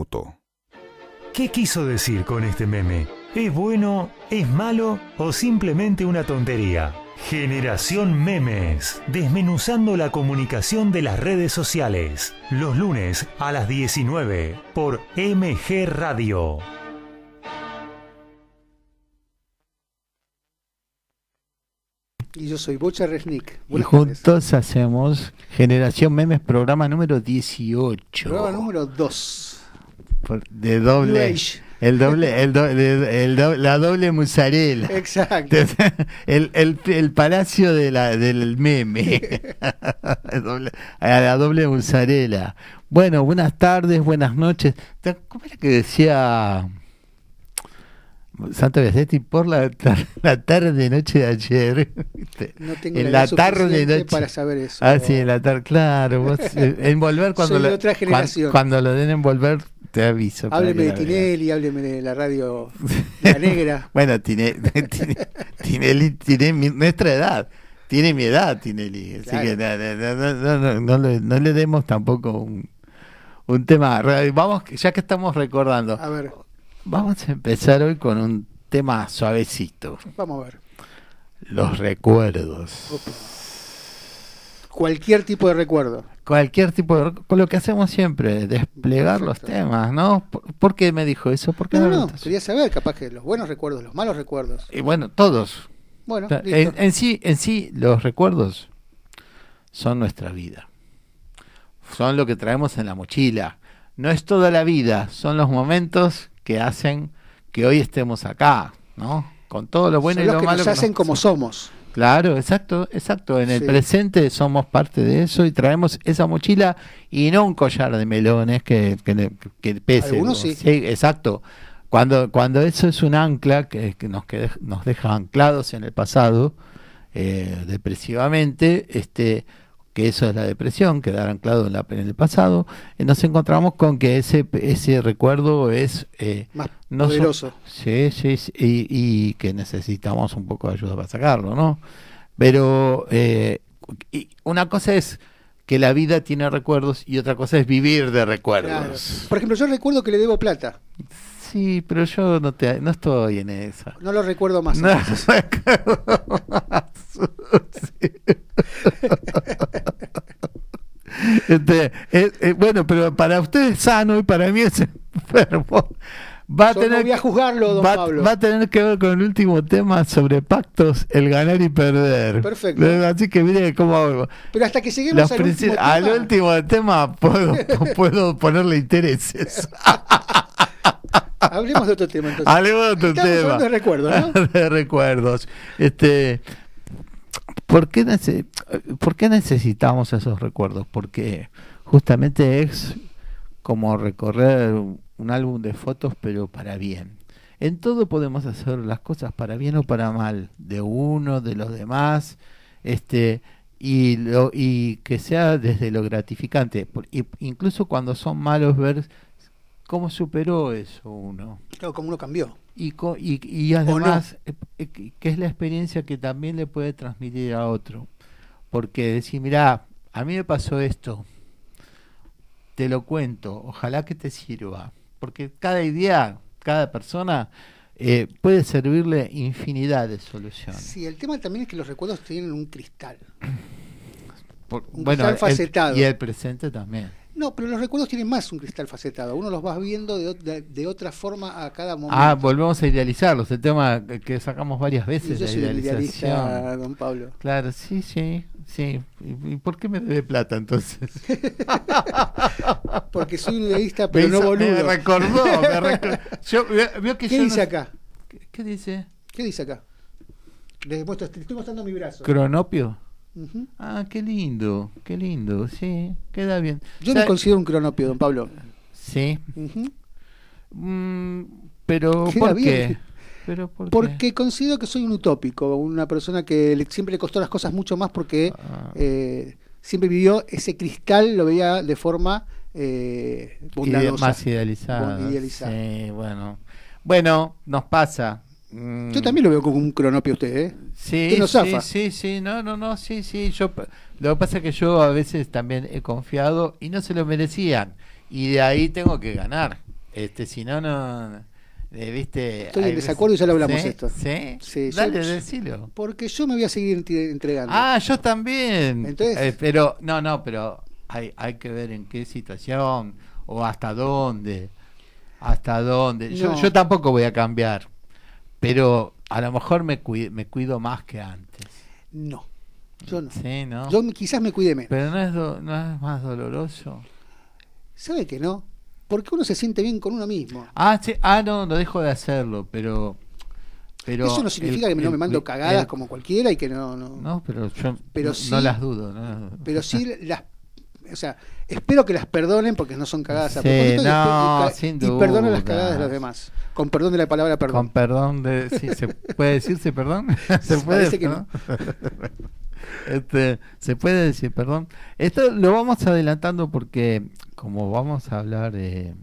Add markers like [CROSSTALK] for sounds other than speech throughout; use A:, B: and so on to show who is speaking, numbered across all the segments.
A: minuto.
B: ¿Qué quiso decir con este meme? ¿Es bueno, es malo o simplemente una tontería? Generación Memes, desmenuzando la comunicación de las redes sociales, los lunes a las 19 por MG Radio.
C: Y yo soy Bocha Resnick.
D: Y
C: tardes.
D: juntos hacemos Generación Memes, programa número 18.
C: Programa número 2.
D: Por- de doble. El doble, el do- de- el do- la doble musarela.
C: Exacto.
D: El, el, el palacio de la, del meme. [LAUGHS] [LAUGHS] Doble- a la doble musarela. Bueno, buenas tardes, buenas noches. ¿Te- ¿Cómo era que decía Santa Besetti? Por la, [LAUGHS] la tarde, noche de ayer.
C: No tengo
D: en
C: la
D: la tarde, noche.
C: para saber eso.
D: Ah, sí, en la tarde, claro. Vos, eh, envolver cuando
C: Soy de
D: lo,
C: otra
D: cuan-
C: generación.
D: cuando lo den envolver, te aviso.
C: Hábleme de. Tinelli, hábleme de la radio [LAUGHS] La Negra.
D: Bueno, Tine- Tine- Tinelli tiene mi- nuestra edad. Tiene mi edad, Tinelli. Así que no, no, no, le, no le demos tampoco un, un tema. Vamos, ya que estamos recordando,
C: A ver,
D: vamos a empezar hoy con un tema suavecito.
C: vamos a ver.
D: Los recuerdos.
C: Opa. Cualquier tipo de recuerdo.
D: Cualquier tipo de... Con lo que hacemos siempre, desplegar los temas, ¿no? ¿Por, por qué me dijo eso? ¿Por qué
C: No, no, quería saber, capaz que los buenos recuerdos, los malos recuerdos.
D: Y bueno, todos.
C: Bueno.
D: En, en sí, en sí, los recuerdos son nuestra vida. Son lo que traemos en la mochila. No es toda la vida, son los momentos que hacen que hoy estemos acá, ¿no? Con todo lo bueno
C: Son
D: y
C: los
D: lo
C: que
D: malo.
C: nos
D: que
C: hacen
D: nos-
C: como somos.
D: Claro, exacto, exacto. En el
C: Sí.
D: presente somos parte de eso y traemos esa mochila y no un collar de melones que, que, que pese.
C: Algunos sí.
D: exacto. Cuando, cuando eso es un ancla que, que nos, que nos deja anclados en el pasado, eh, depresivamente, este, que eso es la depresión, quedar anclado en, la, en el pasado, eh, nos encontramos con que ese, ese recuerdo es eh,
C: Más
D: no so-
C: poderoso.
D: Sí, sí, sí, y, y que necesitamos un poco de ayuda para sacarlo, ¿no? Pero eh, y una cosa es que la vida tiene recuerdos y otra cosa es vivir de
C: Claro.
D: recuerdos.
C: Por ejemplo, yo recuerdo que le debo plata.
D: Sí, pero yo no, te, no estoy en esa.
C: No lo recuerdo más.
D: No recuerdo más. Sí. Este, eh, eh, bueno, pero para usted es sano y para mí es enfermo. Va a
C: Yo
D: tener
C: no voy a
D: que-
C: juzgarlo, don
D: va,
C: Pablo.
D: va a tener que ver con el último tema sobre pactos, el ganar y perder.
C: Perfecto.
D: Eh, Así que mire cómo
C: Pero hasta que lleguemos al último
D: al
C: tema,
D: último tema puedo, [LAUGHS] [LAUGHS] puedo ponerle intereses.
C: hablemos de otro tema entonces.
D: Hablemos de otro
C: Estamos
D: tema.
C: de recuerdos, ¿no? [LAUGHS]
D: de recuerdos. Este, ¿por qué, ¿Por qué necesitamos esos recuerdos? Porque justamente es como recorrer un álbum de fotos, pero para bien. En todo podemos hacer las cosas para bien o para mal, de uno, de los demás, este, y, lo, y que sea desde lo gratificante. Incluso cuando son malos, ver cómo superó eso uno.
C: Claro, como uno cambió.
D: Y, y, y
C: no.
D: además, eh, eh, que es la experiencia que también le puede transmitir a otro. Porque decir, mira, a mí me pasó esto, te lo cuento, ojalá que te sirva. Porque cada idea, cada persona eh, puede servirle infinidad de soluciones.
C: Sí, el tema también es que los recuerdos tienen un cristal.
D: Por-
C: un
D: bueno,
C: cristal
D: el-
C: facetado.
D: y el presente también.
C: No, pero los recuerdos tienen más un cristal facetado. Uno los va viendo de, de- de otra forma a cada momento.
D: Ah, volvemos a idealizarlos, el tema que- sacamos varias veces,
C: yo
D: la
C: soy
D: idealización.
C: idealista, don Pablo.
D: Claro, sí, sí, sí. ¿Y por qué me debe plata entonces? [LAUGHS]
C: Porque soy un idealista, pero
D: me,
C: no
D: hizo- me
C: boludo.
D: recordó, me recor- Yo, veo- que
C: ¿Qué
D: yo
C: dice
D: no-
C: acá?
D: ¿Qué, qué dice?
C: ¿Qué dice acá? Les muestro, te estoy mostrando mi brazo.
D: ¿Cronopio? Ah, qué lindo, qué lindo, sí, queda bien.
C: Yo
D: O sea,
C: me considero un cronopio, don Pablo.
D: Sí, mm, pero ¿por qué? Pero ¿por qué?
C: Porque considero que soy un utópico, una persona que le- siempre le costó las cosas mucho más porque
D: Ah.
C: eh, siempre vivió ese cristal, lo veía de forma eh, bondadosa.
D: más idealizada. Sí, bueno. Bueno, nos pasa. Mm,
C: Yo también lo veo como un cronopio usted, ¿eh?
D: Sí, sí, sí, sí, no, no, no, sí, sí. Yo, lo que pasa es que yo a veces también he confiado y no se lo merecían. Y de ahí tengo que ganar. Este, si no, no. eh, viste.
C: Estoy en
D: veces-
C: desacuerdo y ya lo hablamos
D: ¿Sí?
C: esto.
D: ¿Sí?
C: Sí,
D: Dale,
C: yo-
D: decilo.
C: Porque yo me voy a seguir ent- entregando.
D: Ah, yo también.
C: Entonces-
D: Eh, pero, no, no, pero hay, hay que ver en qué situación o hasta dónde. Hasta dónde. Yo, yo tampoco voy a cambiar. Pero a lo mejor me, cui- me cuido más que antes.
C: No, yo no.
D: Sí, ¿no?
C: Yo quizás me cuide menos.
D: Pero no es, do- no es más doloroso.
C: ¿Sabe que no? Porque uno se siente bien con uno mismo.
D: Ah, sí, ah, no, no dejo de hacerlo, pero. pero
C: Eso no significa
D: el-
C: que no
D: el
C: me mando cagadas
D: el-
C: como cualquiera y que no... no,
D: No, pero yo
C: Pero
D: no,
C: sí-
D: no las dudo. no las dudo.
C: Pero sí [LAUGHS] las... O sea, espero que las perdonen porque no son cagadas a
D: Sí,
C: propósito
D: no,
C: y,
D: sin
C: y perdonen las cagadas de los demás. Con perdón de la palabra
D: Con
C: perdón.
D: perdón de. Sí, ¿Se puede decirse perdón? [LAUGHS] ¿Se puede?
C: Parece que
D: perdón? [LAUGHS] Este, ¿Se puede decir perdón? Esto lo vamos adelantando porque, como vamos a hablar de.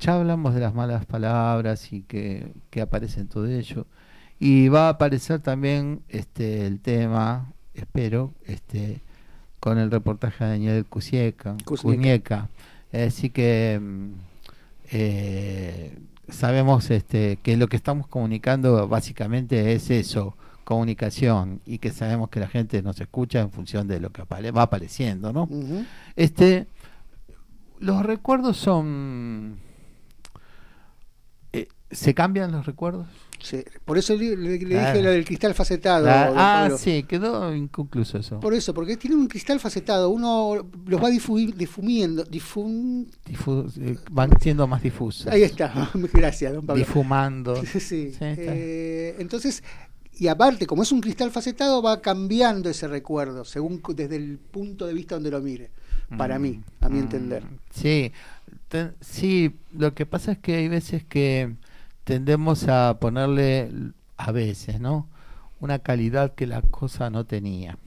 D: Ya hablamos de las malas palabras y que, que aparece en todo ello. Y va a aparecer también este el tema, espero, este con el reportaje de Daniel Cusieka,
C: Kuznieka.
D: Kuznieka. Así que mm, eh, sabemos este, que lo que estamos comunicando básicamente es eso, comunicación, y que sabemos que la gente nos escucha en función de lo que apare- va apareciendo, ¿no? Este, los recuerdos son... eh, ¿Se cambian los recuerdos?
C: Sí, Por eso le, le- le
D: Claro.
C: dije lo del cristal facetado.
D: Ah, ah, sí, quedó inconcluso eso.
C: Por eso, porque tienen un cristal facetado. Uno los va difu- difumiendo.
D: Difu- eh, van siendo más difusos.
C: Ahí está. [LAUGHS] Gracias, don Pablo.
D: Difumando. [LAUGHS]
C: Sí, sí. Eh, entonces, y aparte, como es un cristal facetado, va cambiando ese recuerdo, según desde el punto de vista donde lo mire. Para
D: Mm,
C: mí, a mi
D: mm,
C: entender.
D: Sí, te- sí, lo que pasa es que hay veces que tendemos a ponerle, a veces, ¿no? Una calidad que la cosa no tenía.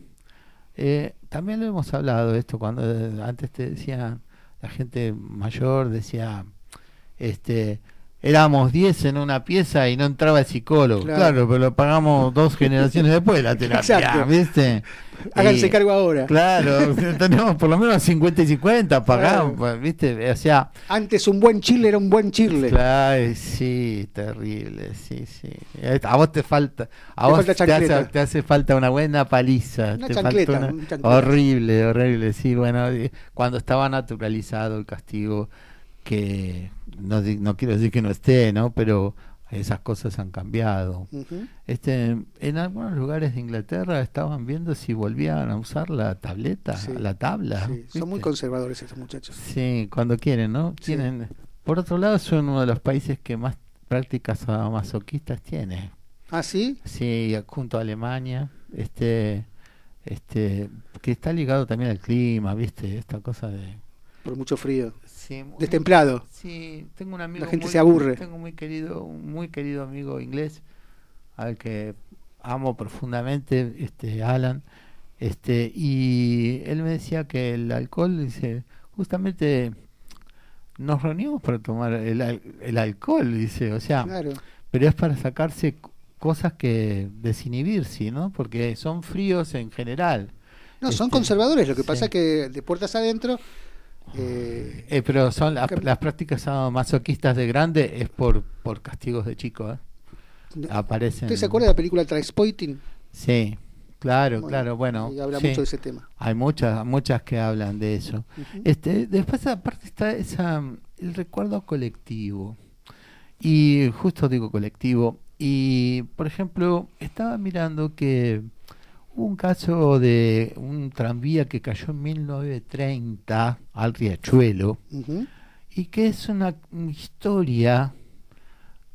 D: Eh, también lo hemos hablado esto cuando eh, antes te decía la gente mayor decía este éramos 10 en una pieza y no entraba el psicólogo
C: Claro.
D: claro, pero lo pagamos dos generaciones después la terapia
C: Exacto.
D: ¿viste?
C: Háganse
D: Y-
C: cargo ahora.
D: Claro, [LAUGHS] tenemos por lo menos 50 y 50, pagamos,
C: Claro.
D: pues, ¿viste? O sea,
C: Antes un buen chile era un buen chile.
D: claro, sí, terrible, sí, sí. Eh, A vos te falta, a
C: Te
D: vos
C: falta
D: te, hace,
C: chancleta.
D: te hace falta una buena paliza.
C: Una
D: te
C: chancleta,
D: falta
C: un chancleta.
D: horrible, horrible, sí, bueno, cuando estaba naturalizado el castigo, que no, no quiero decir que no esté, ¿no? Pero esas cosas han cambiado. Este, en algunos lugares de Inglaterra estaban viendo si volvían a usar la tableta,
C: Sí.
D: la tabla.
C: Sí, son muy conservadores estos muchachos.
D: Sí, cuando quieren, ¿no?
C: Sí.
D: Tienen. Por otro lado, son uno de los países que más prácticas masoquistas tiene.
C: ¿Ah, sí?
D: Sí, junto a Alemania, este, este, que está ligado también al clima, ¿viste? Esta cosa de.
C: Por mucho frío.
D: Sí, muy-
C: Destemplado.
D: Sí, tengo un amigo.
C: La gente
D: muy-
C: se aburre.
D: Tengo muy querido, un muy querido amigo inglés, al que amo profundamente, este Alan, este, y él me decía que el alcohol, dice, justamente nos reunimos para tomar el, el alcohol, dice, o sea,
C: Claro.
D: pero es para sacarse cosas que desinhibirse, ¿no? Porque son fríos en general.
C: No, son
D: Este,
C: conservadores. Lo que
D: sí.
C: pasa es que de puertas adentro. Eh,
D: Eh, pero son las, prácticas masoquistas de grande es por, por castigos de chico, ¿eh? Aparecen.
C: ¿Usted se acuerda de la película Trainspotting?
D: Sí, claro,
C: Bueno,
D: claro, bueno.
C: y habla
D: sí.
C: mucho de ese tema.
D: Hay muchas, muchas que hablan de eso. Este, después aparte está esa el recuerdo colectivo. Y justo digo colectivo. Y por ejemplo, estaba mirando que hubo un caso de un tranvía que cayó en 1930 al riachuelo y que es una historia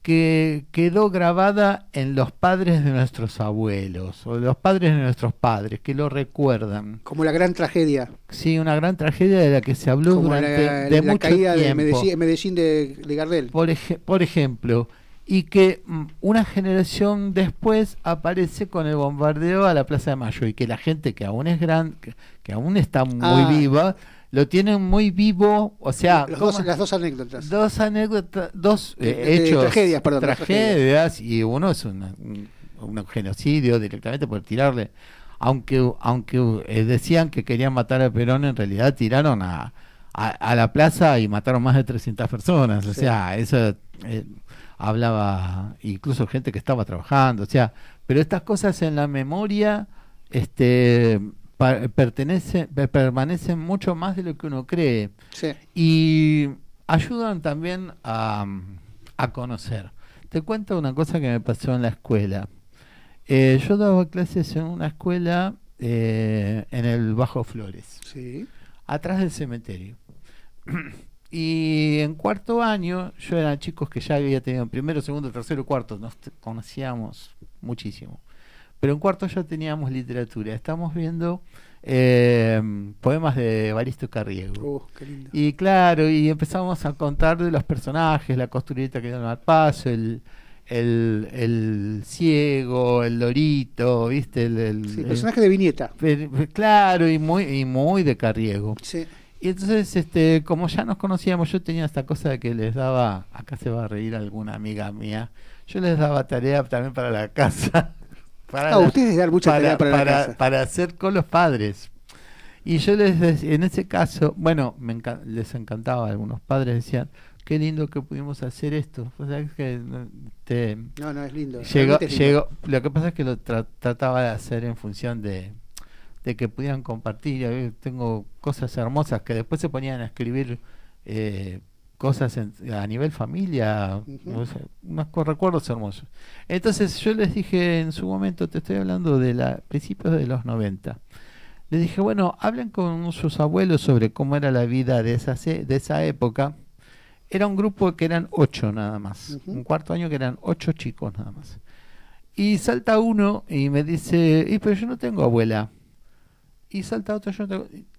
D: que quedó grabada en los padres de nuestros abuelos o los padres de nuestros padres que lo recuerdan.
C: Como la gran tragedia.
D: Sí, una gran tragedia de la que se habló
C: Como
D: durante
C: la,
D: de
C: la
D: mucho
C: caída de
D: tiempo.
C: Medellín, Medellín de, de Gardel.
D: Por, ej- por ejemplo, y que mm, una generación después aparece con el bombardeo a la Plaza de Mayo y que la gente que aún es gran, que, que aún está muy
C: Ah.
D: viva, lo tienen muy vivo, o sea,
C: Los
D: ¿cómo-
C: dos- las dos anécdotas.
D: dos anécdotas, dos eh,
C: de
D: hechos,
C: tragedias, perdón,
D: tragedias, y uno es una- un, un genocidio directamente por tirarle, aunque aunque eh, decían que querían matar a Perón, en realidad tiraron a, a, la plaza y mataron más de 300 personas. O sea, eso eh, hablaba incluso gente que estaba trabajando. O sea, pero estas cosas en la memoria este, pertenecen, permanecen mucho más de lo que uno cree. Y ayudan también a, a conocer. Te cuento una cosa que me pasó en la escuela. Eh, yo daba clases en una escuela eh, en el Bajo Flores,
C: sí.
D: atrás del cementerio. [CLEARS THROAT] y en cuarto año, yo era chicos que ya había tenido primero, segundo, tercero, cuarto, nos conocíamos muchísimo. Pero en cuarto ya teníamos literatura. Estamos viendo eh, poemas de Evaristo Carriego.
C: Oh,
D: y claro, y empezamos a contar de los personajes, la costurita que dio al paso, el, el, el ciego, el lorito, ¿viste? El,
C: personaje de viñeta.
D: claro, y muy, y muy de Carriego.
C: Sí.
D: Y entonces, este, como ya nos conocíamos, yo tenía esta cosa de que les daba, acá se va a reír alguna amiga mía, yo les daba tarea también para la casa. [LAUGHS]
C: Para, ustedes dar mucha tarea para, la casa.
D: Para hacer con los padres. Y yo les en ese caso, bueno, me les encantaba, algunos padres decían, qué lindo que pudimos hacer esto. O sea, que
C: te, no, no, es lindo.
D: Llegó, lo que pasa es que lo trataba de hacer en función de, de que pudieran compartir. tengo cosas hermosas que después se ponían a escribir eh, cosas a nivel familia, unos recuerdos hermosos. Entonces yo les dije en su momento, te estoy hablando de la, principios de los 90. Les dije, bueno, hablen con sus abuelos sobre cómo era la vida de esa, de esa época era un grupo que eran ocho nada más, un cuarto año que eran ocho chicos nada más. Y salta uno y me dice, y pero yo no tengo abuela. Y salta otro.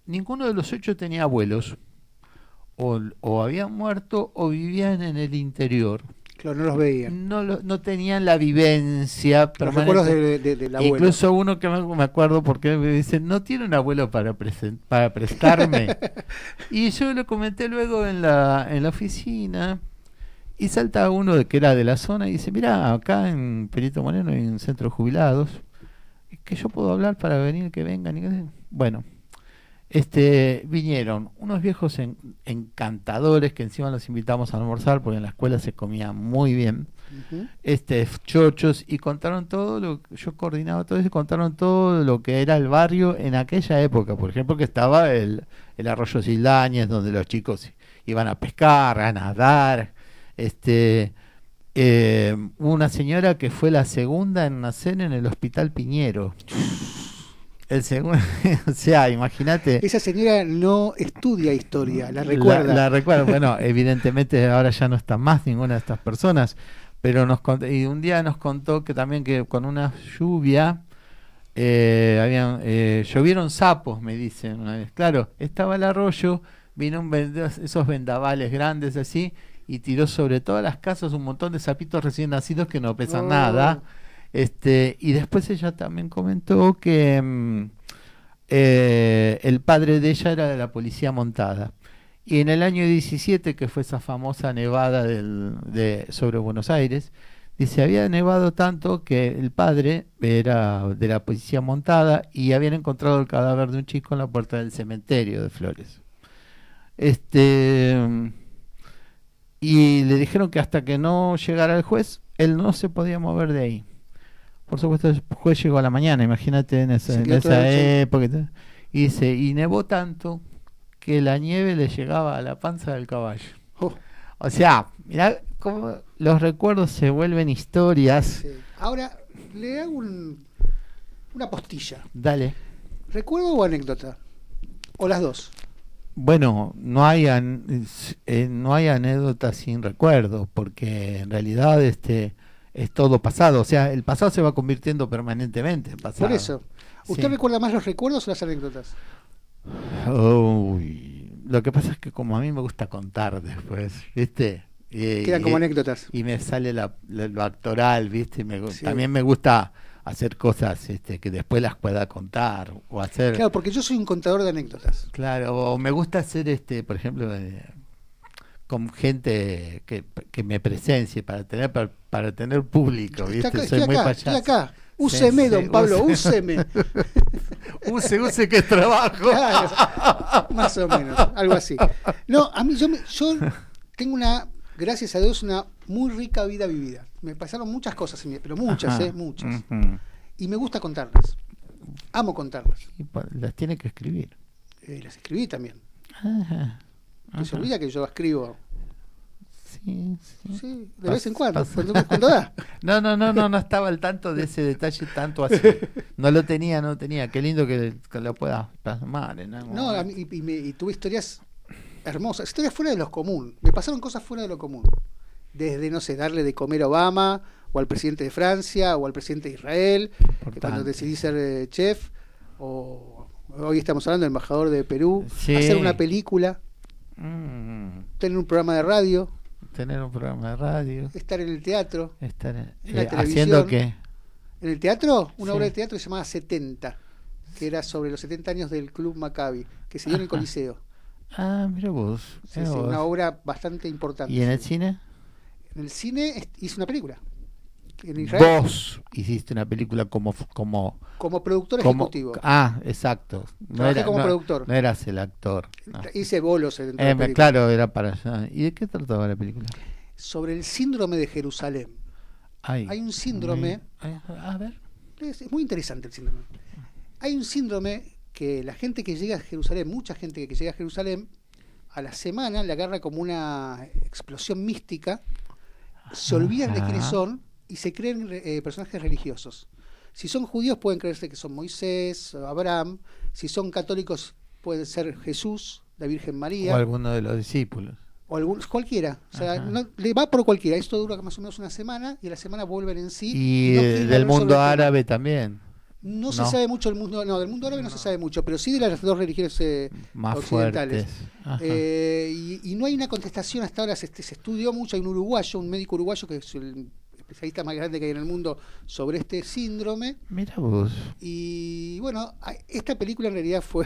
D: Ninguno de los ocho tenía abuelos. O, o habían muerto o vivían en el interior
C: no los veían.
D: No, no tenían la vivencia
C: Los recuerdos de, de,
D: Incluso uno que me acuerdo porque me dice, no tiene un abuelo para, para prestarme. [LAUGHS] y yo lo comenté luego en la, en la oficina y salta uno de que era de la zona y dice, mira, acá en Perito Moreno hay un centro de jubilados, que yo puedo hablar para venir, que vengan. Y Bueno, este, vinieron unos viejos encantadores que encima los invitamos a almorzar porque en la escuela se comía muy bien. Este, chochos y contaron todo lo yo coordinaba todo eso y contaron todo lo que era el barrio en aquella época, por ejemplo, que estaba el, el arroyo Sildañez donde los chicos iban a pescar, a nadar, este eh, una señora que fue la segunda en nacer en el hospital Piñero. [LAUGHS] El segundo, [LAUGHS] o sea, imagínate.
C: Esa señora no estudia historia, la recuerda.
D: La, recuerda, bueno, evidentemente ahora ya no está más ninguna de estas personas, pero nos y un día nos contó que también que con una lluvia eh, habían eh, llovieron sapos, me dicen una vez. Claro, estaba el arroyo, vino un esos vendavales grandes así y tiró sobre todas las casas un montón de sapitos recién nacidos que no pesan nada oh. Este, y después ella también comentó que mm, eh, el padre de ella era de la policía montada. Y en el año 17, que fue esa famosa nevada del, de, sobre Buenos Aires, dice, había nevado tanto que el padre era de la policía montada y habían encontrado el cadáver de un chico en la puerta del cementerio de Flores. Este, y le dijeron que hasta que no llegara el juez, él no se podía mover de ahí. Por supuesto, el juez llegó a la mañana, imagínate en esa, época. Y dice, y nevó tanto que la nieve le llegaba a la panza del caballo. Oh. O sea, mirá cómo los recuerdos se vuelven historias.
C: Ahora, le hago una postilla.
D: Dale.
C: ¿Recuerdo o anécdota? ¿O las dos?
D: Bueno, no hay, eh, no hay anécdota sin recuerdo, porque en realidad este es todo pasado. O sea, el pasado se va convirtiendo permanentemente en pasado.
C: Por eso. ¿Usted recuerda más los recuerdos o las anécdotas?
D: lo que pasa es que como a mí me gusta contar después, ¿viste?
C: Quedan como anécdotas.
D: Y me sale la, lo actoral, ¿viste? Me, También me gusta hacer cosas este, que después las pueda contar o hacer...
C: Claro, porque yo soy un contador de anécdotas.
D: Claro, o me gusta hacer, este por ejemplo... Eh, con gente que, que me presencie para tener para, tener público, ¿viste?
C: Soy muy acá, Úseme,
D: Sí,
C: don Pablo,
D: use.
C: úseme. [LAUGHS]
D: use, use que trabajo.
C: Claro, más o menos, algo así. No, a mí yo, me- yo tengo una, gracias a Dios, una muy rica vida vivida. Me pasaron muchas cosas, en mi- pero muchas,
D: Ajá.
C: ¿eh? Muchas. Y me gusta contarlas. Amo contarlas.
D: Y pa- las tiene que escribir.
C: Eh, las escribí también.
D: Ajá.
C: Que se olvida que yo escribo.
D: Sí, sí.
C: Sí, de
D: Pas-
C: vez en cuando, cuando, cuando da. [LAUGHS]
D: No, no, no, no, no estaba al tanto de ese detalle tanto así. No lo tenía, no lo tenía. Qué lindo que, que lo puedas plasmar en.
C: No, a mí- y, y me- y tuve historias hermosas, historias fuera de lo común. Me pasaron cosas fuera de lo común. Desde, no sé, darle de comer a Obama, o al presidente de Francia, o al presidente de Israel, que cuando decidí ser eh, chef, o hoy estamos hablando del embajador de Perú,
D: Sí.
C: hacer una película,
D: Mm,
C: tener un programa de radio,
D: tener un programa de radio.
C: estar en el teatro.
D: Estar en-
C: En la
D: eh,
C: televisión.
D: haciendo que.
C: En el teatro, una
D: Sí.
C: obra de teatro que se llamaba 70, que era sobre los 70 años del Club Maccabi, que se dio en el. Coliseo.
D: Ah, mira vos. Mira
C: sí,
D: vos.
C: una obra bastante importante.
D: ¿Y en el cine?
C: En el cine hice una película. En Israel,
D: Vos hiciste una película como como
C: como productor
D: como
C: ejecutivo.
D: ah exacto no
C: Trabajé
D: era
C: como
D: no-
C: productor.
D: no eras el actor no.
C: Hice bolos de
D: Eh,
C: la
D: claro era para allá y de qué trataba la película
C: Sobre el síndrome de Jerusalén.
D: Ay,
C: Hay un síndrome-
D: a ver
C: Es, es muy interesante el síndrome. Hay un síndrome que la gente que llega a Jerusalén, mucha gente que llega a Jerusalén, a la semana le agarra como una explosión mística, se olvidan de quiénes son y se creen eh, personajes religiosos. Si son judíos pueden creerse que son Moisés, Abraham, si son católicos pueden ser Jesús, la Virgen María.
D: o alguno de los discípulos
C: o algunos, cualquiera. O sea, no- le va por cualquiera. Esto dura más o menos una semana y a la semana vuelven en sí.
D: y
C: no
D: del mundo árabe también
C: No, se sabe mucho del mundo, no, del mundo árabe no, se sabe mucho, pero sí de las dos religiones eh,
D: más
C: occidentales. Eh, y, y no hay una contestación hasta ahora, se, se estudió mucho, hay un uruguayo, un médico uruguayo que es el especialista más grande que hay en el mundo sobre este síndrome.
D: mira vos
C: Y bueno, esta película en realidad fue...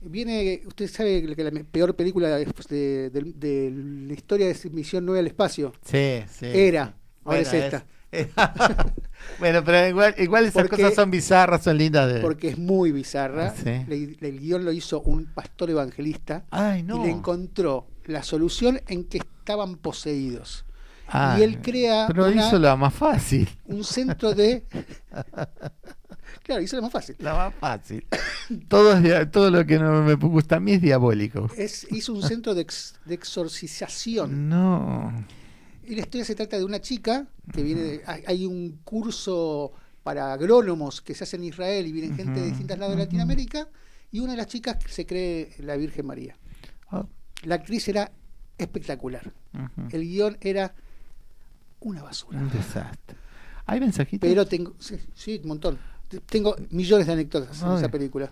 C: Viene, usted sabe que la peor película de, de- de- de la historia de Misión 9 al espacio
D: sí sí
C: era, ahora
D: Bueno,
C: es esta.
D: es- [LAUGHS] bueno pero igual igual esas
C: Porque-
D: cosas son bizarras son lindas de
C: porque es muy bizarra.
D: Sí.
C: Le- le- el guion lo hizo un pastor evangelista
D: ay no
C: y le encontró la solución en que estaban poseídos.
D: Ah,
C: y él crea
D: pero
C: una-
D: hizo la más fácil
C: Un centro de... [LAUGHS] claro, hizo lo más fácil.
D: La más fácil. todo, es todo lo que no me gusta a mí es diabólico.
C: Es, hizo un centro de, ex- de exorcización.
D: No.
C: Y la historia se trata de una chica que viene... de- hay, un curso para agrónomos que se hace en Israel y vienen gente de distintos lados de. Latinoamérica y una de las chicas se cree la Virgen María.
D: Oh,
C: La actriz era espectacular. El guion era una basura.
D: Un desastre. ¿Hay mensajitos?
C: Pero tengo, sí, sí, un montón. Tengo millones de anécdotas en esa película.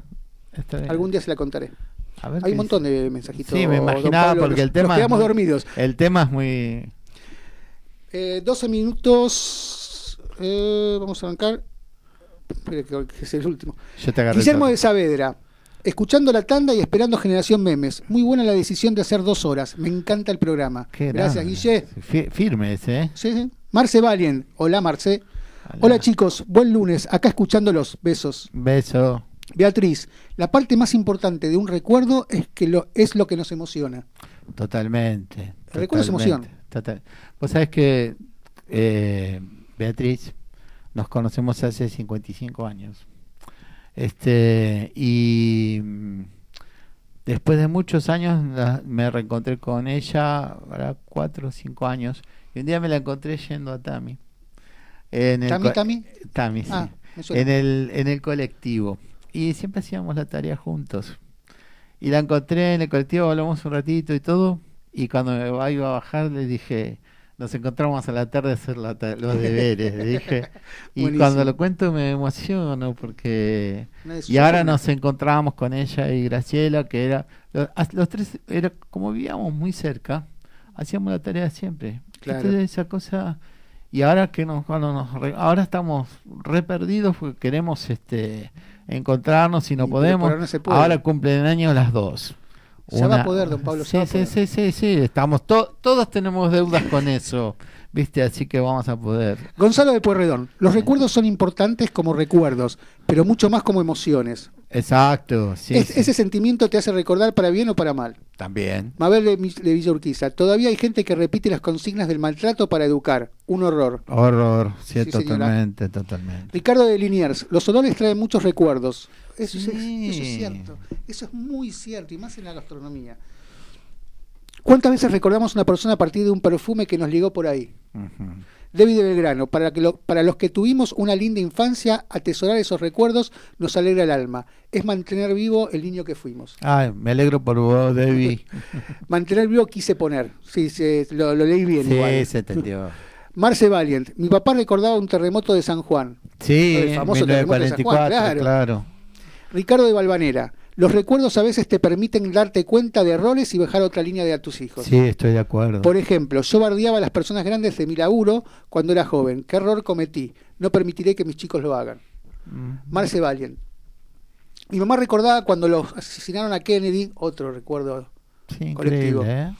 D: Está bien.
C: Algún día se la contaré.
D: A ver
C: Hay un montón
D: dice.
C: de mensajitos.
D: Sí, me imaginaba
C: Pablo,
D: porque
C: nos-
D: el tema.
C: Nos quedamos
D: es muy-
C: dormidos.
D: El tema es muy.
C: Eh, 12 minutos. eh, vamos a arrancar. Espere, que, es el último.
D: Yo te
C: Guillermo de Saavedra. Escuchando la tanda y esperando Generación Memes. Muy buena la decisión de hacer dos horas. Me encanta el programa.
D: Qué
C: Gracias,
D: grande.
C: Guille.
D: Fi- Firme ese, ¿eh?
C: Sí, sí. Marce Valien. Hola, Marce. Hola, chicos. Buen lunes. Acá escuchándolos. Besos.
D: Beso.
C: Beatriz, la parte más importante de un recuerdo es que lo, es lo que nos emociona.
D: Totalmente.
C: El recuerdo es emoción.
D: total- Vos sabés que, eh, Beatriz, nos conocemos hace 55 años. Este, y después de muchos años la- me reencontré con ella, ahora cuatro o cinco años, y un día me la encontré yendo a Tami. En el
C: ¿Tami, Tami?
D: Tami, sí.
C: Ah,
D: en el, en el colectivo. Y siempre hacíamos la tarea juntos. Y la encontré en el colectivo, hablamos un ratito y todo. Y cuando me iba a bajar le dije, nos encontramos a la tarde a hacer la ta- los [LAUGHS] deberes. dije. Y
C: Buenísimo.
D: cuando lo cuento me emociono porque... Y ahora nos encontramos con ella y Graciela, que era... Los, los tres, era como vivíamos muy cerca, hacíamos la tarea siempre.
C: Claro.
D: Entonces esa cosa... Y ahora que nos, cuando nos re- ahora estamos re perdidos porque queremos este encontrarnos y no
C: Y,
D: podemos.
C: no.
D: Ahora cumplen años las dos.
C: Ya va a poder, don Pablo.
D: Sí, sí, sí, sí, sí, estamos todos tenemos deudas con eso, ¿viste? Así que vamos a poder.
C: Gonzalo de Pueyrredón, los recuerdos son importantes como recuerdos, pero mucho más como emociones.
D: Exacto, sí,
C: Ese sentimiento te hace recordar para bien o para mal.
D: También.
C: Mabel de, de Villa Urquiza, todavía hay gente que repite las consignas del maltrato para educar. Un horror.
D: Horror, sí, totalmente, totalmente.
C: Ricardo de Liniers, los olores traen muchos recuerdos. Eso, es, cierto, eso es muy cierto, y más en la gastronomía. ¿Cuántas veces recordamos a una persona a partir de un perfume que nos ligó por ahí? David de Belgrano, para, que para los que tuvimos una linda infancia, atesorar esos recuerdos nos alegra el alma. Es mantener vivo el niño que fuimos.
D: Ay, me alegro por vos, David. [LAUGHS]
C: mantener vivo quise poner. Sí, lo, leí bien.
D: Sí, se entendió. [LAUGHS]
C: Marce Valiant. Mi papá recordaba un terremoto de San Juan.
D: Sí, el famoso terremoto de San Juan, claro.
C: Ricardo de Valvanera. Los recuerdos a veces te permiten darte cuenta de errores y bajar otra línea de a tus hijos.
D: Sí, estoy de acuerdo.
C: Por ejemplo, yo bardeaba a las personas grandes de mi laburo cuando era joven. ¿Qué error cometí? No permitiré que mis chicos lo hagan. Mm. Marce Valiant. Mi mamá recordaba cuando los asesinaron a Kennedy, otro recuerdo colectivo. ¿eh?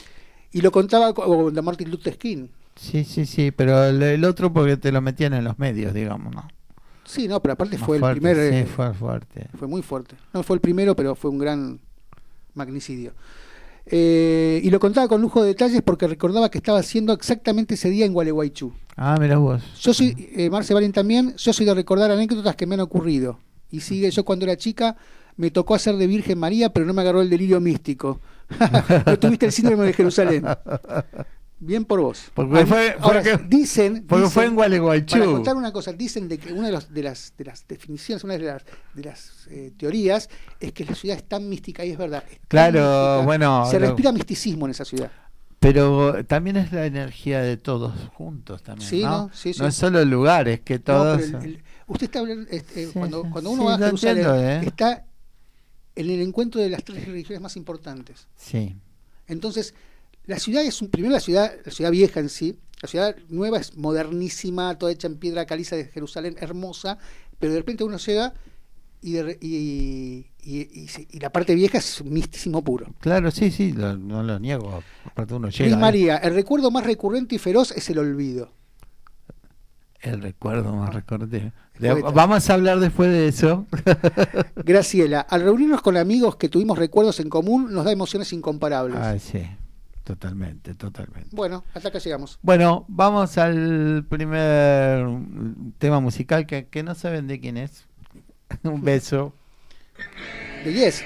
C: Y lo contaba con Martin Luther King.
D: Sí, sí, sí, pero el, otro porque te lo metían en los medios, digamos, ¿no?
C: Sí, no, pero aparte fue el primer. Sí,
D: eh, fue fuerte.
C: Fue muy fuerte. No fue el primero, pero fue un gran magnicidio. Eh, y lo contaba con lujo de detalles porque recordaba que estaba haciendo exactamente ese día en Gualeguaychú.
D: Ah, mira vos.
C: Yo soy, eh, Marce Valen también, yo soy de recordar anécdotas que me han ocurrido. Y sigue, yo cuando era chica me tocó hacer de Virgen María, pero no me agarró el delirio místico. [LAUGHS] no tuviste el síndrome de Jerusalén. [LAUGHS] Bien por vos.
D: Porque fue,
C: dicen,
D: porque fue en Gualeguaychú.
C: Para contar una cosa, dicen de que una de, los, de, las, de las definiciones, una de las, de las eh, teorías es que la ciudad es tan mística y es verdad.
D: claro, bueno.
C: Se respira misticismo en esa ciudad.
D: Pero también es la energía de todos juntos también. Sí, ¿no? Sí, sí. no es solo el lugar, es que todos.
C: usted está hablando, este, cuando, cuando uno va a Jerusalén, ¿eh? está en el encuentro de las tres religiones más importantes.
D: Sí.
C: Entonces, la ciudad es un, primero la ciudad, la ciudad vieja en sí, la ciudad nueva es modernísima, toda hecha en piedra caliza de Jerusalén, hermosa, pero de repente uno llega y, y, y, la parte vieja es un mistísimo puro.
D: Claro, sí, sí, no lo niego. Aparte uno llega.
C: Y ¿eh? María, el recuerdo más recurrente y feroz es el olvido.
D: El recuerdo más recurrente. Vamos a hablar después de eso. [LAUGHS]
C: Graciela, al reunirnos con amigos que tuvimos recuerdos en común, nos da emociones incomparables.
D: Ah, sí. Totalmente, totalmente.
C: Bueno, hasta acá llegamos.
D: Bueno, vamos al primer tema musical que, que no saben de quién es. [LAUGHS] Un beso.
C: De Yes.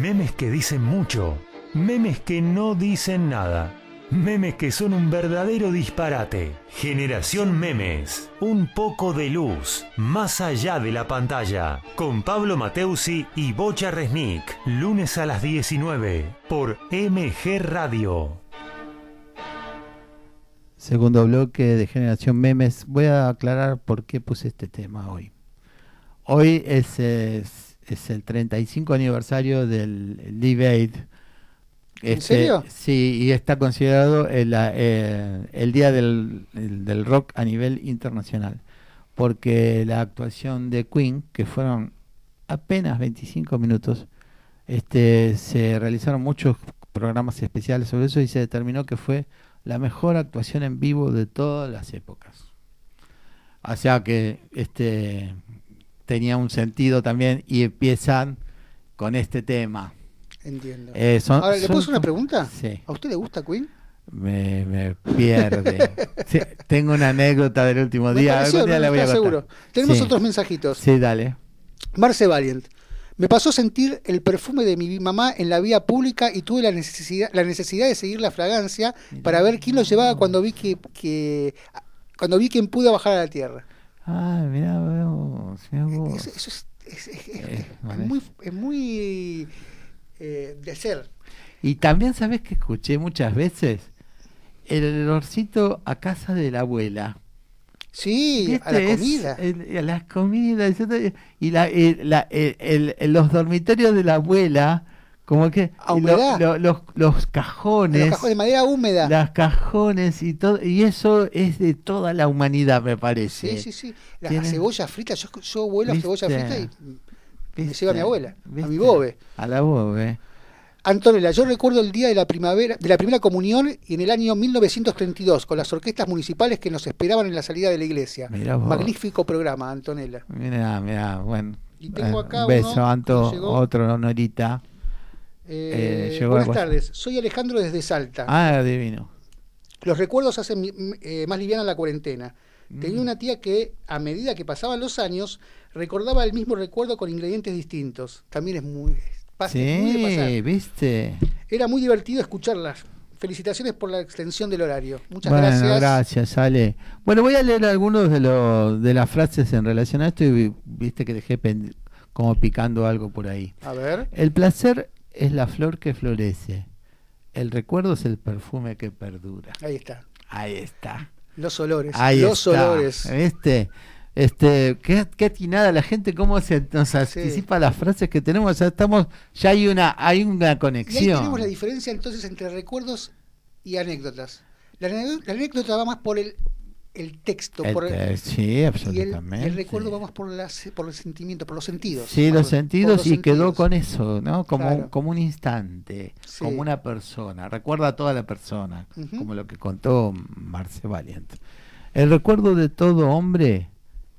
B: Memes que dicen mucho, memes que no dicen nada. Memes que son un verdadero disparate. Generación Memes. Un poco de luz. Más allá de la pantalla. Con Pablo Mateusi y Bocha Resnick. Lunes a las 19. Por MG Radio.
D: Segundo bloque de Generación Memes. Voy a aclarar por qué puse este tema hoy. Hoy es, es, es el 35 aniversario del Live Aid
C: ¿En
D: Este,
C: serio?
D: Sí, y está considerado el, eh, el día del, el- del rock a nivel internacional, porque la actuación de Queen, que fueron apenas 25 minutos, este, se realizaron muchos programas especiales sobre eso y se determinó que fue la mejor actuación en vivo de todas las épocas. O sea que este tenía un sentido también y empiezan con este tema.
C: Entiendo.
D: Eh, son-
C: Ahora, ¿le
D: son-
C: puedo hacer una pregunta?
D: Sí,
C: ¿A usted le gusta Queen?
D: me, me pierde. [LAUGHS] Sí, tengo una anécdota del último
C: Me
D: día.
C: pareció,
D: algún día
C: no,
D: la voy a contar.
C: seguro. Tenemos
D: Sí.
C: otros mensajitos.
D: Sí, dale.
C: Marce Valiant. Me pasó sentir el perfume de mi mamá en la vía pública y tuve la necesidad, la necesidad de seguir la fragancia para ver quién lo llevaba cuando vi que, que- cuando vi quién pudo bajar a la tierra.
D: Ah, mira vos, mirá vos.
C: Eso, eso es, es- es-
D: Eh, vale.
C: muy, es muy eh, de ser.
D: Y también sabes que escuché muchas veces el olorcito a casa de la abuela.
C: Sí, a la comida.
D: el- a las comidas y la, el- la- el- el- los dormitorios de la abuela, como que
C: A humedad.
D: lo- los, los
C: Los
D: cajones,
C: cajones de madera húmeda.
D: las cajones y todo, y eso es de toda la humanidad, me parece.
C: Sí, sí, sí. La
D: Tiene-
C: cebolla frita, yo, yo vuelo a cebolla frita y me
D: ¿Viste?
C: lleva a mi abuela, a mi bobe.
D: A la bobe.
C: Antonella, yo recuerdo el día de la primavera, de la primera comunión y en el año 1932, con las orquestas municipales que nos esperaban en la salida de la iglesia. Magnífico programa, Antonella.
D: Mira, mira, bueno.
C: Y tengo
D: Eh,
C: acá
D: un beso,
C: uno
D: Anto,
C: llegó.
D: otro Norita.
C: Eh,
D: llegó
C: buenas tardes, soy Alejandro desde Salta.
D: Ah, divino.
C: Los recuerdos hacen eh, más liviana la cuarentena.
D: Mm.
C: Tenía una tía que, a medida que pasaban los años, recordaba el mismo recuerdo con ingredientes distintos. También es muy... muy de pasar.
D: Sí, viste.
C: Era muy divertido escucharlas. Felicitaciones por la extensión del horario. Muchas
D: bueno,
C: gracias.
D: gracias, Ale. Bueno, voy a leer algunos de, de las frases en relación a esto y vi- viste que dejé como picando algo por ahí.
C: A ver.
D: El placer es la flor que florece. El recuerdo es el perfume que perdura.
C: Ahí está.
D: Ahí está.
C: Los olores.
D: Ahí
C: los
D: está.
C: olores.
D: ¿Viste? Este, qué, qué atinada la gente, cómo se nos
C: Sí.
D: anticipa las frases que tenemos. Sea, estamos, ya hay una, hay una
C: Y ahí
D: conexión.
C: tenemos la diferencia entonces entre recuerdos y anécdotas. La anécdota va más por el, el texto,
D: El
C: por el-
D: sí,
C: y el,
D: absolutamente.
C: el recuerdo va más por, las, por el sentimiento, por los sentidos.
D: Sí, los sentidos
C: los
D: y quedó
C: sentidos.
D: con eso, ¿no? Como,
C: Claro.
D: como un instante,
C: Sí.
D: como una persona. Recuerda a toda la persona, como lo que contó Marce Valiant. El recuerdo de todo hombre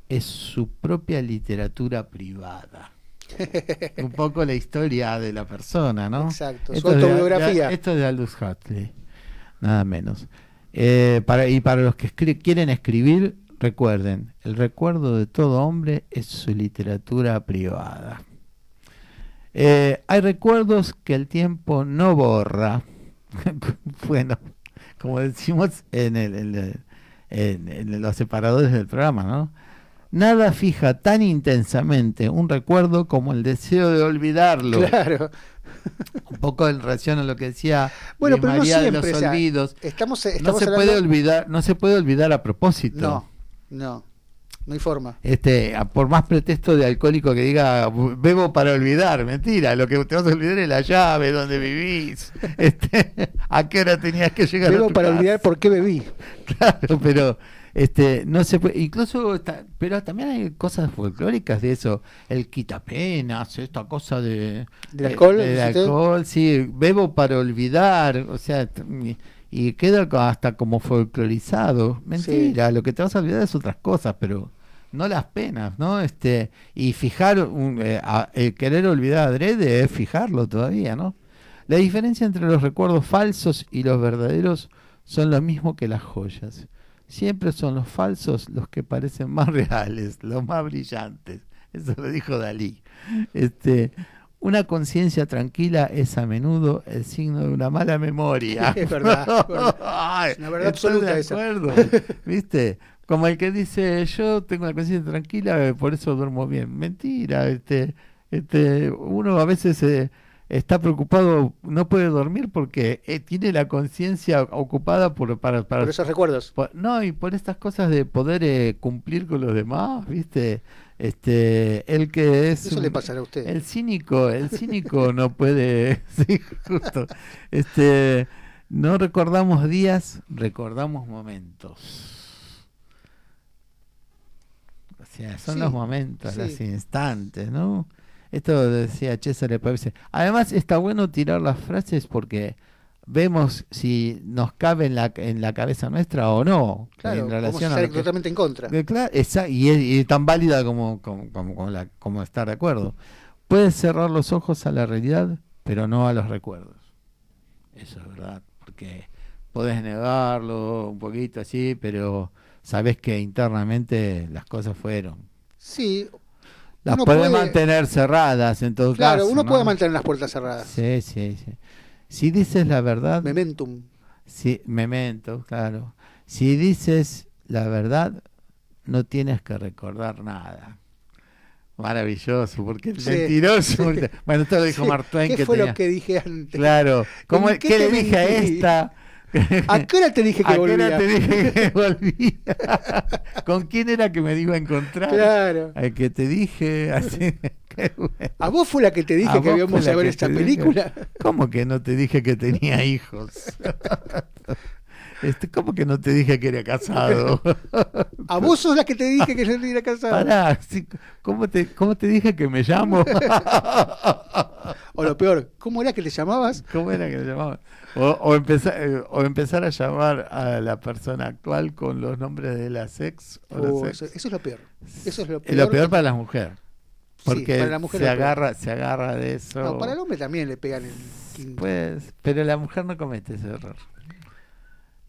D: es su propia literatura privada. [LAUGHS] un poco la historia de la persona, ¿no?
C: Exacto, su
D: Esto es de-
C: autobiografía.
D: de- esto es de Aldous Huxley, nada menos. Eh, para, y para los que quieren escribir, recuerden, el recuerdo de todo hombre es su literatura privada. Eh, hay recuerdos que el tiempo no borra. [LAUGHS] bueno, como decimos en, el- en los separadores del programa, ¿no? Nada fija tan intensamente un recuerdo como el deseo de olvidarlo.
C: Claro.
D: Un poco en relación a lo que decía
C: Bueno,
D: Luis
C: pero no
D: María de los
C: o sea,
D: olvidos.
C: estamos,
D: No se
C: hablando-
D: puede olvidar, no se puede olvidar a propósito.
C: No, no. No hay forma.
D: Este, a- por más pretexto de alcohólico que diga bebo para olvidar, mentira, lo que te vas a olvidar es la llave donde vivís, [LAUGHS] este, a qué hora tenías que llegar a
C: Bebo
D: tu
C: para
D: casa.
C: olvidar por qué bebí. [LAUGHS]
D: Claro, pero este no se puede, incluso está- pero también hay cosas folclóricas de eso, el quitapenas, esta cosa de
C: ¿Del alcohol,
D: eh,
C: dice usted?
D: alcohol, sí, bebo para olvidar, o sea, y, queda hasta como folclorizado. Mentira, lo que te vas a olvidar es otras cosas, pero no las penas, ¿no? Este, y fijar un, eh, a- el querer olvidar adrede es fijarlo todavía, ¿no? La diferencia entre los recuerdos falsos y los verdaderos son lo mismo que las joyas. Siempre son los falsos los que parecen más [LAUGHS] reales, los más brillantes. Eso lo dijo Dalí. Este, Una conciencia tranquila es a menudo el signo de una mala memoria. [LAUGHS]
C: Es verdad, es verdad. [LAUGHS]
D: Ay,
C: una verdad absoluta
D: de
C: esa.
D: acuerdo. ¿Viste? Como el que dice, yo tengo una conciencia tranquila, por eso duermo bien. Mentira, este, este, uno a veces eh, está preocupado, no puede dormir porque eh, tiene la conciencia ocupada por, para, para
C: Por esos recuerdos.
D: por- no, y por estas cosas de poder eh, cumplir con los demás, ¿viste? Este, el que es
C: Eso le pasará a usted.
D: el cínico, el cínico [LAUGHS] no puede, [LAUGHS] sí, justo. Este, no recordamos días, recordamos momentos. O sea, son
C: Sí,
D: los momentos,
C: sí.
D: los instantes, ¿no? Esto decía César parece. Además está bueno tirar las frases porque vemos si nos cabe en la, en la cabeza nuestra o no.
C: Claro,
D: en relación a
C: totalmente en contra.
D: que cla- esa- y, es, y tan válida como, como, como, como la- como estar de acuerdo. Puedes cerrar los ojos a la realidad, pero no a los recuerdos. Eso es verdad, porque podés negarlo un poquito así, pero sabes que internamente las cosas fueron.
C: Sí,
D: Las
C: Uno puede-
D: mantener cerradas en todo
C: claro,
D: caso.
C: uno
D: ¿no?
C: puede mantener las puertas cerradas.
D: Sí, sí, sí. Si dices la verdad,
C: Mementum.
D: si, memento, claro. Si dices la verdad, no tienes que recordar nada. Maravilloso, porque el
C: Sí,
D: mentiroso. [LAUGHS] Bueno, esto lo dijo
C: Sí, ¿Qué
D: que
C: fue
D: tenía-
C: lo que dije antes?
D: Claro. ¿Cómo,
C: ¿En
D: ¿Qué,
C: qué
D: le dije a esta?
C: ¿A qué hora te dije que
D: ¿A qué hora
C: volvía?
D: te dije que [LAUGHS] volvía? ¿Con quién era que me dijo a encontrar?
C: Claro.
D: Al que te dije. Así, [LAUGHS] qué bueno.
C: ¿A vos fue la que te dije
D: ¿A
C: que íbamos a ver esta
D: dije?
C: película?
D: ¿Cómo que no te dije que tenía hijos? [LAUGHS] Este, ¿Cómo que no te dije que era casado? [LAUGHS]
C: ¿A vos sos la que te dije que yo era casado?
D: Pará, ¿cómo, te, ¿cómo te dije que me llamo? [LAUGHS]
C: O lo peor, ¿cómo era que te llamabas?
D: ¿Cómo era que me llamaba? O, o, empezar, eh, o empezar a llamar a la persona actual con los nombres de las ex. O
C: Oh, eso, es lo peor. Eso es lo peor.
D: lo peor para la mujer.
C: Sí,
D: Porque
C: para la mujer
D: se, agarra, se agarra de eso.
C: No, para el hombre también le pegan el quinto.
D: Pues, pero la mujer no comete ese error.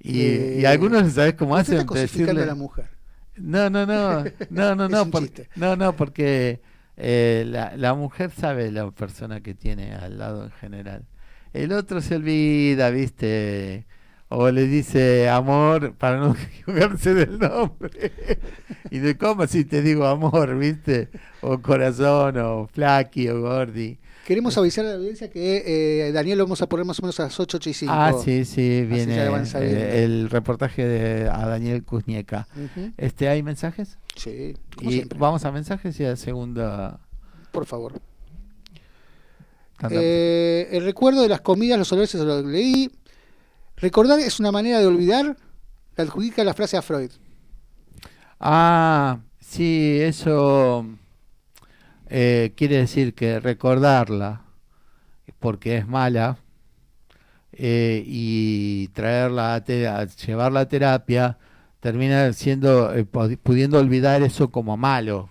D: Y,
C: Eh,
D: y algunos, ¿sabes cómo hacen?
C: está cosificando
D: Decirle-
C: a la mujer.
D: No, no, no, no, no, [LAUGHS] no, no, no, porque eh, la, la mujer sabe la persona que tiene al lado en general. El otro se olvida, viste, o le dice amor para no [LAUGHS] equivocarse del nombre. y de cómo si te digo amor, viste, o corazón, o flaqui, o gordi.
C: Queremos avisar a la audiencia que eh, Daniel lo vamos a poner más o menos a las 8, 8 y 5.
D: Ah, sí, sí, viene eh, el reportaje de a Daniel Kuznieka. Este, ¿Hay mensajes?
C: Sí, como
D: Y
C: siempre.
D: vamos a mensajes y a segunda
C: Por favor. Eh, el recuerdo de las comidas, los olores, lo leí. Recordar es una manera de olvidar. Le adjudica la frase a Freud.
D: Ah, sí, eso eh, quiere decir que recordarla, porque es mala, eh, y traerla a, llevarla a terapia, termina siendo, eh, pu- pudiendo olvidar eso como malo.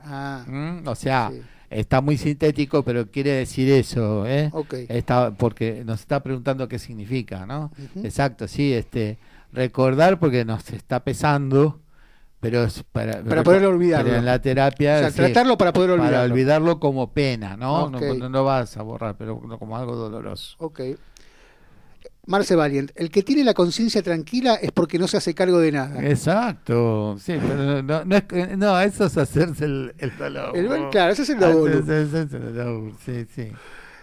C: Ah,
D: ¿Mm? O sea,
C: sí.
D: está muy sintético, pero quiere decir eso, ¿eh? Está, porque nos está preguntando qué significa, ¿no? Exacto, sí, este, recordar porque nos está pesando, pero es para,
C: Para poder olvidarlo.
D: pero en la terapia,
C: O sea,
D: sí,
C: tratarlo para poder olvidarlo.
D: para olvidarlo como pena, ¿no?
C: Ok.
D: No, no, no vas a borrar, pero no como algo doloroso.
C: Ok. Marce Valiant, el que tiene la conciencia tranquila es porque no se hace cargo de nada.
D: Exacto, sí, pero no, no, es no, eso es hacerse el, el dolor.
C: El claro, ese es el
D: Ah,
C: dolor.
D: sí, sí, sí.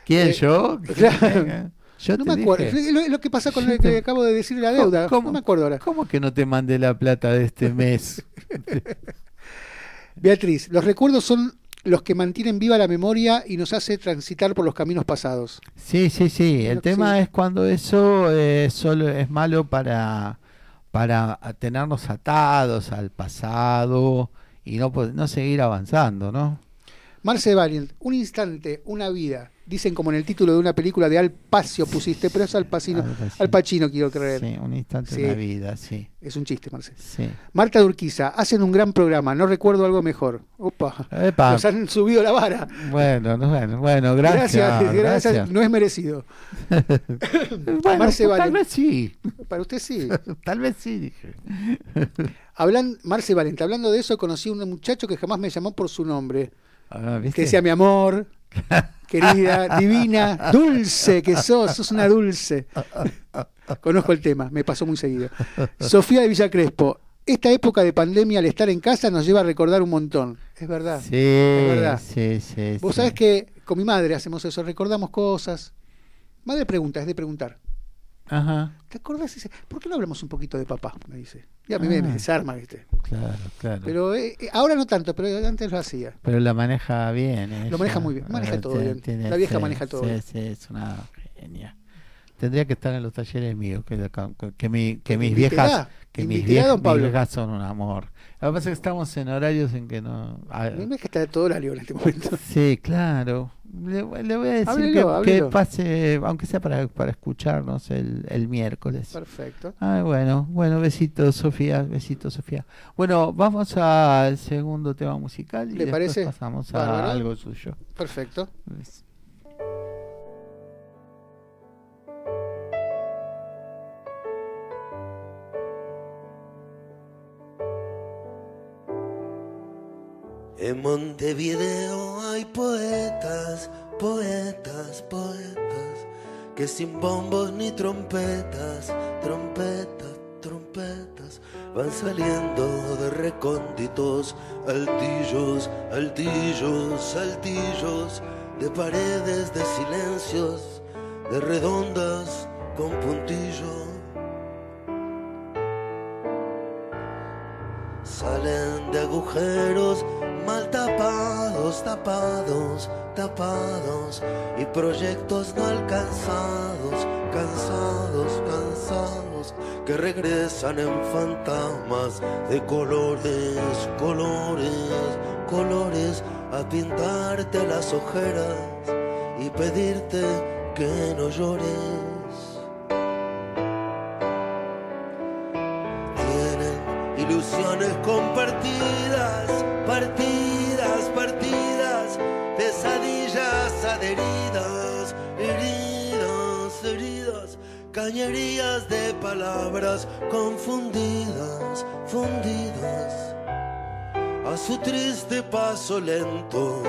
D: ¿Quién,
C: Eh,
D: yo? [LAUGHS]
C: claro. [LAUGHS]
D: Yo
C: No me acuerdo.
D: dije-
C: Es lo, que pasa con lo que
D: te-
C: acabo de decir de la deuda.
D: ¿Cómo?
C: No me acuerdo ahora.
D: ¿Cómo que no te mandé la plata de este mes? [LAUGHS]
C: Beatriz, los recuerdos son los que mantienen viva la memoria y nos hace transitar por los caminos pasados.
D: Sí, sí, sí. El tema
C: sí.
D: es cuando eso eh, solo es malo para, para tenernos atados al pasado y no, no seguir avanzando, ¿no?
C: Marce Valiant, un instante, una vida. Dicen como en el título de una película de Al Pacio pusiste, pero es Al Pacino.
D: Al Pacino.
C: Al Pacino quiero creer.
D: Sí, un instante
C: Sí.
D: en la vida, sí.
C: Es un chiste, Marce.
D: sí.
C: Marta Durquiza, hacen un gran programa, no recuerdo algo mejor. Opa,
D: Epa,
C: nos han subido la vara.
D: bueno, no, bueno, bueno, gracias.
C: gracias, [LAUGHS] gracias,
D: gracias.
C: no es merecido. [LAUGHS]
D: Bueno,
C: Marce
D: tal
C: Valen.
D: vez sí,
C: Para usted sí. [LAUGHS]
D: tal vez sí, dije.
C: Hablan, Marce Valente, hablando de eso, conocí a un muchacho que jamás me llamó por su nombre.
D: Ah, ¿viste?
C: Que decía mi amor. Querida, [LAUGHS] divina, dulce que sos, sos una dulce. Conozco el tema, me pasó muy seguido. Sofía de Villa Crespo, esta época de pandemia al estar en casa nos lleva a recordar un montón. Es verdad.
D: Sí,
C: es verdad.
D: sí, sí.
C: Vos
D: sí.
C: sabés que con mi madre hacemos eso, recordamos cosas. Madre pregunta, es de preguntar.
D: Ajá,
C: ¿Te acordás? Dice, ¿por qué no hablamos un poquito de papá? Me dice. Y a mí
D: Ah.
C: me, me desarma, ¿viste?
D: claro, claro.
C: Pero eh, eh, ahora no tanto, pero antes lo hacía.
D: Pero la maneja bien. ella.
C: Lo maneja muy bien, maneja todo bien.
D: tiene-
C: La vieja
D: sí,
C: maneja todo
D: sí,
C: bien.
D: Sí, es una genia. Tendría que estar en los talleres míos, que, mi- que mis viejas, que mis viejas, mis son un amor. Lo que pasa es que estamos en horarios en que no... ah,
C: No es que está todo horario en este momento. [LAUGHS]
D: sí, claro. Le, le voy a decir
C: Háblelo,
D: que,
C: háblelo.
D: que pase, aunque sea para, para escucharnos el, el miércoles.
C: Perfecto.
D: Ay, bueno, bueno, besitos Sofía, besitos Sofía. Bueno, vamos al segundo tema musical y
C: ¿Le
D: después
C: parece?
D: pasamos a
C: Bárbaro.
D: algo suyo.
C: Perfecto.
A: En Montevideo hay poetas, poetas, poetas, que sin bombos ni trompetas, trompetas, trompetas, van saliendo de recónditos, altillos, altillos, altillos, de paredes de silencios, de redondas con puntillo. Salen de agujeros mal tapados, tapados, tapados y proyectos no alcanzados, cansados, cansados, que regresan en fantasmas de colores, colores, colores a pintarte las ojeras y pedirte que no llores. tienen ilusiones compartidas, partidas, cañerías de palabras confundidas, fundidas, a su triste paso lento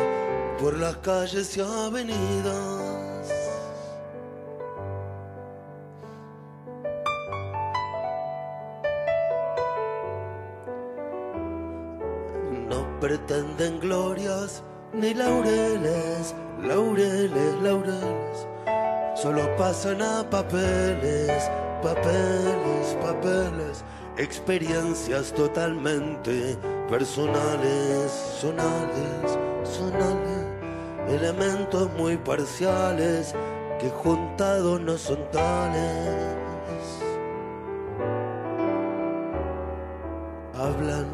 A: por las calles y avenidas. No pretenden glorias ni laureles, laureles, laureles. Solo pasan a papeles, papeles, papeles. Experiencias totalmente personales, sonales, sonales. Elementos muy parciales que juntados no son tales. Hablan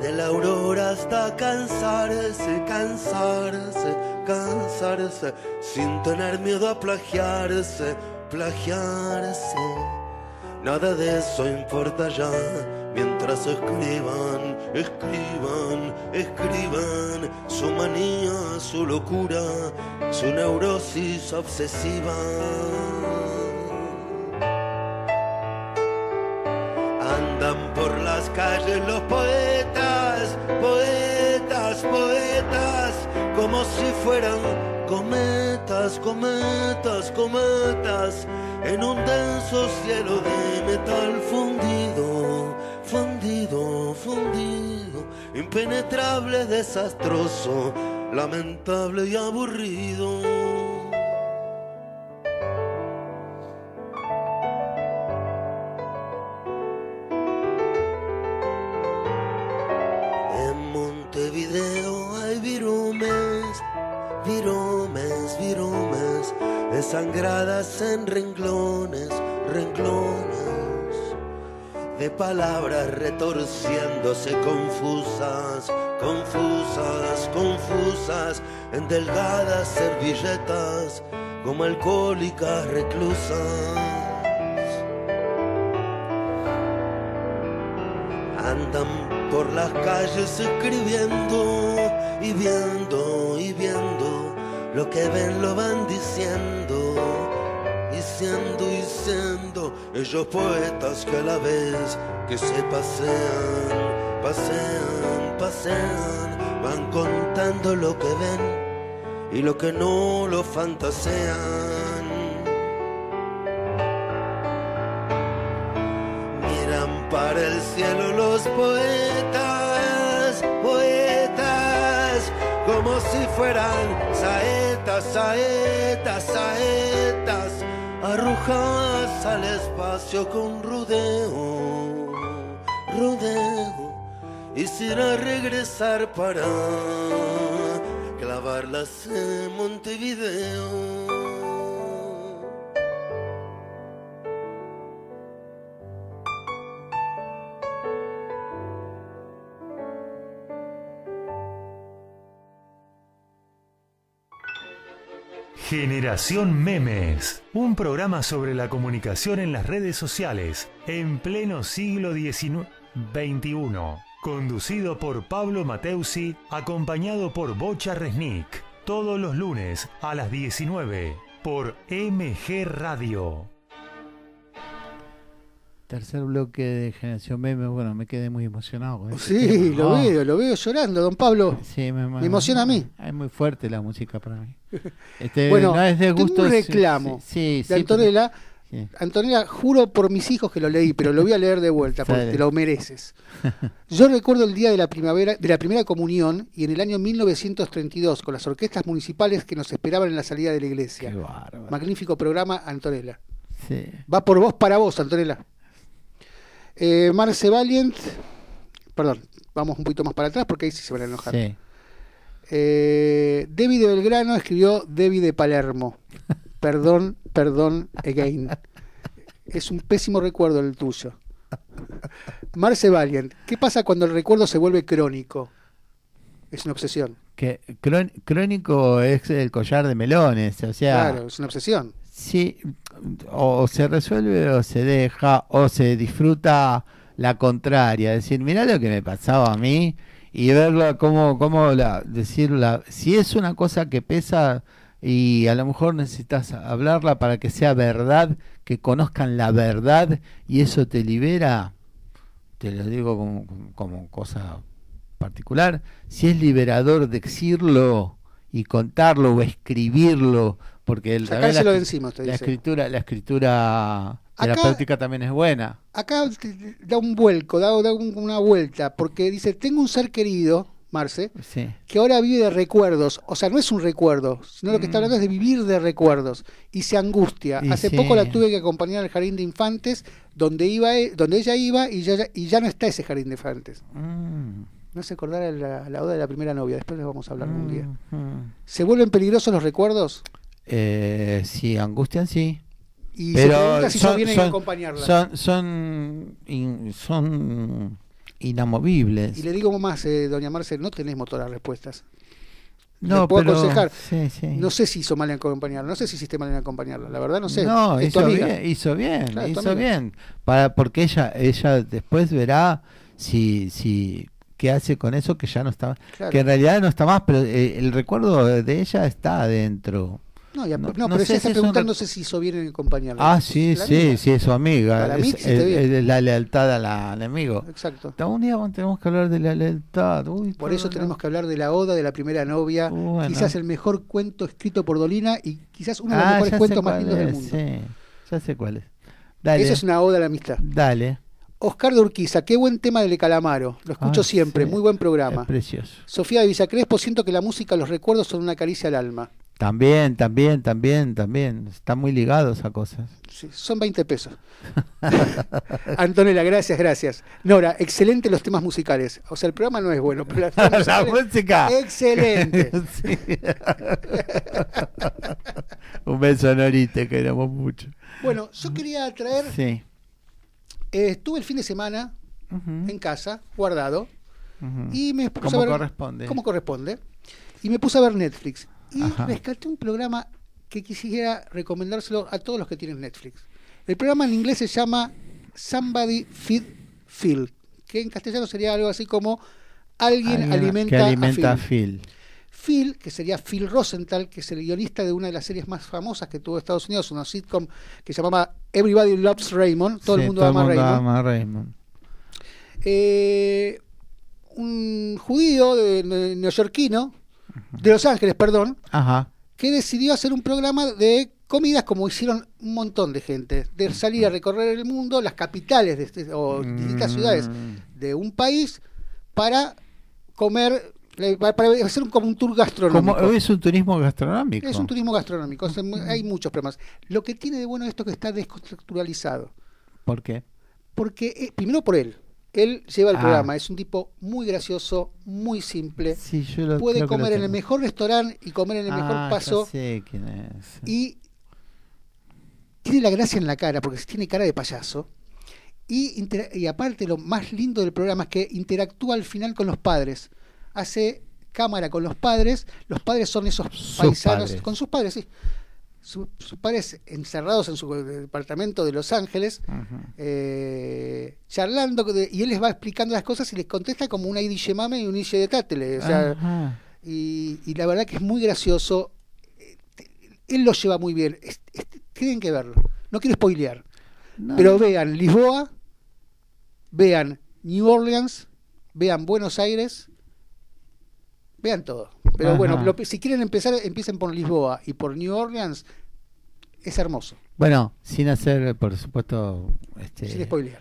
A: de la aurora hasta cansarse, cansarse, cansarse, sin tener miedo a plagiarse, plagiarse. Nada de eso importa ya, mientras escriban, escriban, escriban su manía, su locura, su neurosis obsesiva. Andan por las calles los poetas, poetas, poetas, como si fueran cometas, cometas, cometas, en un denso cielo de metal fundido, fundido, fundido, impenetrable, desastroso, lamentable y aburrido. Palabras retorciéndose confusas, confusas, confusas, en delgadas servilletas como alcohólicas reclusas. Andan por las calles escribiendo y viendo y viendo lo que ven lo van diciendo siendo ellos poetas que a la vez que se pasean, pasean, pasean, van contando lo que ven y lo que no lo fantasean. Miran para el cielo los poetas, poetas, como si fueran saetas, saetas, saetas, arrojadas al espacio con rodeo, rodeo, será regresar para clavarlas en Montevideo.
B: Generación Memes, un programa sobre la comunicación en las redes sociales en pleno siglo XIX, XXI, conducido por Pablo Mateusi, acompañado por Bocha Resnick, todos los lunes a las 19 por MG Radio.
D: Tercer bloque de Generación Meme, bueno, me quedé muy emocionado. Con este
C: Sí,
D: tema.
C: lo
D: Ah,
C: veo, lo veo llorando, don Pablo.
D: Sí, me,
C: Me emociona a mí.
D: Es muy fuerte la música para mí. [LAUGHS] Este,
C: Bueno,
D: no es de
C: un reclamo
D: Sí, sí,
C: de Antonella.
D: sí.
C: Antonella, juro por mis hijos que lo leí, pero lo voy a leer de vuelta porque te lo mereces. Yo recuerdo el día de la primavera, de la primera comunión y en el año 1932 con las orquestas municipales que nos esperaban en la salida de la
D: Qué
C: iglesia.
D: bárbaro.
C: Magnífico programa, Antonella.
D: Sí.
C: Va por vos, para vos, Antonella. Eh, Marce Valiant, perdón, vamos un poquito más para atrás porque ahí sí se van a enojar.
D: Sí.
C: Eh, Debbie de Belgrano escribió Debbie de Palermo. [LAUGHS] Perdón, perdón, again. Es un pésimo recuerdo el tuyo. Marce Valiant, ¿qué pasa cuando el recuerdo se vuelve crónico? Es una obsesión.
D: Que crón- crónico es el collar de melones, o sea,
C: Claro, es una obsesión.
D: Sí, o se resuelve o se deja o se disfruta la contraria, decir, mira lo que me pasaba a mí y verla como cómo la decirla, si es una cosa que pesa y a lo mejor necesitas hablarla para que sea verdad, que conozcan la verdad y eso te libera, te lo digo como, como cosa particular, si es liberador decirlo y contarlo o escribirlo, porque el, la,
C: de encima,
D: la escritura, la escritura
C: Acá-
D: terapéutica también es buena.
C: Acá da un vuelco, da, da un- una vuelta, porque dice, tengo un ser querido, Marce,
D: Sí.
C: que ahora vive de recuerdos. O sea, no es un recuerdo, sino lo que está
D: Mm.
C: hablando es de vivir de recuerdos. Y se angustia.
D: Y
C: Hace
D: sí.
C: poco la tuve que acompañar al jardín de infantes, donde iba e- donde ella iba y ya, y ya no está ese jardín de infantes.
D: Mm,
C: No se acordará la, la boda de la primera novia, después les vamos a hablar un día.
D: mm, mm.
C: ¿Se vuelven peligrosos los recuerdos?
D: Eh, sí, angustian sí.
C: Y se
D: Pero
C: pregunta si
D: son,
C: vienen
D: son-
C: a acompañarla.
D: son, son, in- son inamovibles.
C: Y le digo más, eh, doña Marce, no tenés motor a respuestas.
D: no,
C: puedo
D: pero,
C: aconsejar.
D: Sí, sí.
C: No sé si hizo mal en acompañarla, no sé si hiciste mal en acompañarla, la verdad no sé.
D: No, hizo bien, hizo bien,
C: Claro, tu
D: hizo
C: amiga.
D: bien. Para, porque ella, ella después verá si, si qué hace con eso que ya no está,
C: Claro.
D: que en realidad no está más, pero eh, el recuerdo de ella está adentro.
C: No, a-
D: No-
C: no,
D: no
C: pero
D: sé
C: ella está
D: si es un
C: preguntándose si hizo bien en acompañarla.
D: Ah, sí,
C: La
D: sí,
C: amiga.
D: sí, es su amiga. Es, es- es la lealtad al enemigo.
C: Exacto.
D: Un día tenemos que hablar de la lealtad. Uy,
C: Por eso
D: perdón.
C: tenemos que hablar de la oda de la primera novia,
D: Bueno.
C: quizás el mejor cuento escrito por Dolina y quizás uno de los
D: Ah,
C: mejores cuentos más lindos del mundo.
D: sí, ya sé cuál es. Dale,
C: Esa es una oda a la amistad.
D: dale.
C: Oscar de Urquiza, qué buen tema del Calamaro. Lo escucho
D: Ah,
C: siempre,
D: sí.
C: muy buen programa.
D: Es precioso.
C: Sofía de Villacrespo, siento que la música, los recuerdos son una caricia al alma.
D: También, también, también, también. Están muy ligados a cosas.
C: Sí, son 20 pesos. [LAUGHS] Antonella, gracias, gracias. Nora, excelente los temas musicales. O sea, el programa no es bueno, pero [LAUGHS]
D: la
C: musicales-
D: música.
C: Excelente. [LAUGHS]
D: Un beso, Nori, te queremos mucho.
C: Bueno, yo quería traer,
D: Sí.
C: eh, estuve el fin de semana en casa, guardado, y me puse
D: Como
C: a ver
D: corresponde.
C: como corresponde, y me puse a ver Netflix. Y
D: Ajá.
C: rescaté un programa que quisiera recomendárselo a todos los que tienen Netflix. El programa en inglés se llama Somebody Feed Phil, que en castellano sería algo así como Alguien,
D: Alguien
C: alimenta,
D: que alimenta
C: a
D: a
C: Phil.
D: Phil.
C: Que sería Phil Rosenthal, que es el guionista de una de las series más famosas que tuvo Estados Unidos, una sitcom que se llamaba Everybody Loves Raymond, todo
D: Sí,
C: el mundo ama Raymond.
D: ama a Raymond.
C: Eh, un judío de, de- neoyorquino de Los Ángeles, perdón,
D: Ajá.
C: que decidió hacer un programa de comidas como hicieron un montón de gente, de salir a recorrer el mundo, las capitales de este- o distintas
D: Mm.
C: ciudades de un país para comer, eh, para hacer como un tour gastronómico.
D: Como es un turismo gastronómico.
C: Es un turismo gastronómico, o sea, mu- hay muchos problemas. Lo que tiene de bueno esto es que está desconstructuralizado,
D: ¿Por qué?
C: porque eh, primero por él, él lleva el
D: Ah.
C: programa, es un tipo muy gracioso, muy simple,
D: Sí, yo lo-
C: puede comer en el mejor restaurante y comer en el mejor
D: Ah,
C: paso
D: sé quién es.
C: y tiene la gracia en la cara, porque tiene cara de payaso. Y, aparte lo más lindo del programa es que interactúa al final con los padres. Hace cámara con los padres. Los padres son esos
D: Sus
C: paisanos.
D: padres.
C: Con sus padres, sí. Su- sus padres encerrados en su departamento de Los Ángeles, eh, charlando, de- y él les va explicando las cosas y les contesta como un Idiche Mame y un Idiche de Tatele. O sea, y, y la verdad que es muy gracioso. Eh, Él lo lleva muy bien. Es- es- tienen que verlo. No quiero spoilear.
D: No,
C: Pero vean Lisboa, vean New Orleans, vean Buenos Aires, vean todo. Pero
D: Ajá.
C: bueno, lo- si quieren empezar, empiecen por Lisboa y por New Orleans. Es hermoso,
D: Bueno, sin hacer, por supuesto, este,
C: sin spoilear.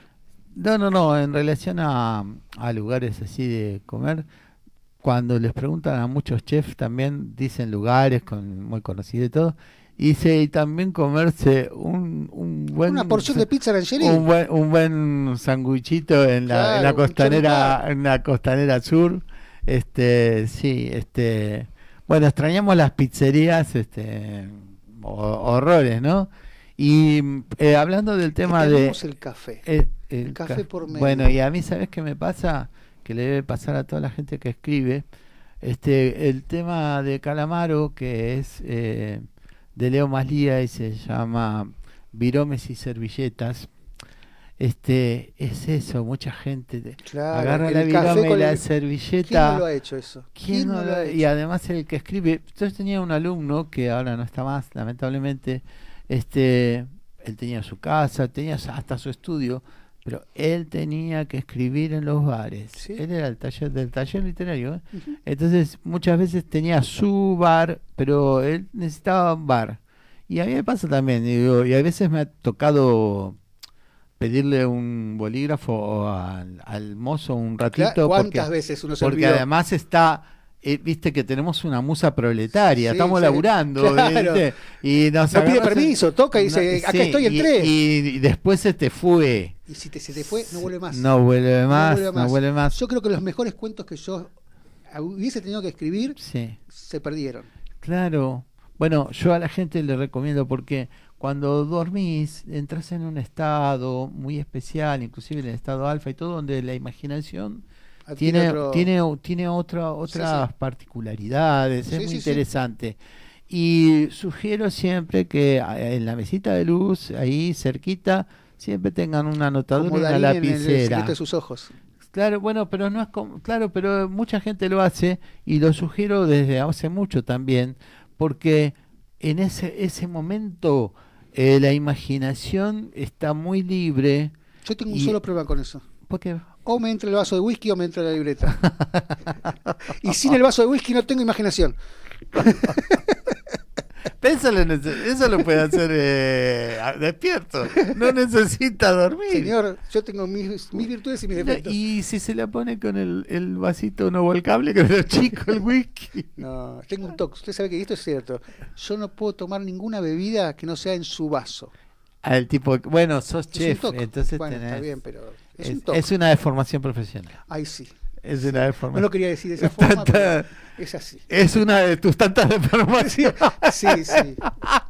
D: No, no, no, en relación a, a lugares así de comer, cuando les preguntan a muchos chefs también dicen lugares con, muy conocidos y todo, y y también comerse un, un buen
C: Una porción de pizza Rancherie.
D: un buen un buen sanguichito en la, en costanera en la costanera sur este sí este bueno extrañamos las pizzerías este ho- horrores no y eh, hablando del tema de
C: el café.
D: eh,
C: El café
D: ca-
C: por medio.
D: Bueno, y a mí, ¿sabes qué me pasa? Que le debe pasar a toda la gente que escribe. Este, el tema de Calamaro, que es eh, de Leo Maslía y se llama Viromes y Servilletas. Este, es eso, mucha gente te-
C: Claro,
D: agarra la virome y la
C: el-
D: servilleta.
C: ¿Quién no lo ha hecho eso?
D: ¿Quién no lo ha- Y además el que escribe, yo tenía un alumno que ahora no está más, lamentablemente, este, él tenía su casa, tenía hasta su estudio, pero él tenía que escribir en los bares.
C: Sí.
D: Él era el taller del taller literario, ¿eh? Entonces muchas veces tenía su bar, pero él necesitaba un bar. Y a mí me pasa también, digo, y a veces me ha tocado pedirle un bolígrafo al, al mozo un ratito.
C: ¿Cuántas
D: porque-
C: veces uno se
D: porque
C: olvidó?
D: además está, eh, viste que tenemos una musa proletaria,
C: Sí,
D: estamos
C: sí,
D: laburando, [LAUGHS]
C: claro.
D: ¿viste? Y nos
C: No pide permiso, toca y dice, acá estoy,
D: y-
C: entré.
D: Y, y después se te fue.
C: Y si te, se te fue, no vuelve más.
D: No vuelve
C: No
D: más,
C: vuelve
D: no vuelve más.
C: Yo creo que los mejores cuentos que yo hubiese tenido que escribir se perdieron.
D: claro. Bueno, yo a la gente le recomiendo porque cuando dormís entras en un estado muy especial, inclusive en el estado alfa y todo, donde la imaginación
C: Adquiere
D: tiene
C: otro-
D: tiene tiene otra otras
C: sí.
D: particularidades
C: Sí,
D: es muy interesante y sugiero siempre que en la mesita de luz ahí cerquita siempre tengan un anotador y una
C: Darín en el
D: lapicera
C: de sus ojos.
D: claro bueno pero no es como, claro pero mucha gente lo hace y lo sugiero desde hace mucho también porque en ese ese momento eh, la imaginación está muy libre
C: Yo tengo un solo problema con eso.
D: porque
C: O me entra el vaso de whisky o me entra la libreta. [LAUGHS] y sin el vaso de whisky no tengo imaginación. [LAUGHS]
D: Pénsalo en ese- eso lo puede hacer eh, despierto. No necesita dormir.
C: Señor, yo tengo mis, mis virtudes y mis defectos.
D: Y si se la pone con el, el vasito no volcable, que es chico el whisky.
C: No, tengo un toque. Usted sabe que esto es cierto. Yo no puedo tomar ninguna bebida que no sea en su vaso.
D: Al tipo, bueno, sos
C: Es
D: chef, entonces
C: bueno,
D: tenés-
C: está bien, pero es,
D: es,
C: un toque.
D: es una deformación profesional.
C: Ay, sí.
D: Es una
C: No
D: deformación.
C: lo quería decir de esa forma, pero es así.
D: Es una de tus tantas deformaciones.
C: Sí, sí.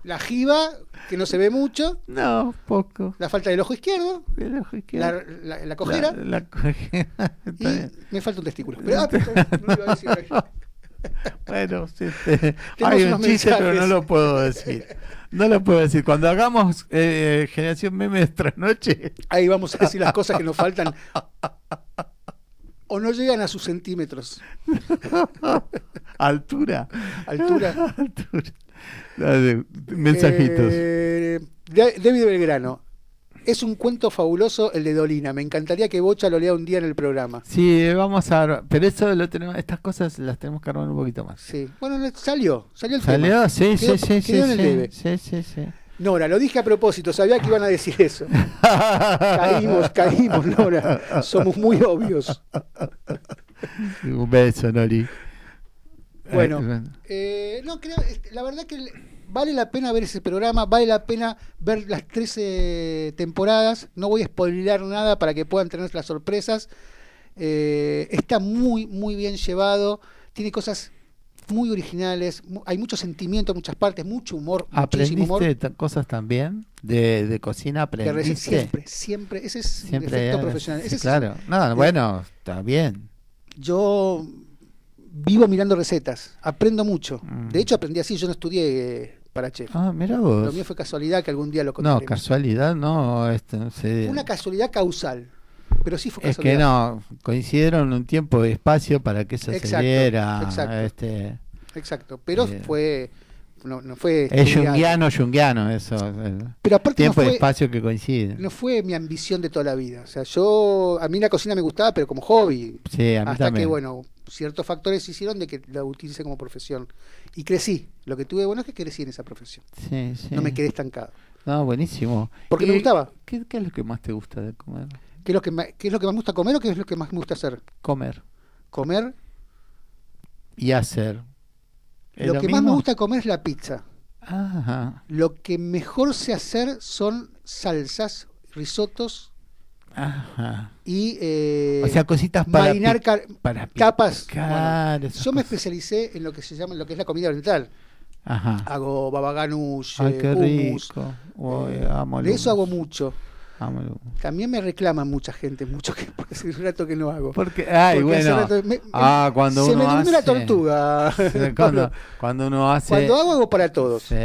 C: La jiba, que no se ve mucho.
D: No, poco.
C: La falta del ojo izquierdo.
D: El ojo izquierdo.
C: La, la- la cojera.
D: La, la cojera. [LAUGHS]
C: Y me falta un testículo. Pero, ah, [LAUGHS] pero no lo iba a decir.
D: Bueno, sí, [LAUGHS] este, hay un chiste, pero no lo puedo decir. No lo puedo decir. Cuando hagamos eh, Generación Meme esta noche,
C: Ahí vamos a decir las cosas que nos faltan. O no llegan a sus centímetros. [LAUGHS]
D: altura.
C: Altura. [LAUGHS]
D: altura. Mensajitos.
C: Eh, Da- David Belgrano. Es un cuento fabuloso el de Dolina. Me encantaría que Bocha lo lea un día en el programa.
D: Sí, vamos a. Pero eso lo tenemos, estas cosas las tenemos que armar un poquito más.
C: Sí. Bueno, salió. Salió el
D: ¿Salió?
C: tema.
D: Sí,
C: Quedó-
D: sí, sí, sí,
C: quedó en el
D: sí, sí, sí, sí.
C: Nora, lo dije a propósito. Sabía que iban a decir eso. Caímos, caímos, Nora. Somos muy obvios.
D: Un beso, Nori.
C: Bueno.
D: Eh,
C: Eh, no, creo, la verdad que le- vale la pena ver ese programa, vale la pena ver las 13 temporadas. No voy a spoilear nada para que puedan tener las sorpresas. Eh, está muy, muy bien llevado. Tiene cosas muy originales. Hay mucho sentimiento en muchas partes, mucho humor, muchísimo humor.
D: ¿Aprendiste ta- cosas también de, de cocina? ¿Aprendiste?
C: siempre, siempre. Ese es
D: Siempre
C: el efecto
D: es-
C: profesional.
D: sí,
C: Ese es-
D: claro. No, bueno, está bien.
C: yo vivo mirando recetas, aprendo mucho.
D: Mm.
C: De hecho, aprendí así. Yo no estudié eh, para chef.
D: Ah, mira
C: Lo
D: vos.
C: mío fue casualidad que algún día lo
D: No,
C: contaremos.
D: casualidad, no. No sé.
C: Fue una casualidad causal, pero sí fue
D: Es
C: casualidad.
D: que no, coincidieron un tiempo y espacio para que eso se
C: Exacto,
D: diera.
C: exacto.
D: Este,
C: Exacto, pero
D: Bien.
C: fue no, no fue
D: es
C: estudiado.
D: junguiano, junguiano, eso.
C: Pero aparte no
D: tiempo y
C: fue,
D: espacio que coinciden.
C: no fue mi ambición de toda la vida. O sea, yo a mí la cocina me gustaba, pero como hobby.
D: Sí, a mí
C: Hasta
D: también.
C: que bueno, ciertos factores hicieron de que la utilicé como profesión y crecí. Lo que tuve bueno es que crecí en esa profesión.
D: Sí, sí.
C: No me quedé estancado.
D: No, buenísimo.
C: Porque
D: ¿Y
C: me gustaba.
D: ¿qué, qué es lo que más te gusta de comer?
C: ¿Qué es lo que qué es lo que más me gusta comer o qué es lo que más me gusta hacer?
D: Comer
C: Comer.
D: y hacer. ¿Es
C: Lo
D: lo
C: que más me gusta comer es la pizza.
D: Ajá,
C: Lo que mejor sé hacer son salsas, risotos
D: ajá.
C: y eh,
D: o sea, cositas para
C: marinar
D: pi- para
C: capas. Bueno,
D: esas
C: yo me especialicé en lo que se llama lo que es la comida oriental.
D: Ajá.
C: Hago babaganush,
D: Ay,
C: eh,
D: qué
C: hummus.
D: rico. Uy,
C: Eh, de eso hago mucho. También me reclaman mucha gente, mucho [LAUGHS] que porque hace un rato que no hago.
D: Porque, ay,
C: Porque
D: bueno.
C: rato- me-
D: ah, cuando
C: se
D: uno
C: me
D: hace-
C: tortuga. [LAUGHS]
D: cuando, cuando uno hace.
C: Cuando hago, hago para todos.
D: Sí,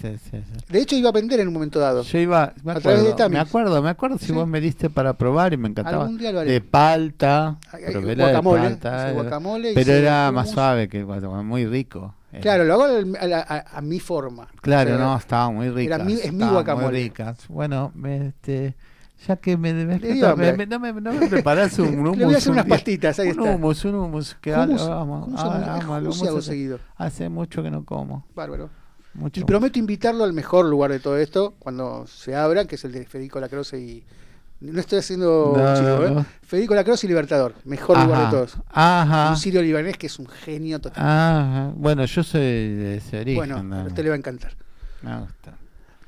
D: sí, sí.
C: De hecho, iba a vender en un momento dado.
D: Yo iba, me
C: A través de Tamis.
D: me acuerdo, me acuerdo si vos me diste para probar y me encantaba.
C: Algún día lo haré.
D: De palta,
C: Ay, ay,
D: probé la de
C: guacamole,
D: palta,
C: guacamole,
D: pero era más suave que el guacamole, muy rico. Eh,
C: Claro, lo hago a, la- a- a mi forma.
D: Claro,
C: O sea,
D: no, estaba muy rica.
C: era mi- es mi guacamole.
D: Muy ricas. Bueno, este, ya que me debes
C: hambre.
D: me, no, me, no me preparás [LAUGHS] un hummus.
C: Le voy a hacer
D: un
C: unas pastitas, ahí
D: un
C: está.
D: hummus, un hummus. Que
C: Hummus,
D: amo,
C: hummus,
D: ah,
C: hummus,
D: amo
C: hummus
D: hummus
C: hago
D: hace-
C: seguido.
D: Hace mucho que no como.
C: Bárbaro.
D: Mucho.
C: Y prometo invitarlo al mejor lugar de todo esto cuando se abran, que es el de Federico Lacroce y. No estoy haciendo
D: No, no,
C: ¿eh?
D: no.
C: Federico Lacroce y Libertador. Mejor lugar de
D: Ajá,
C: todos.
D: Ajá.
C: Un sirio libanés que es un genio total.
D: Ajá. Bueno, yo soy de ese origen.
C: bueno,
D: no,
C: a usted le va a encantar.
D: Me gusta.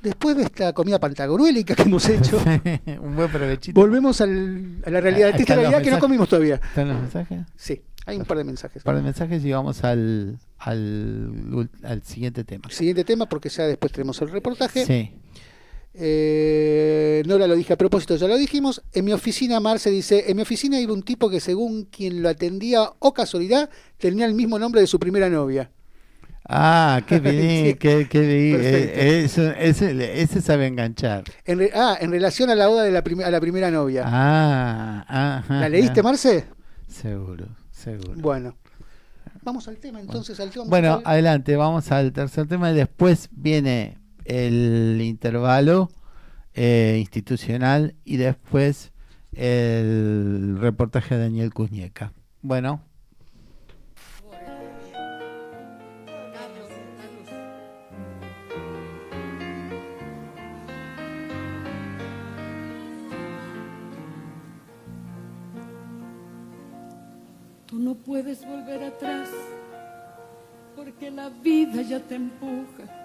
C: Después de esta comida pantagruélica que hemos hecho, [LAUGHS]
D: un buen provechito.
C: volvemos al- a la realidad,
D: Ahí
C: a esta realidad que no comimos todavía.
D: ¿Están los mensajes?
C: Sí, hay un par de mensajes.
D: Un par de mensajes y vamos al, al, al siguiente tema.
C: Siguiente tema, porque ya después tenemos el reportaje.
D: Sí.
C: Eh, Nora lo dije a propósito, ya lo dijimos. En mi oficina, Marce dice, en mi oficina iba un tipo que según quien lo atendía o casualidad, tenía el mismo nombre de su primera novia.
D: Ah, qué [LAUGHS] bien,
C: Sí.
D: qué, qué bien. Eh, eso, ese, ese sabe enganchar.
C: En re- ah, en relación a la boda de la, prim- a la primera novia.
D: Ah, ajá.
C: ¿La leíste, Marce?
D: Seguro, seguro.
C: Bueno. Vamos al tema entonces, al tema
D: Bueno, adelante, vamos al tercer tema y después viene el intervalo eh, institucional y después el reportaje de Daniel Cuñeca. Bueno,
E: Tú no puedes volver atrás porque la vida ya te empuja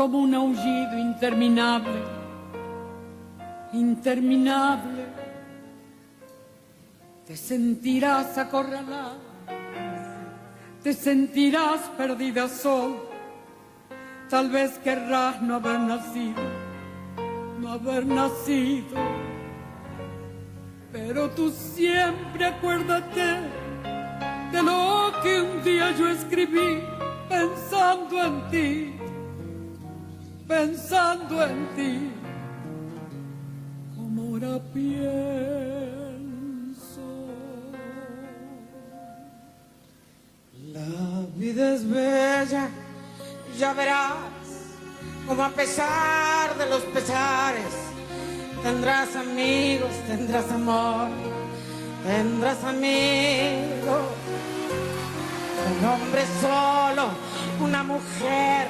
E: como un aullido interminable, interminable. Te sentirás acorralada, te sentirás perdida sola. Tal vez querrás no haber nacido, no haber nacido. Pero tú siempre acuérdate de lo que un día yo escribí pensando en ti, pensando en ti, como ahora pienso.
F: La vida es bella, ya verás, como a pesar de los pesares, tendrás amigos, tendrás amor, tendrás amigos. Un hombre solo, una mujer,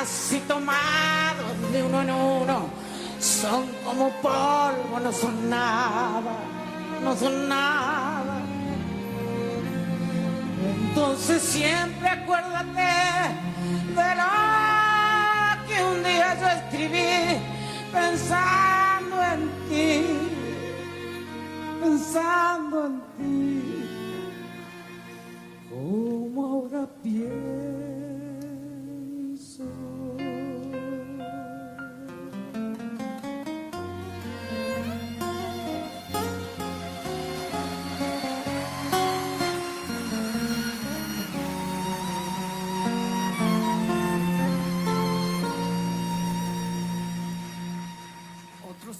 F: así tomados de uno en uno, son como polvo, no son nada, no son nada. Entonces siempre acuérdate de lo que un día yo escribí pensando en ti, pensando en ti, como ahora pienso.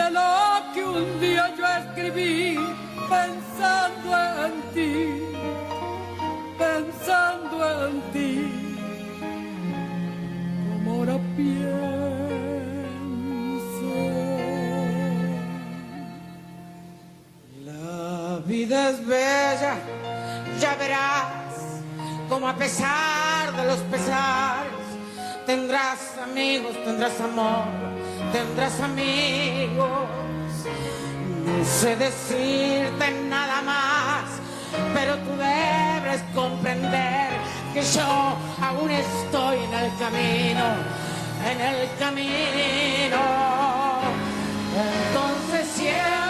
E: de lo que un día yo escribí pensando en ti, pensando en ti, como ahora pienso.
F: La vida es bella, ya verás, como a pesar de los pesares, tendrás amigos, tendrás amor, tendrás amigos. No sé decirte nada más, pero tú debes comprender que yo aún estoy en el camino, en el camino. Entonces siempre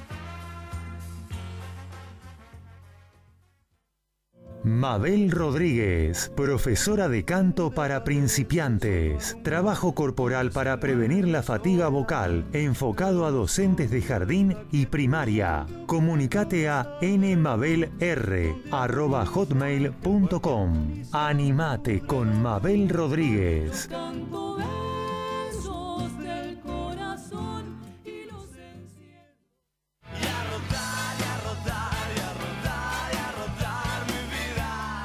B: Mabel Rodríguez, profesora de canto para principiantes. Trabajo corporal para prevenir la fatiga vocal, enfocado a docentes de jardín y primaria. Comunicate a nmabelr@hotmail.com. Animate con Mabel Rodríguez.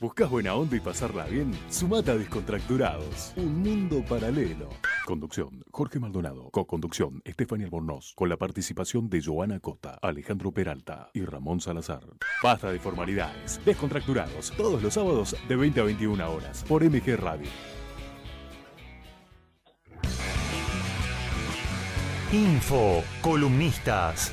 G: ¿Buscas buena onda y pasarla bien? Sumata Descontracturados, un mundo paralelo. Conducción, Jorge Maldonado. Co-conducción, Estefania Albornoz. Con la participación de Joana Cota, Alejandro Peralta y Ramón Salazar. Basta de formalidades. Descontracturados, todos los sábados de 20 a 21 horas, por MG Radio.
B: Info, columnistas,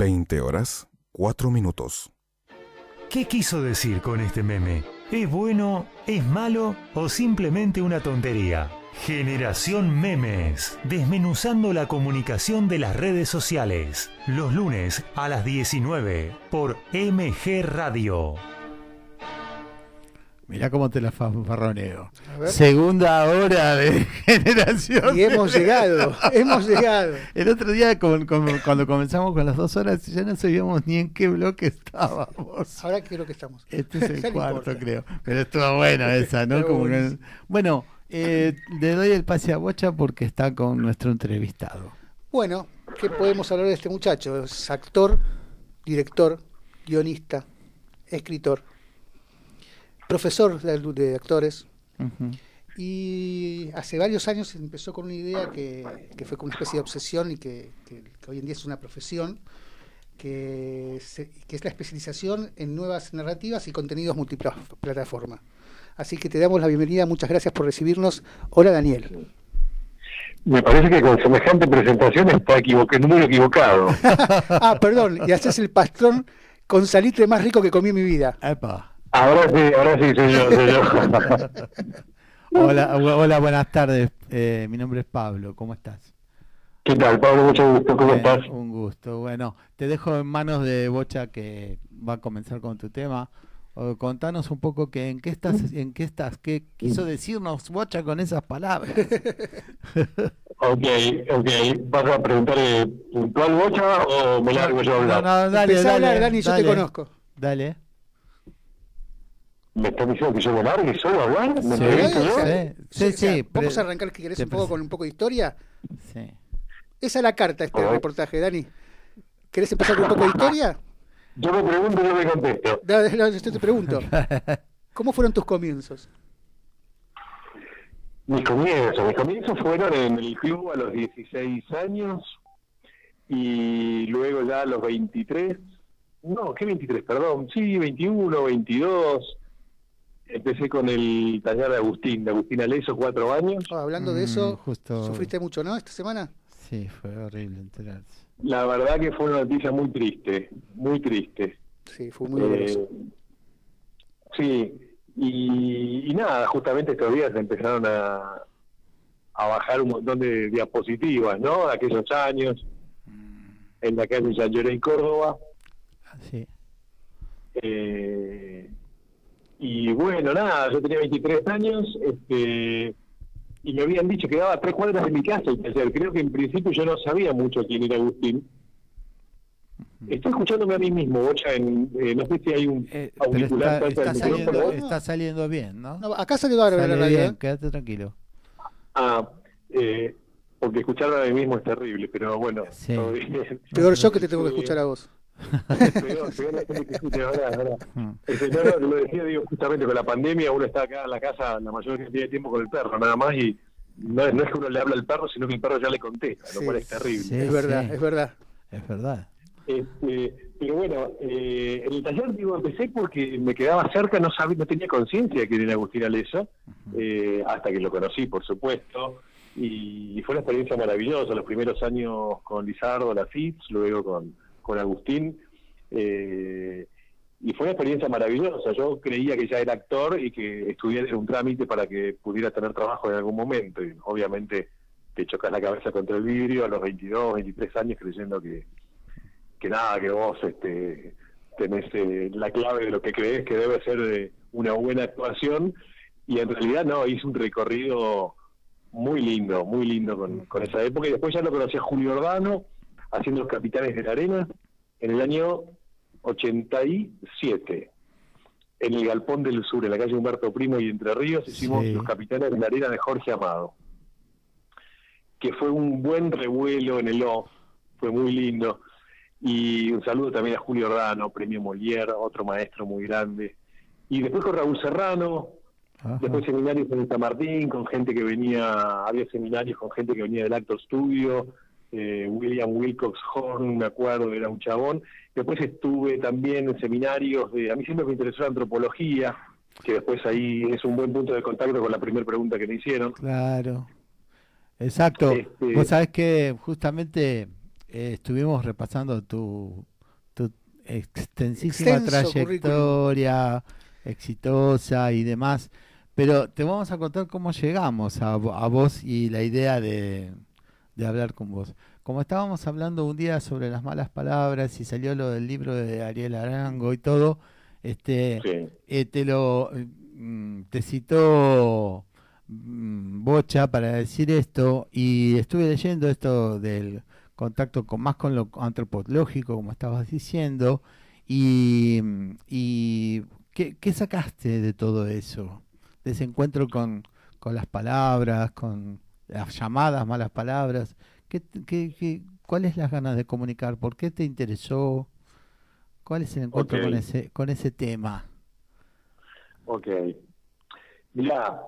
H: Veinte horas, cuatro minutos.
B: ¿Qué quiso decir con este meme? ¿Es bueno, es malo o simplemente una tontería? Generación Memes, desmenuzando la comunicación de las redes sociales, los lunes a las 19 por MG Radio.
D: Mirá cómo te la farroneo. Segunda hora de [LAUGHS] generación.
C: Y hemos llegado, [LAUGHS] hemos llegado.
D: El otro día, con- con- cuando comenzamos con las dos horas, ya no sabíamos ni en qué bloque estábamos.
C: Ahora creo que estamos.
D: Este [LAUGHS] es el cuarto,
C: importa.
D: creo. Pero estuvo bueno esa, ¿no? Como que-. Bueno, eh, le doy el pase a Bocha porque está con nuestro entrevistado.
C: Bueno, ¿qué podemos hablar de este muchacho? Es actor, director, guionista, escritor, profesor de, de actores.
D: Ujú.
C: Y hace varios años empezó con una idea que, que fue como una especie de obsesión y que, que- que hoy en día es una profesión, que, se- que es la especialización en nuevas narrativas y contenidos multiplataforma. Así que te damos la bienvenida, muchas gracias por recibirnos. Hola Daniel.
I: Me parece que con semejante presentación está equivoqué, número equivocado. [LAUGHS]
C: ah, perdón, y haces el pastrón con salitre más rico que comí en mi vida.
D: Epa.
I: Ahora sí, ahora sí soy yo, soy yo. [LAUGHS]
D: Hola, hola, buenas tardes. Eh, mi nombre es Pablo. ¿Cómo estás?
I: ¿Qué tal, Pablo? Mucho gusto, ¿cómo
D: Bien,
I: estás?
D: Un gusto. Bueno, te dejo en manos de Bocha que va a comenzar con tu tema. O contanos un poco que en qué estás, en qué estás, qué quiso decirnos Bocha con esas palabras. [LAUGHS]
I: Ok, ok. ¿Vas a preguntar eh, puntual, Bocha, o me largo yo a
D: No,
I: hablar?
D: no, dale,
C: Empezá a
D: dale,
C: hablar, Dani, yo te
D: dale.
C: conozco.
D: Dale.
I: ¿Me estás diciendo que yo me largue solo a hablar? ¿Me
D: Sí,
I: yo?
D: Sí, sí, sí,
C: Vamos a arrancar, que querés, un poco con un poco de historia.
D: Sí.
C: Esa es la carta, este reportaje, Dani. ¿Querés empezar con un poco de historia?
I: Yo me pregunto y yo me contesto.
C: Yo te pregunto. [LAUGHS] ¿Cómo fueron tus comienzos?
I: Mis comienzos, mis comienzos fueron en el club a los 16 años y luego ya a los 23, no, ¿qué 23? Perdón, sí, 21, 22. Empecé con el taller de Agustín, de Agustín Aleso, cuatro años.
C: Ah, hablando de
D: Mm,
C: eso,
D: justo-
C: ¿sufriste mucho, no, esta semana?
D: Sí, fue horrible enterarse.
I: La verdad que fue una noticia muy triste, muy triste.
C: Sí, fue muy doloroso.
I: Eh, sí, y, y nada, justamente estos días empezaron a, a bajar un montón de diapositivas, ¿no? De aquellos años, en la calle San Lloré, en Córdoba.
D: Sí.
I: Eh, y bueno, nada, yo tenía 23 años este, y me habían dicho que daba a tres cuadras de mi casa el taller. Creo que en principio yo no sabía mucho quién era Agustín. Estoy escuchándome a mí mismo, Bocha, en, eh, no sé si hay un
D: Eh,
I: auricular
D: está, está saliendo, está saliendo bien, ¿no?
C: No, acá sale bárbaro
D: Sale
C: la
D: bien,
C: ¿eh?
D: quédate tranquilo.
I: Ah, eh, porque escucharme a mí mismo es terrible, pero bueno,
D: Sí.
I: todo bien.
C: Peor yo que te tengo que [LAUGHS] escuchar a vos.
I: Peor, peor la gente que escucha ahora, ahora. No, no, lo decía, digo, justamente con la pandemia uno está acá en la casa la mayor cantidad de tiempo con el perro, nada más, y no, es- no es que uno le habla al perro, sino que el perro ya le contesta, lo
C: Sí,
I: cual es terrible.
D: Sí,
C: Es verdad,
D: sí.
C: es verdad.
D: Es verdad.
I: Este, pero bueno, eh, en el taller digo, empecé porque me quedaba cerca, no sabía, no tenía conciencia de que era Agustín Alesa, eh, hasta que lo conocí, por supuesto, y, y fue una experiencia maravillosa, los primeros años con Lizardo, la FIPS, luego con, con Agustín, eh, y fue una experiencia maravillosa, yo creía que ya era actor y que estudiar era un trámite para que pudiera tener trabajo en algún momento, obviamente te chocas la cabeza contra el vidrio a los 22, 23 años creyendo que que nada, que vos este, tenés eh, la clave de lo que crees que debe ser eh, una buena actuación. Y en realidad no, hice un recorrido muy lindo, muy lindo con, con esa época. Y después ya lo conocí a Julio Ordano haciendo Los Capitanes de la Arena en el año 87 en el Galpón del Sur, en la calle Humberto Primo y Entre Ríos, hicimos
D: Sí.
I: Los Capitanes de la Arena de Jorge Amado que fue un buen revuelo en el off, fue muy lindo. Y un saludo también a Julio Ordano, premio Molière, otro maestro muy grande. Y después con Raúl Serrano,
D: Ajá.
I: después seminarios en San Martín, con gente que venía, había seminarios con gente que venía del Actor Studio, eh, William Wilcox Horn, me acuerdo, era un chabón. Después estuve también en seminarios de, a mí siempre me interesó la antropología, que después ahí es un buen punto de contacto con la primera pregunta que me hicieron.
D: Claro. Exacto.
I: Este-
D: Vos sabés que justamente eh, estuvimos repasando tu, tu extensísima
C: Extenso
D: trayectoria exitosa y demás, pero te vamos a contar cómo llegamos a, a vos y la idea de, de hablar con vos. Como estábamos hablando un día sobre las malas palabras y salió lo del libro de Ariel Arango y todo, este,
I: Sí.
D: eh, te lo mm, te citó mm, Bocha para decir esto y estuve leyendo esto del contacto con más con lo antropológico como estabas diciendo y, mm, y ¿qué, qué sacaste de todo eso de ese encuentro con, con las palabras con las llamadas malas palabras ¿Qué, qué, qué- cuáles las ganas de comunicar por qué te interesó cuál es el encuentro con ese con ese tema
I: Ok. Mira,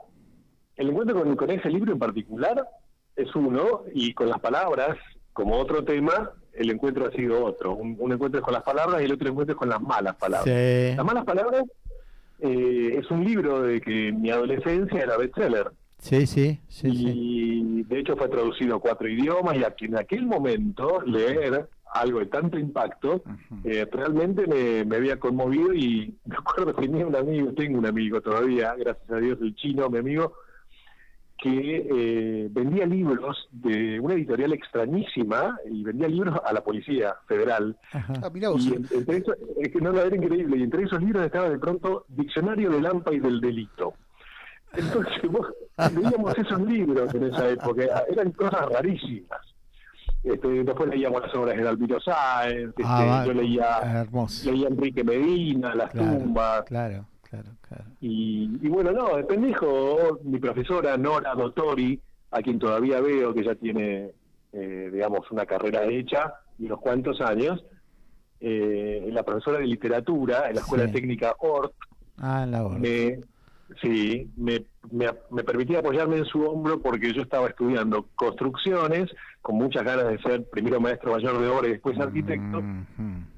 I: el encuentro con, con ese libro en particular es uno, y con las palabras, como otro tema, el encuentro ha sido otro. Un, un encuentro es con las palabras y el otro encuentro es con las malas palabras.
D: Sí.
I: Las malas palabras eh, es un libro de que en mi adolescencia era bestseller.
D: Sí, sí, sí, sí.
I: y de hecho fue traducido a cuatro idiomas y aquí en aquel momento leer algo de tanto impacto eh, realmente me, me había conmovido y [LAUGHS] me acuerdo que tenía un amigo, tengo un amigo todavía, gracias a Dios, el chino, mi amigo, que eh, vendía libros de una editorial extrañísima y vendía libros a la Policía Federal.
C: Ah, mirá vos.
I: Y en- entre eso, es que no, no, era increíble, y entre esos libros estaba de pronto Diccionario del AMPA y del Delito. Entonces, vos, leíamos esos libros en esa época, eran cosas rarísimas. Este, después leíamos las obras de Albino Sáenz, este,
D: Ah,
I: yo leía, leía Enrique Medina, Las
D: Claro,
I: tumbas,
D: claro, claro, claro.
I: y, y bueno, no, de pendejo, mi profesora Nora Dottori, a quien todavía veo que ya tiene, eh, digamos, una carrera hecha y unos cuantos años, eh, la profesora de literatura en la Escuela
D: Sí.
I: Técnica ORT,
D: Ah, en la
I: me, sí, me, me, me permitía apoyarme en su hombro porque yo estaba estudiando construcciones, con muchas ganas de ser primero maestro mayor de obra y después arquitecto,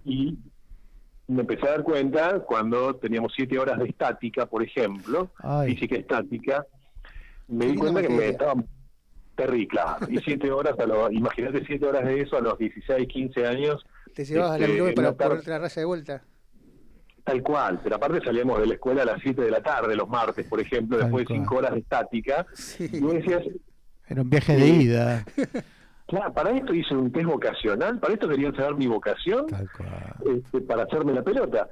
I: y me empecé a dar cuenta cuando teníamos siete horas de estática, por ejemplo,
D: Ay.
I: física estática, me di cuenta que me estaban terrible, claro. Y siete horas, a los, imagínate siete horas de eso a los 16, 15 años,
C: Te llevabas a la
I: Este,
C: para ponerte la raya de vuelta.
I: Tal cual. Pero aparte salíamos de la escuela a las 7 de la tarde, los martes, por ejemplo,
D: Tal
I: después de
D: cual.
I: cinco horas de estática.
C: Sí.
I: Y vos decías,
D: Era un viaje de
I: Sí.
D: ida. [LAUGHS]
I: claro, para esto hice un test vocacional, para esto querían saber mi vocación,
D: Tal cual.
I: este, para hacerme la pelota.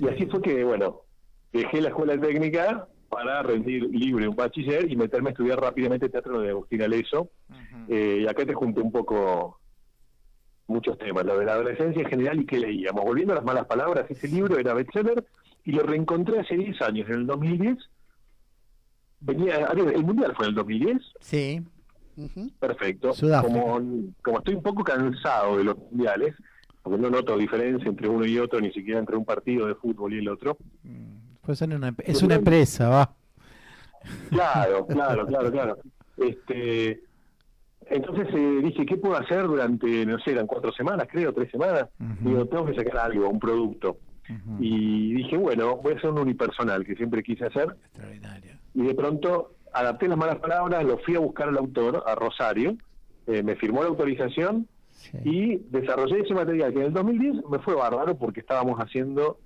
I: Y así fue que, bueno, dejé la escuela técnica para rendir libre un bachiller y meterme a estudiar rápidamente teatro de Agustín Aleso. Eh, y acá te junté un poco muchos temas, lo de la adolescencia en general y qué leíamos. Volviendo a las malas palabras, ese libro era bestseller y lo reencontré hace 10 años, en el 2010. Venía, a ver, el Mundial fue en el 2010.
D: Sí.
I: Perfecto.
D: Sudáfrica.
I: Como, como estoy un poco cansado de los mundiales, porque no noto diferencia entre uno y otro, ni siquiera entre un partido de fútbol y el otro.
D: Pues son una, es una empresa, va.
I: Claro, claro, [LAUGHS] claro, claro. Este, entonces eh, dije, ¿qué puedo hacer durante, no sé, eran cuatro semanas, creo, tres semanas? Digo, tengo que sacar algo, un producto. Y dije, bueno, voy a hacer un unipersonal que siempre quise hacer. Y de pronto adapté las malas palabras, lo fui a buscar al autor, a Rosario, eh, me firmó la autorización y desarrollé ese material que en el 2010 me fue bárbaro porque estábamos haciendo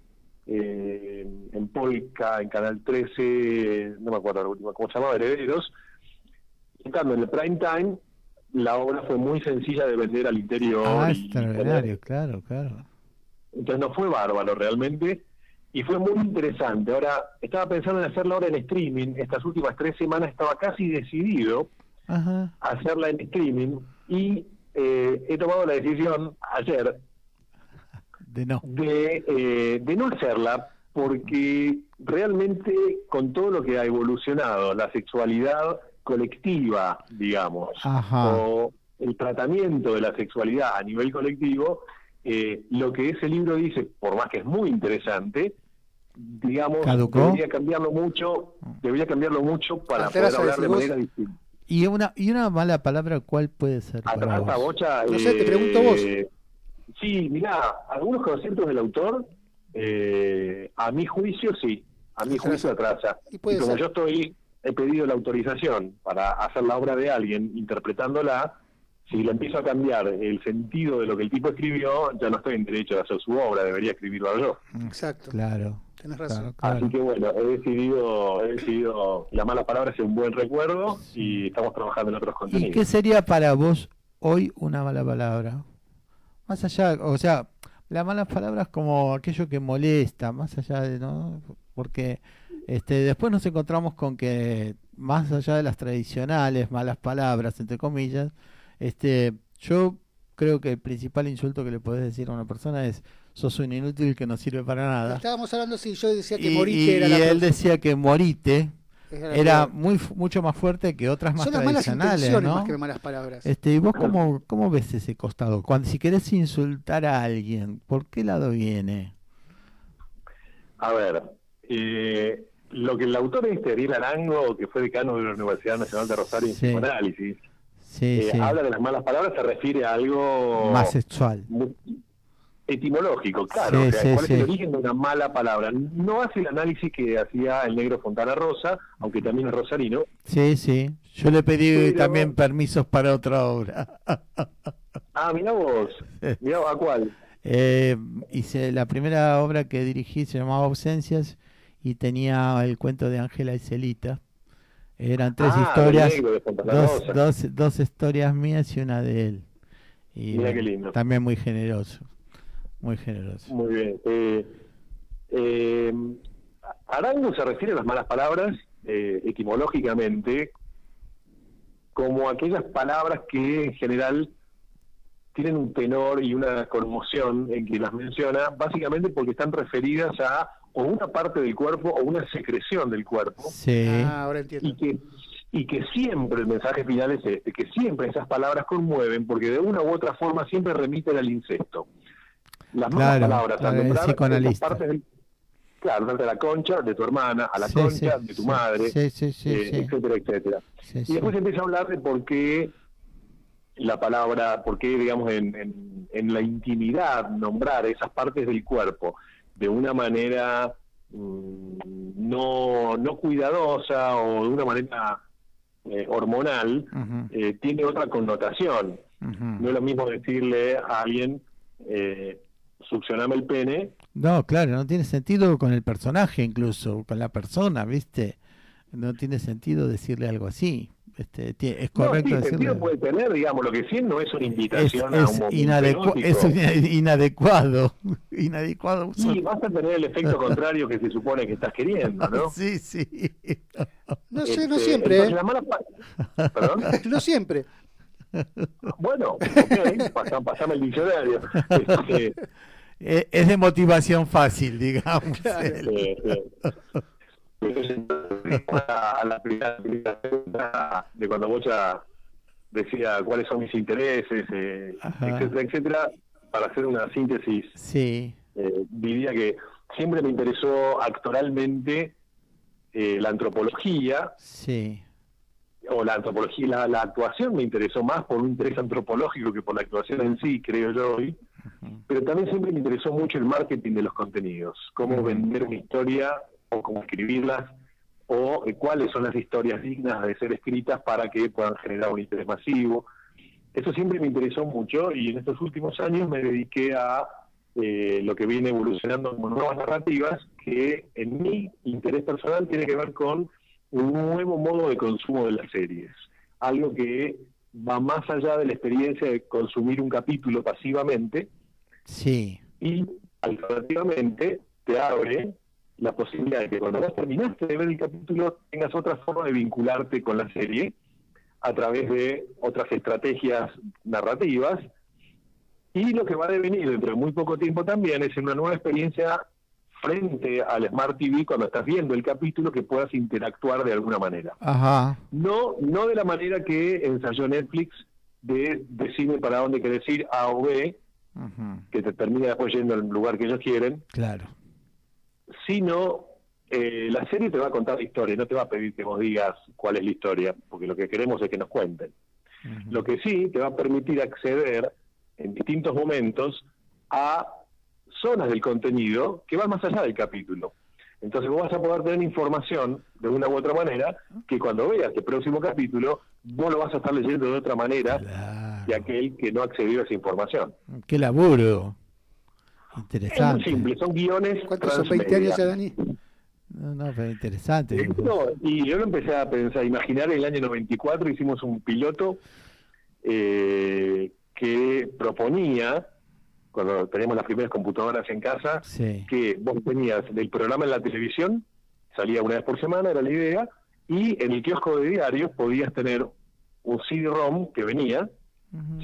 I: eh, en Polka, en Canal 13, no me acuerdo la última, ¿cómo se llamaba? Herederos. Estando en el prime time, la obra fue muy sencilla de vender al interior.
D: Ah,
I: y-
D: extraordinario, claro, claro.
I: entonces no fue bárbaro realmente y fue muy interesante. Ahora, estaba pensando en hacerla ahora en streaming. Estas últimas tres semanas estaba casi decidido
D: Ajá.
I: a hacerla en streaming y eh, he tomado la decisión ayer
D: De no.
I: de, eh, de no hacerla porque realmente con todo lo que ha evolucionado la sexualidad colectiva, digamos,
D: Ajá.
I: o el tratamiento de la sexualidad a nivel colectivo, eh, lo que ese libro dice, por más que es muy interesante, digamos,
D: ¿Caducó?
I: debería cambiarlo mucho, debería cambiarlo mucho para poder
C: a
I: hablar de manera distinta.
D: Y una, y una mala palabra, ¿cuál puede ser para
I: Atrasa,
D: vos?
I: bocha.
C: No sé, te pregunto vos.
I: Sí, mirá, algunos conceptos del autor, eh, a mi juicio sí, a mi juicio atrasa.
C: Y puede
I: como
C: ser.
I: yo estoy, he pedido la autorización para hacer la obra de alguien interpretándola, si le empiezo a cambiar el sentido de lo que el tipo escribió, ya no estoy en derecho de hacer su obra, debería escribirlo yo.
C: Exacto.
D: Claro.
C: Tenés razón.
D: Claro,
I: Así que bueno, he decidido, he decidido la mala palabra es un buen recuerdo y estamos trabajando en otros
D: ¿Y
I: contenidos.
D: qué sería para vos hoy una mala palabra? Más allá, o sea, la mala palabra es como aquello que molesta, más allá de, ¿no? Porque este, después nos encontramos con que, más allá de las tradicionales malas palabras, entre comillas, este, yo creo que el principal insulto que le podés decir a una persona es, sos un inútil que no sirve para nada.
C: Estábamos hablando si yo decía que
D: Y,
C: morite
D: y-
C: era
D: y
C: la
D: él decía que morite
C: Era
D: muy mucho más fuerte que otras más
C: Son las malas
D: tradicionales,
C: intenciones
D: ¿no?
C: más que malas palabras.
D: Este, ¿y vos cómo, cómo ves ese costado? Cuando si querés insultar a alguien, ¿por qué lado viene?
I: A ver, eh, lo que el autor este, Ariel Arango, que fue decano de la Universidad Nacional de Rosario en
D: Sí.
I: Psicoanálisis,
D: Sí,
I: eh,
D: sí.
I: habla de las malas palabras, se refiere a algo
D: Más sexual.
I: etimológico, claro,
D: Sí,
I: o sea,
D: sí,
I: cuál es el origen de una mala palabra. No hace el análisis que hacía el negro Fontana Rosa, aunque también es rosarino.
D: Sí, sí. Yo le pedí
I: Pero-
D: también permisos para otra obra. [LAUGHS]
I: Ah, mira vos, mira a cuál.
D: Eh, hice la primera obra que dirigí se llamaba Ausencias y tenía el cuento de Ángela y Celita. Eran tres
I: Ah,
D: historias, dos, dos historias mías y una de él. Y
I: Mira qué lindo.
D: también muy generoso, muy generoso.
I: Muy bien. Eh, eh, Arango se refiere a las malas palabras eh, etimológicamente como aquellas palabras que en general tienen un tenor y una conmoción en que las menciona, básicamente porque están referidas a o una parte del cuerpo o una secreción del cuerpo.
D: Sí.
C: Ah, ahora entiendo.
I: Y que, y que siempre el mensaje final es este, que siempre esas palabras conmueven porque de una u otra forma siempre remiten al incesto. Las malas
D: Claro,
I: palabras al
D: el
I: nombrar
D: psicoanalista.
I: partes del- claro, de la concha de tu hermana, a la
D: Sí,
I: concha
D: sí,
I: de tu
D: sí,
I: madre,
D: sí, sí, sí,
I: eh,
D: sí.
I: etcétera, etcétera.
D: Sí,
I: Y
D: sí.
I: después empieza a hablar de por qué la palabra, por qué, digamos, en, en- en la intimidad nombrar esas partes del cuerpo de una manera mm, no, no cuidadosa o de una manera eh, hormonal, eh, tiene otra connotación. No es lo mismo decirle a alguien, eh, succioname el pene,
D: No, claro, no tiene sentido con el personaje incluso, con la persona, ¿viste? No tiene sentido decirle algo así. Este, es
I: No,
D: correcto
I: sí,
D: decirle.
I: sentido puede tener, digamos, lo que sí no es una
D: Es,
I: invitación a un erótico.
D: es [LAUGHS] ina- inadecuado. [LAUGHS] inadecuado.
I: Y vas a tener el efecto contrario que se supone que estás queriendo, ¿no? [LAUGHS]
D: Sí, sí.
C: No sé, no
I: Este,
C: siempre,
I: entonces
C: ¿eh?
I: la mala ¿Perdón?
C: No siempre.
I: Bueno, ok, pasa- pasame el diccionario. Este,
D: es de motivación fácil, digamos.
I: entonces, a la primera pregunta de cuando ya decía cuáles son mis intereses, eh, etcétera, etcétera, para hacer una síntesis,
D: Sí,
I: eh, diría que siempre me interesó actoralmente eh, la antropología,
D: sí.
I: o la antropología, la, la actuación me interesó más por un interés antropológico que por la actuación en sí, creo yo hoy. Pero también siempre me interesó mucho el marketing de los contenidos, cómo vender una historia o cómo escribirlas o eh, cuáles son las historias dignas de ser escritas para que puedan generar un interés masivo. Eso siempre me interesó mucho y en estos últimos años me dediqué a eh, lo que viene evolucionando como nuevas narrativas, que en mi interés personal tiene que ver con un nuevo modo de consumo de las series. Algo que va más allá de la experiencia de consumir un capítulo pasivamente
D: Sí,
I: y alternativamente te abre la posibilidad de que cuando vos terminaste de ver el capítulo tengas otra forma de vincularte con la serie a través de otras estrategias narrativas y lo que va a devenir dentro de muy poco tiempo también es una nueva experiencia frente al Smart TV cuando estás viendo el capítulo que puedas interactuar de alguna manera.
D: ajá,
I: No, no de la manera que ensayó Netflix de decirme para dónde querés ir, A o B, que te termina después yendo al lugar que ellos quieren,
D: claro.
I: Sino eh, la serie te va a contar la historia, no te va a pedir que vos digas cuál es la historia, porque lo que queremos es que nos cuenten. Lo que sí te va a permitir acceder en distintos momentos a zonas del contenido que van más allá del capítulo. Entonces vos vas a poder tener información de una u otra manera que cuando veas el próximo capítulo vos lo vas a estar leyendo de otra manera que aquel que no accedió a esa información.
D: Qué laburo.
I: Es muy
D: Interesante.
I: simple, son guiones
C: ¿Cuántos son 20
I: transmedia.
C: años ya, Dani?
D: No, no, pero interesante.
I: Esto, y yo lo empecé a pensar, imaginar en el año 94 hicimos un piloto eh, que proponía, cuando teníamos las primeras computadoras en casa,
D: Sí.
I: que vos tenías el programa en la televisión, salía una vez por semana, era la idea, y en el kiosco de diarios podías tener un CD-ROM que venía,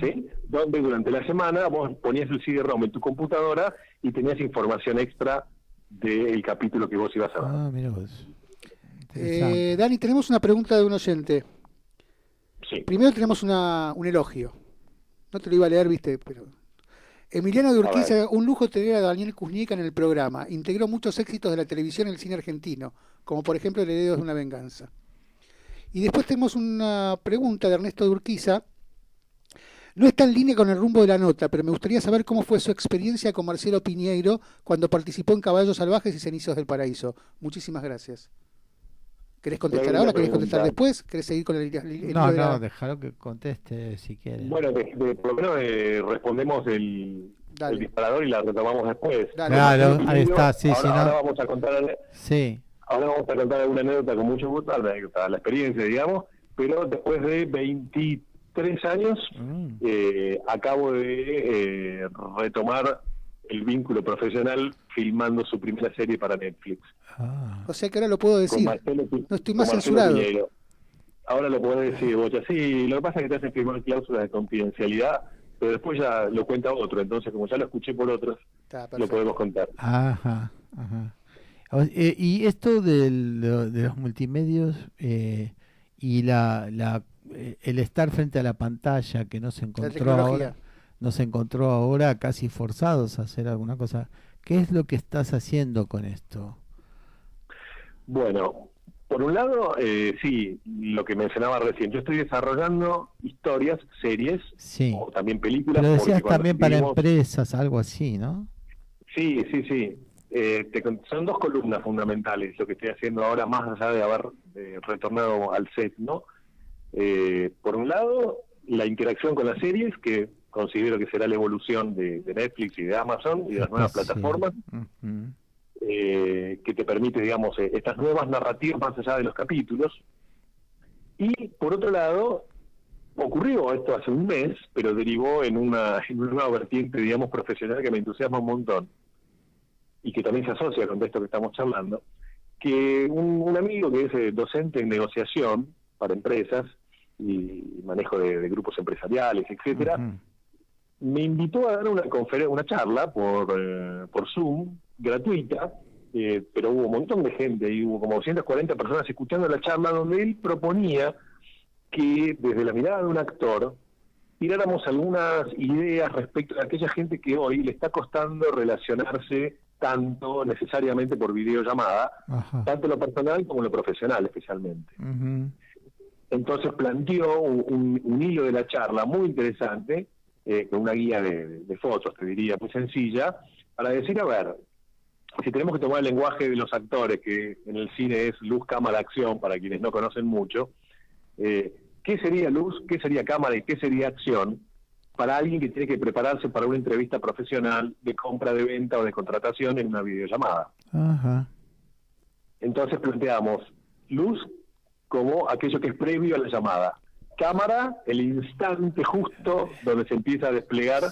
I: ¿sí? donde durante la semana vos ponías el CD-ROM en tu computadora y tenías información extra del capítulo que vos ibas a ver.
D: Ah, mira vos.
C: Eh, Dani, tenemos una pregunta de un oyente.
I: Sí.
C: Primero tenemos una, un elogio. No te lo iba a leer, viste, pero... Emiliano de Urquiza, un lujo tener a Daniel Kuznica en el programa. Integró muchos éxitos de la televisión y el cine argentino, como por ejemplo Herederos de una venganza. Y después tenemos una pregunta de Ernesto de Urquiza. No está en línea con el rumbo de la nota, pero me gustaría saber cómo fue su experiencia con Marcelo Piñeiro cuando participó en Caballos Salvajes y Cenizos del Paraíso. Muchísimas gracias. ¿Querés contestar ahora? ¿Querés contestar después? ¿Querés seguir con el, el- el
D: No,
C: de la-
D: no, déjalo que conteste si quiere.
I: Bueno, de- de- por lo menos eh, respondemos el, disparador y la retomamos después.
C: Dale.
D: Claro, ahí está, sí,
I: ahora,
D: si no-
I: ahora vamos a contar
D: Sí,
I: ahora vamos a contar alguna anécdota con mucho gusto, la la experiencia, digamos, pero después de 23 años
D: Mm.
I: eh, acabo de eh, retomar el vínculo profesional filmando su primera serie para Netflix.
D: Ah,
C: O sea que ahora lo puedo decir.
I: Marcelo
C: No estoy más censurado.
I: Ahora lo podés decir, Bocha. Sí, lo que pasa es que te hacen firmar cláusulas de confidencialidad, pero después ya lo cuenta otro. Entonces, como ya lo escuché por otros,
C: Está
I: lo podemos contar.
D: Ajá, ajá. O- eh, y esto del- de los multimedios eh, y la, la, el estar frente a la pantalla que no se encontró ahora, no se encontró ahora casi forzados a hacer alguna cosa. ¿Qué es lo que estás haciendo con esto?
I: Bueno, por un lado, eh, sí, lo que mencionaba recién, yo estoy desarrollando historias, series,
D: Sí.
I: o también películas.
D: Pero decías también para empresas, algo así, ¿no?
I: Sí, sí, sí. Eh, te son dos columnas fundamentales lo que estoy haciendo ahora, más allá de haber eh, retornado al set, ¿no? Eh, por un lado, la interacción con las series, que considero que será la evolución de, de Netflix y de Amazon y de las nuevas
D: Sí.
I: plataformas, eh, que te permite, digamos, eh, estas nuevas narrativas más allá de los capítulos. Y por otro lado, ocurrió esto hace un mes, pero derivó en una, en una nueva vertiente, digamos, profesional que me entusiasma un montón y que también se asocia con esto que estamos charlando, que un, un amigo que es eh, docente en negociación para empresas y manejo de, de grupos empresariales, etcétera, me invitó a dar una conferencia, una charla por, eh, por Zoom, gratuita, eh, pero hubo un montón de gente, y hubo como 240 personas escuchando la charla donde él proponía que desde la mirada de un actor tiráramos algunas ideas respecto a aquella gente que hoy le está costando relacionarse tanto necesariamente por videollamada,
D: Ajá.
I: tanto lo personal como lo profesional especialmente. Entonces planteó un, un- un hilo de la charla muy interesante, eh, con una guía de, de fotos, te diría, muy sencilla, para decir, a ver, si tenemos que tomar el lenguaje de los actores, que en el cine es luz, cámara, acción, para quienes no conocen mucho, eh, ¿qué sería luz, qué sería cámara y qué sería acción para alguien que tiene que prepararse para una entrevista profesional de compra, de venta o de contratación en una videollamada?
D: Ajá.
I: Entonces planteamos luz como aquello que es previo a la llamada. Cámara, el instante justo donde se empieza a desplegar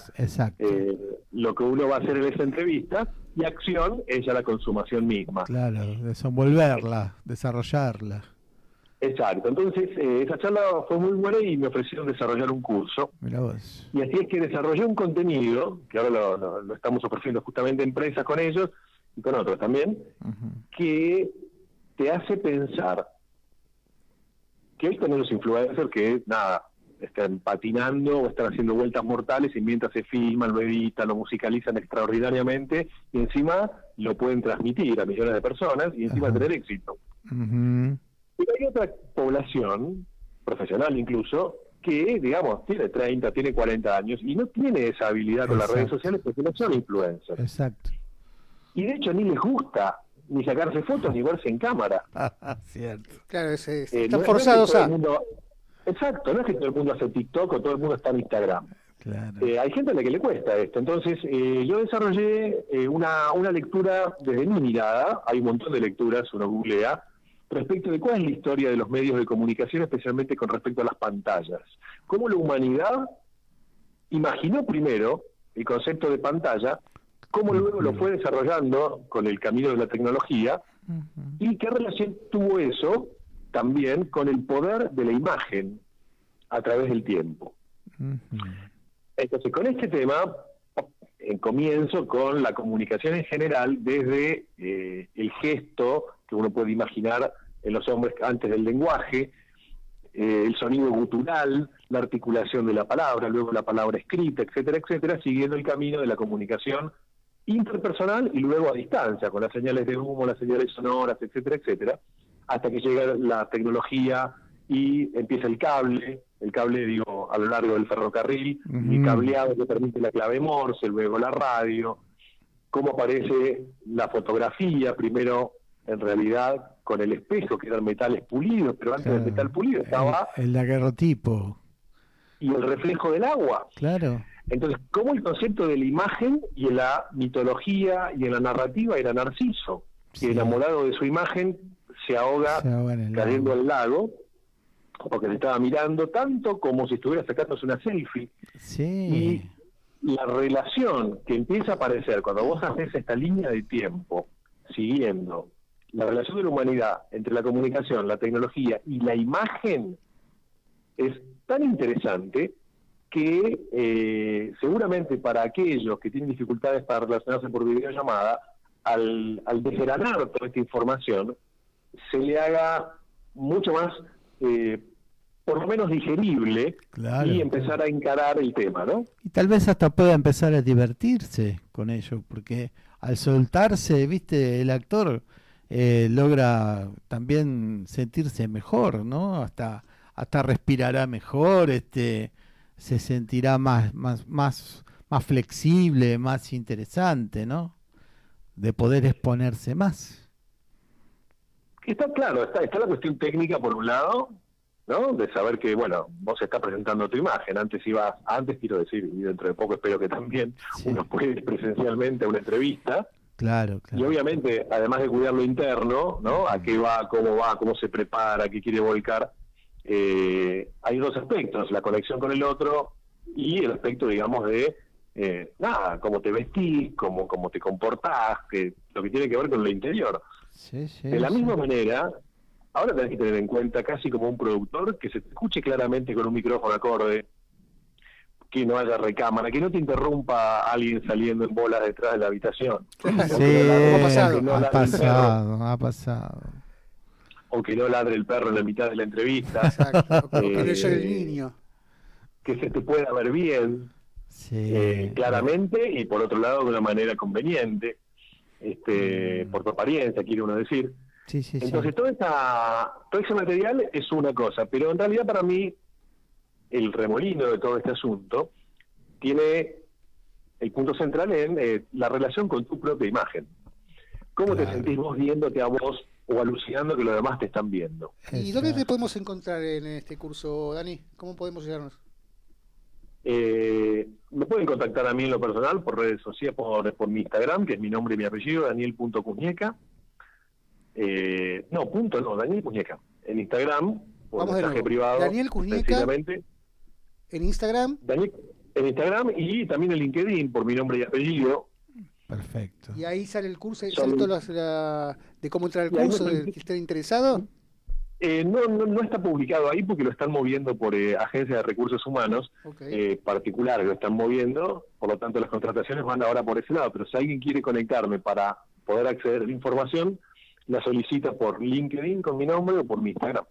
I: eh, lo que uno va a hacer en esa entrevista. Y acción es ya la consumación misma.
D: Claro, desenvolverla, desarrollarla.
I: Exacto. Entonces, eh, esa charla fue muy buena y me ofrecieron desarrollar un curso.
D: Mira vos.
I: Y así es que desarrollé un contenido, que ahora lo, lo- lo estamos ofreciendo justamente a empresas con ellos y con otros también, que te hace pensar que hoy los influencers que, nada, están patinando o están haciendo vueltas mortales y mientras se filman, lo editan, lo musicalizan extraordinariamente y encima lo pueden transmitir a millones de personas y encima
D: Ajá.
I: tener éxito.
D: Ujú.
I: Pero hay otra población, profesional incluso, que, digamos, tiene 30, tiene 40 años y no tiene esa habilidad con las redes sociales porque no son influencers.
D: Exacto.
I: Y de hecho ni les gusta ni sacarse fotos ni verse en cámara. [LAUGHS]
D: Cierto.
C: Claro, es- es-
I: Eh,
C: están
I: no- no es que
C: forzados a.
I: mundo- exacto, no es que todo el mundo hace TikTok o todo el mundo está en Instagram.
D: Claro.
I: Eh, hay gente a la que le cuesta esto. Entonces, eh, yo desarrollé eh, una, una lectura desde mi mirada, hay un montón de lecturas, uno googlea, respecto de cuál es la historia de los medios de comunicación, especialmente con respecto a las pantallas. Cómo la humanidad imaginó primero el concepto de pantalla, cómo luego lo fue desarrollando con el camino de la tecnología, y qué relación tuvo eso también con el poder de la imagen a través del tiempo. Entonces, con este tema, en comienzo con la comunicación en general desde eh, el gesto que uno puede imaginar en los hombres antes del lenguaje, eh, el sonido gutural, la articulación de la palabra, luego la palabra escrita, etcétera, etcétera, siguiendo el camino de la comunicación interpersonal y luego a distancia, con las señales de humo, las señales sonoras, etcétera, etcétera, hasta que llega la tecnología y empieza el cable, el cable, digo, a lo largo del ferrocarril, el
D: Ujú.
I: cableado que permite la clave Morse, luego la radio, cómo aparece la fotografía, primero en realidad con el espejo, que eran metales pulidos, pero antes del metal pulido estaba
D: El, el daguerrotipo.
I: y el reflejo del agua.
D: Claro.
I: Entonces, ¿cómo el concepto de la imagen y en la mitología y en la narrativa era Narciso, que enamorado de su imagen se ahoga
D: Se
I: cayendo al lago, porque le estaba mirando tanto como si estuviera sacándose una selfie.
D: Sí.
I: Y la relación que empieza a aparecer cuando vos haces esta línea de tiempo, siguiendo la relación de la humanidad entre la comunicación, la tecnología y la imagen, es tan interesante que eh, seguramente para aquellos que tienen dificultades para relacionarse por videollamada, al, al desgranar toda esta información, se le haga mucho más, eh, por lo menos digerible,
D: Claro.
I: y empezar a encarar el tema, ¿no?
D: Y tal vez hasta pueda empezar a divertirse con ello, porque al soltarse, viste, el actor eh, logra también sentirse mejor, ¿no? Hasta, hasta respirará mejor, este, se sentirá más, más, más, más flexible, más interesante, ¿no? De poder exponerse más.
I: Está claro, está, está la cuestión técnica por un lado, ¿no? De saber que, bueno, vos estás presentando tu imagen. Antes ibas, antes quiero decir, y dentro de poco espero que también uno puede ir presencialmente a una entrevista.
D: Claro,
I: Y
D: claro.
I: obviamente, además de cuidar lo interno, ¿no? A qué va, cómo va, cómo se prepara, qué quiere volcar, eh, hay dos aspectos, la conexión con el otro y el aspecto, digamos, de, eh, nada, cómo te vestís, cómo, cómo te comportás, que, lo que tiene que ver con lo interior.
D: Sí, sí,
I: De la
D: sí.
I: misma manera, ahora tenés que tener en cuenta, casi como un productor, que se te escuche claramente con un micrófono acorde, que no haya recámara, que no te interrumpa alguien saliendo en bolas detrás de la habitación.
D: Sí,
I: no
D: ha
I: que
D: pasado,
I: no
D: ha
I: la-
D: pasado, ha pasado.
I: O que no ladre el perro en la mitad de la entrevista,
C: Exacto. O que no
I: Eh,
C: el niño.
I: que se te pueda ver bien,
D: Sí,
I: eh, claramente, y por otro lado de una manera conveniente, este, por tu apariencia, quiere uno decir.
D: sí, sí, sí.
I: Entonces, toda esa, todo ese material es una cosa, pero en realidad para mí el remolino de todo este asunto tiene el punto central en eh, la relación con tu propia imagen. ¿Cómo te sentís vos viéndote a vos o alucinando que los demás te están viendo?
C: ¿Y dónde te podemos encontrar en este curso, Dani? ¿Cómo podemos llegarnos?
I: Eh, me pueden contactar a mí en lo personal por redes sociales, por, por mi Instagram, que es mi nombre y mi apellido, daniel.cuñeca. Eh, no, punto no, Daniel Cuñeca. En Instagram, por
C: Vamos de
I: mensaje
C: nuevo.
I: privado.
C: Daniel Cuñeca. En Instagram.
I: Daniel, en Instagram y también en LinkedIn, por mi nombre y apellido.
D: Perfecto.
C: Y ahí sale el curso,
I: Son-
C: sale todo las- la- de cómo entrar al curso, del que esté interesado.
I: Eh, no, no, no está publicado ahí porque lo están moviendo por eh, agencias de recursos humanos
C: Ok.
I: eh, particulares, lo están moviendo, por lo tanto las contrataciones van ahora por ese lado, pero si alguien quiere conectarme para poder acceder a la información, la solicita por LinkedIn con mi nombre o por mi Instagram.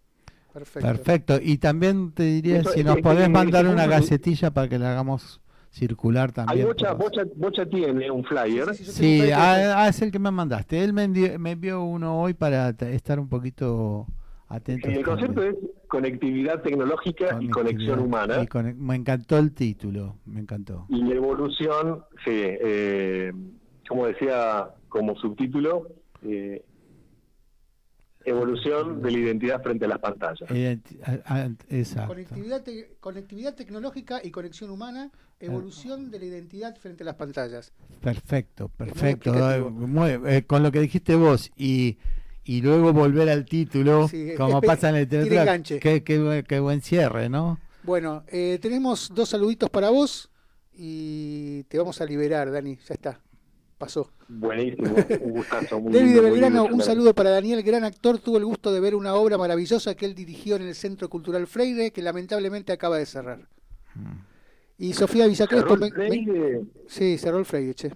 C: Perfecto.
D: Perfecto. Y también te diría
I: Eso-
D: si nos
I: eh,
D: podés
I: eh,
D: mandar una gacetilla para que la hagamos circular también.
I: Bocha,
D: por-
I: Bocha, Bocha tiene un flyer.
C: Sí, flyer
D: ah, ah, es el que me mandaste. Él me envió, me envió uno hoy para estar un poquito atento.
I: Sí, el concepto es conectividad tecnológica y conexión humana.
D: Y me encantó el título, me encantó.
I: Y la evolución, sí, eh, como decía como subtítulo, eh, evolución de la identidad frente a las pantallas.
D: Identi- ah, ah, exacto.
C: Conectividad, te- conectividad tecnológica y conexión humana, evolución de la identidad frente a las pantallas.
D: Perfecto, perfecto. Eh, muy- eh, con lo que dijiste vos y, y luego volver al título,
C: Sí, [LAUGHS]
D: como pasa en el teatro, qué buen cierre, ¿no?
C: Bueno, eh, tenemos dos saluditos para vos y te vamos a liberar, Dani. Ya está. Pasó.
I: Buenísimo, un gustazo. Muy
C: David de Belgrano, un saludo para Daniel, gran actor. Tuvo el gusto de ver una obra maravillosa que él dirigió en el Centro Cultural Freire, que lamentablemente acaba de cerrar. Y Sofía Villacrespo. Me- Sí, cerró el Freire, che.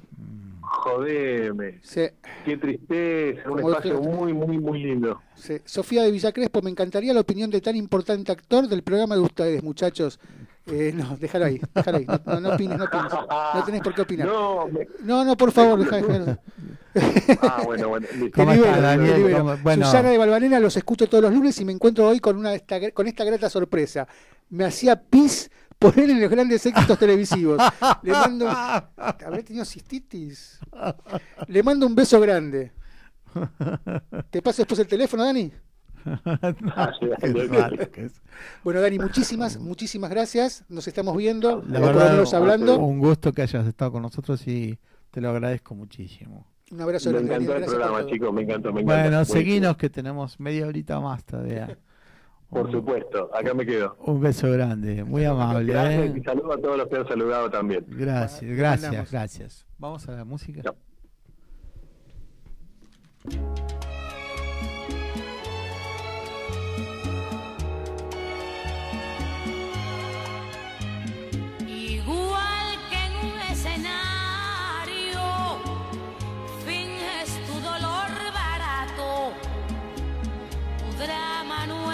I: Jodeme,
C: Sí,
I: qué tristeza, un
C: Como
I: espacio muy, muy, muy lindo.
C: sí. Sofía de Villacrespo, me encantaría la opinión de tan importante actor del programa de ustedes, muchachos. Eh, no, déjalo ahí, déjalo ahí. No, no, no opines, no opines. No tenés por qué opinar.
I: No, me-
C: No, no, por favor, deja, deja- [LAUGHS]
I: ah, bueno, bueno.
D: ¿Cómo
C: libero,
D: está, Daniel?
C: libero.
D: ¿Cómo- bueno.
C: Susana de Balvanera los escucho todos los lunes y me encuentro hoy con una esta, con esta grata sorpresa. Me hacía pis por él en los grandes éxitos televisivos. Le mando [LAUGHS] habré tenido cistitis. Le mando un beso grande. ¿Te paso después el teléfono, Dani? [LAUGHS] Bueno, Dani, muchísimas, muchísimas gracias. Nos estamos viendo,
D: La verdad,
C: hablando.
D: un gusto que hayas estado con nosotros y te lo agradezco muchísimo.
C: Un abrazo
I: Me encantó el
C: Gracias
I: programa, chicos, me encantó, me encantó.
D: Bueno, seguinos que tenemos media horita más todavía. [LAUGHS]
I: Por supuesto, acá me quedo.
D: Un beso grande, muy amable.
I: Gracias
D: ¿eh?
I: y saludo a todos los que han saludado también.
D: Gracias,
C: Bueno,
D: gracias, gracias. Vamos a la música.
I: Chao.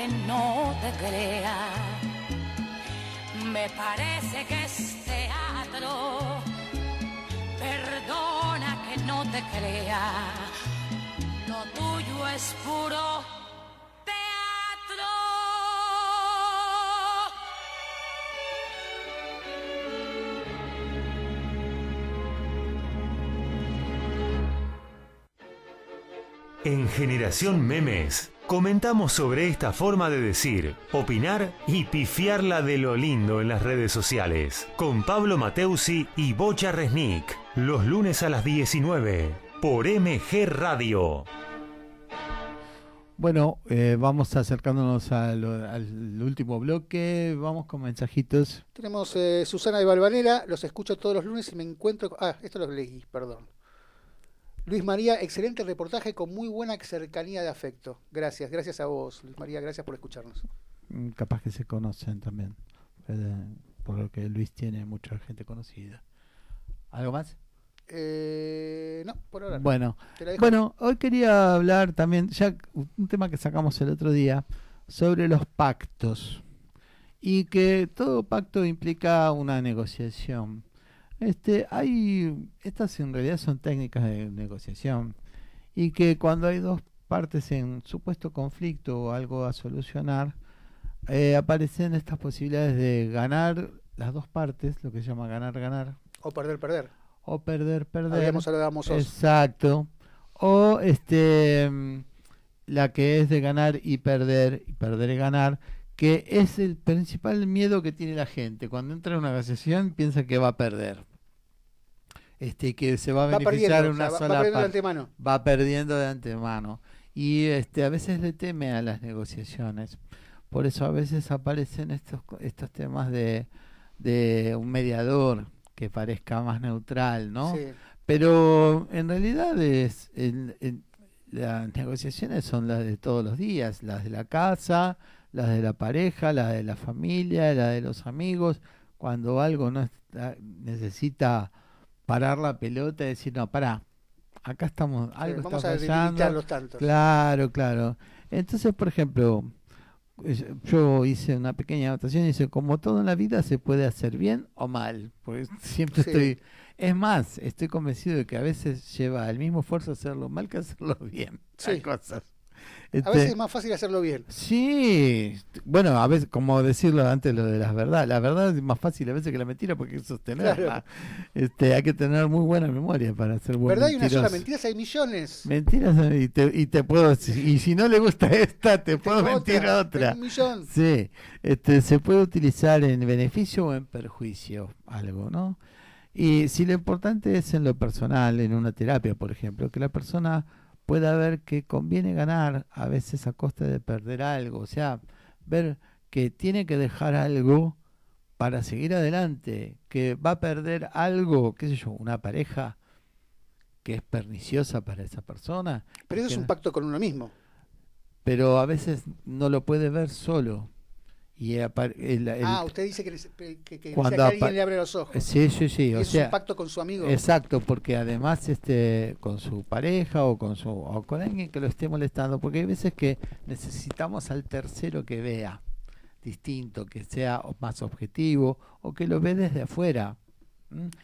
J: que no te crea. Me parece que es teatro. Perdona que no te crea. Lo tuyo es puro teatro.
B: En Generación Memes comentamos sobre esta forma de decir, opinar y pifiarla de lo lindo en las redes sociales. Con Pablo Mateusi y Bocha Resnick. Los lunes a las 19 por MG Radio.
D: Bueno, eh, vamos acercándonos al, al último bloque. Vamos con mensajitos.
C: Tenemos eh, Susana de Balvanera, los escucho todos los lunes y me encuentro... Ah, esto lo leí, perdón. Luis María, excelente reportaje con muy buena cercanía de afecto. Gracias, gracias a vos, Luis María, gracias por escucharnos.
D: Mm, Capaz que se conocen también. Por lo que Luis tiene mucha gente conocida. ¿Algo más?
C: Eh, no, por ahora. no.
D: Bueno, bueno, hoy quería hablar también, ya un tema que sacamos el otro día, sobre los pactos. Y que todo pacto implica una negociación. Este, hay, estas en realidad son técnicas de negociación. Y que cuando hay dos partes en supuesto conflicto o algo a solucionar, eh, aparecen estas posibilidades de ganar las dos partes, lo que se llama ganar, ganar,
C: O perder, perder.
D: o perder, perder.
C: Habíamos hablado de.
D: Exacto. O este mm, la que es de ganar y perder, y perder y ganar, que es el principal miedo que tiene la gente. Cuando entra en una negociación piensa que va a perder. Este, que se va a beneficiar una
C: o sea, va- va
D: sola
C: perdiendo de antemano.
D: Va perdiendo de antemano. Y este, a veces le teme a las negociaciones. Por eso a veces aparecen estos, estos temas de, de un mediador que parezca más neutral, ¿no?
C: Sí.
D: Pero en realidad es las negociaciones son las de todos los días, las de la casa, las de la pareja, las de la familia, las de los amigos. Cuando algo no está- necesita parar la pelota y decir, no, pará, acá estamos, algo
C: vamos
D: está
C: a
D: fallando.
C: delimitar los tantos.
D: Claro, claro. Entonces, por ejemplo, yo hice una pequeña anotación y dice, como todo en la vida se puede hacer bien o mal, porque [LAUGHS] siempre
C: Sí.
D: estoy... Es más, estoy convencido de que a veces lleva el mismo esfuerzo hacerlo mal que hacerlo bien.
C: Sí.
D: Hay cosas.
C: A
D: Este,
C: veces es más fácil hacerlo bien.
D: Sí, bueno, a veces, como decirlo antes, lo de las verdades. La verdad es más fácil a veces que la mentira porque hay que sostenerla.
C: Claro.
D: Este, hay que tener muy buena memoria para ser buen
C: ¿Verdad? Hay una sola
D: mentiroso.
C: mentira, hay millones.
D: Mentiras y te, y te puedo y si no le gusta [LAUGHS] esta te puedo
C: Otra,
D: mentir otra.
C: un millón.
D: Sí, este se puede utilizar en beneficio o en perjuicio algo, ¿no? Y si lo importante es en lo personal, en una terapia, por ejemplo, que la persona pueda ver que conviene ganar a veces a costa de perder algo, o sea, ver que tiene que dejar algo para seguir adelante, que va a perder algo, qué sé yo, una pareja que es perniciosa para esa persona.
C: Pero eso es un
D: no-
C: pacto con uno mismo.
D: pero a veces no lo puede ver solo. Y el- el-
C: ah, usted dice que,
D: cuando
C: que alguien le abre los ojos.
D: Sí, sí, sí.
C: Y
D: o
C: es
D: sea,
C: un pacto con su amigo.
D: Exacto, porque además este con su pareja o con su o con alguien que lo esté molestando, porque hay veces que necesitamos al tercero que vea distinto, que sea más objetivo o que lo ve desde afuera.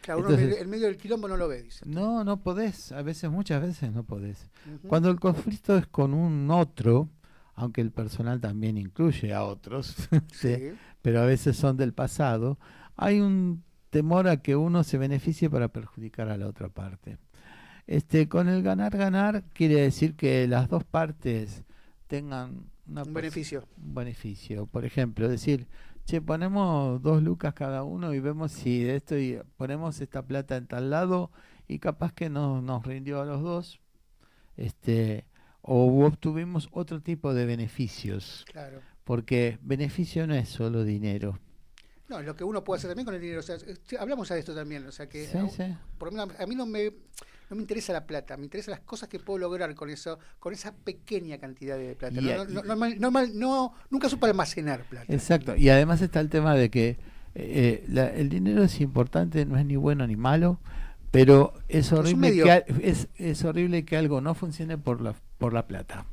C: Claro, uno
D: Entonces-
C: en el medio del quilombo no lo ve, dice.
D: no, no podés, a veces, muchas veces no podés. Cuando el conflicto es con un otro, aunque el personal también incluye a otros, [LAUGHS] ¿sí? Pero a veces son del pasado, hay un temor a que uno se beneficie para perjudicar a la otra parte. Este, con el ganar-ganar quiere decir que las dos partes tengan una
C: Un beneficio.
D: un beneficio. Por ejemplo, decir, che, ponemos dos lucas cada uno y vemos si de esto y ponemos esta plata en tal lado y capaz que no, nos rindió a los dos. Este, o obtuvimos otro tipo de beneficios.
C: Claro.
D: Porque beneficio no es solo dinero.
C: No, lo que uno puede hacer también con el dinero. O sea, este, hablamos ya de esto también. O sea, que
D: Sí,
C: a,
D: sí.
C: por a mí no me, no me interesa la plata, me interesan las cosas que puedo lograr con eso, con esa pequeña cantidad de plata. No, no, no, normal- normal- no, nunca supe almacenar plata.
D: Exacto. Y además está el tema de que eh, la- el dinero es importante, no es ni bueno ni malo, pero es horrible
C: medio.
D: que es, es horrible que algo no funcione por la por la plata.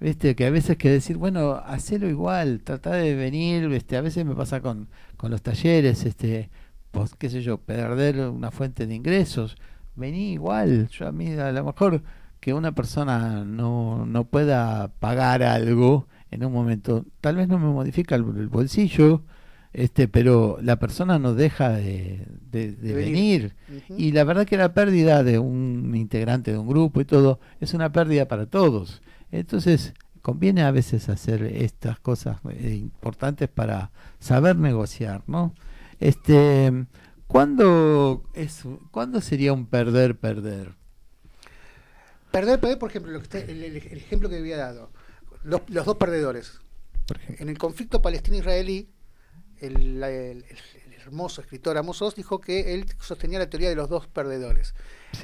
D: Viste que a veces que decir, bueno, hacelo igual, trata de venir, este, a veces me pasa con, con los talleres, este, pues, qué sé yo, perder una fuente de ingresos, vení igual, yo a mí a lo mejor que una persona no, no pueda pagar algo en un momento, tal vez no me modifica el, el bolsillo, este, pero la persona no deja de, de- de
C: De venir.
D: Y la verdad que la pérdida de un integrante de un grupo y todo es una pérdida para todos. Entonces, conviene a veces hacer estas cosas eh, importantes para saber negociar, ¿no? Este, ¿cuándo, es, ¿cuándo sería un perder-perder?
C: Perder, perder, por ejemplo, lo que está- el, el- el ejemplo que había dado. Los, los dos perdedores. En el conflicto palestino-israelí, el, el- el hermoso escritor Amos Oz dijo que él sostenía la teoría de los dos perdedores.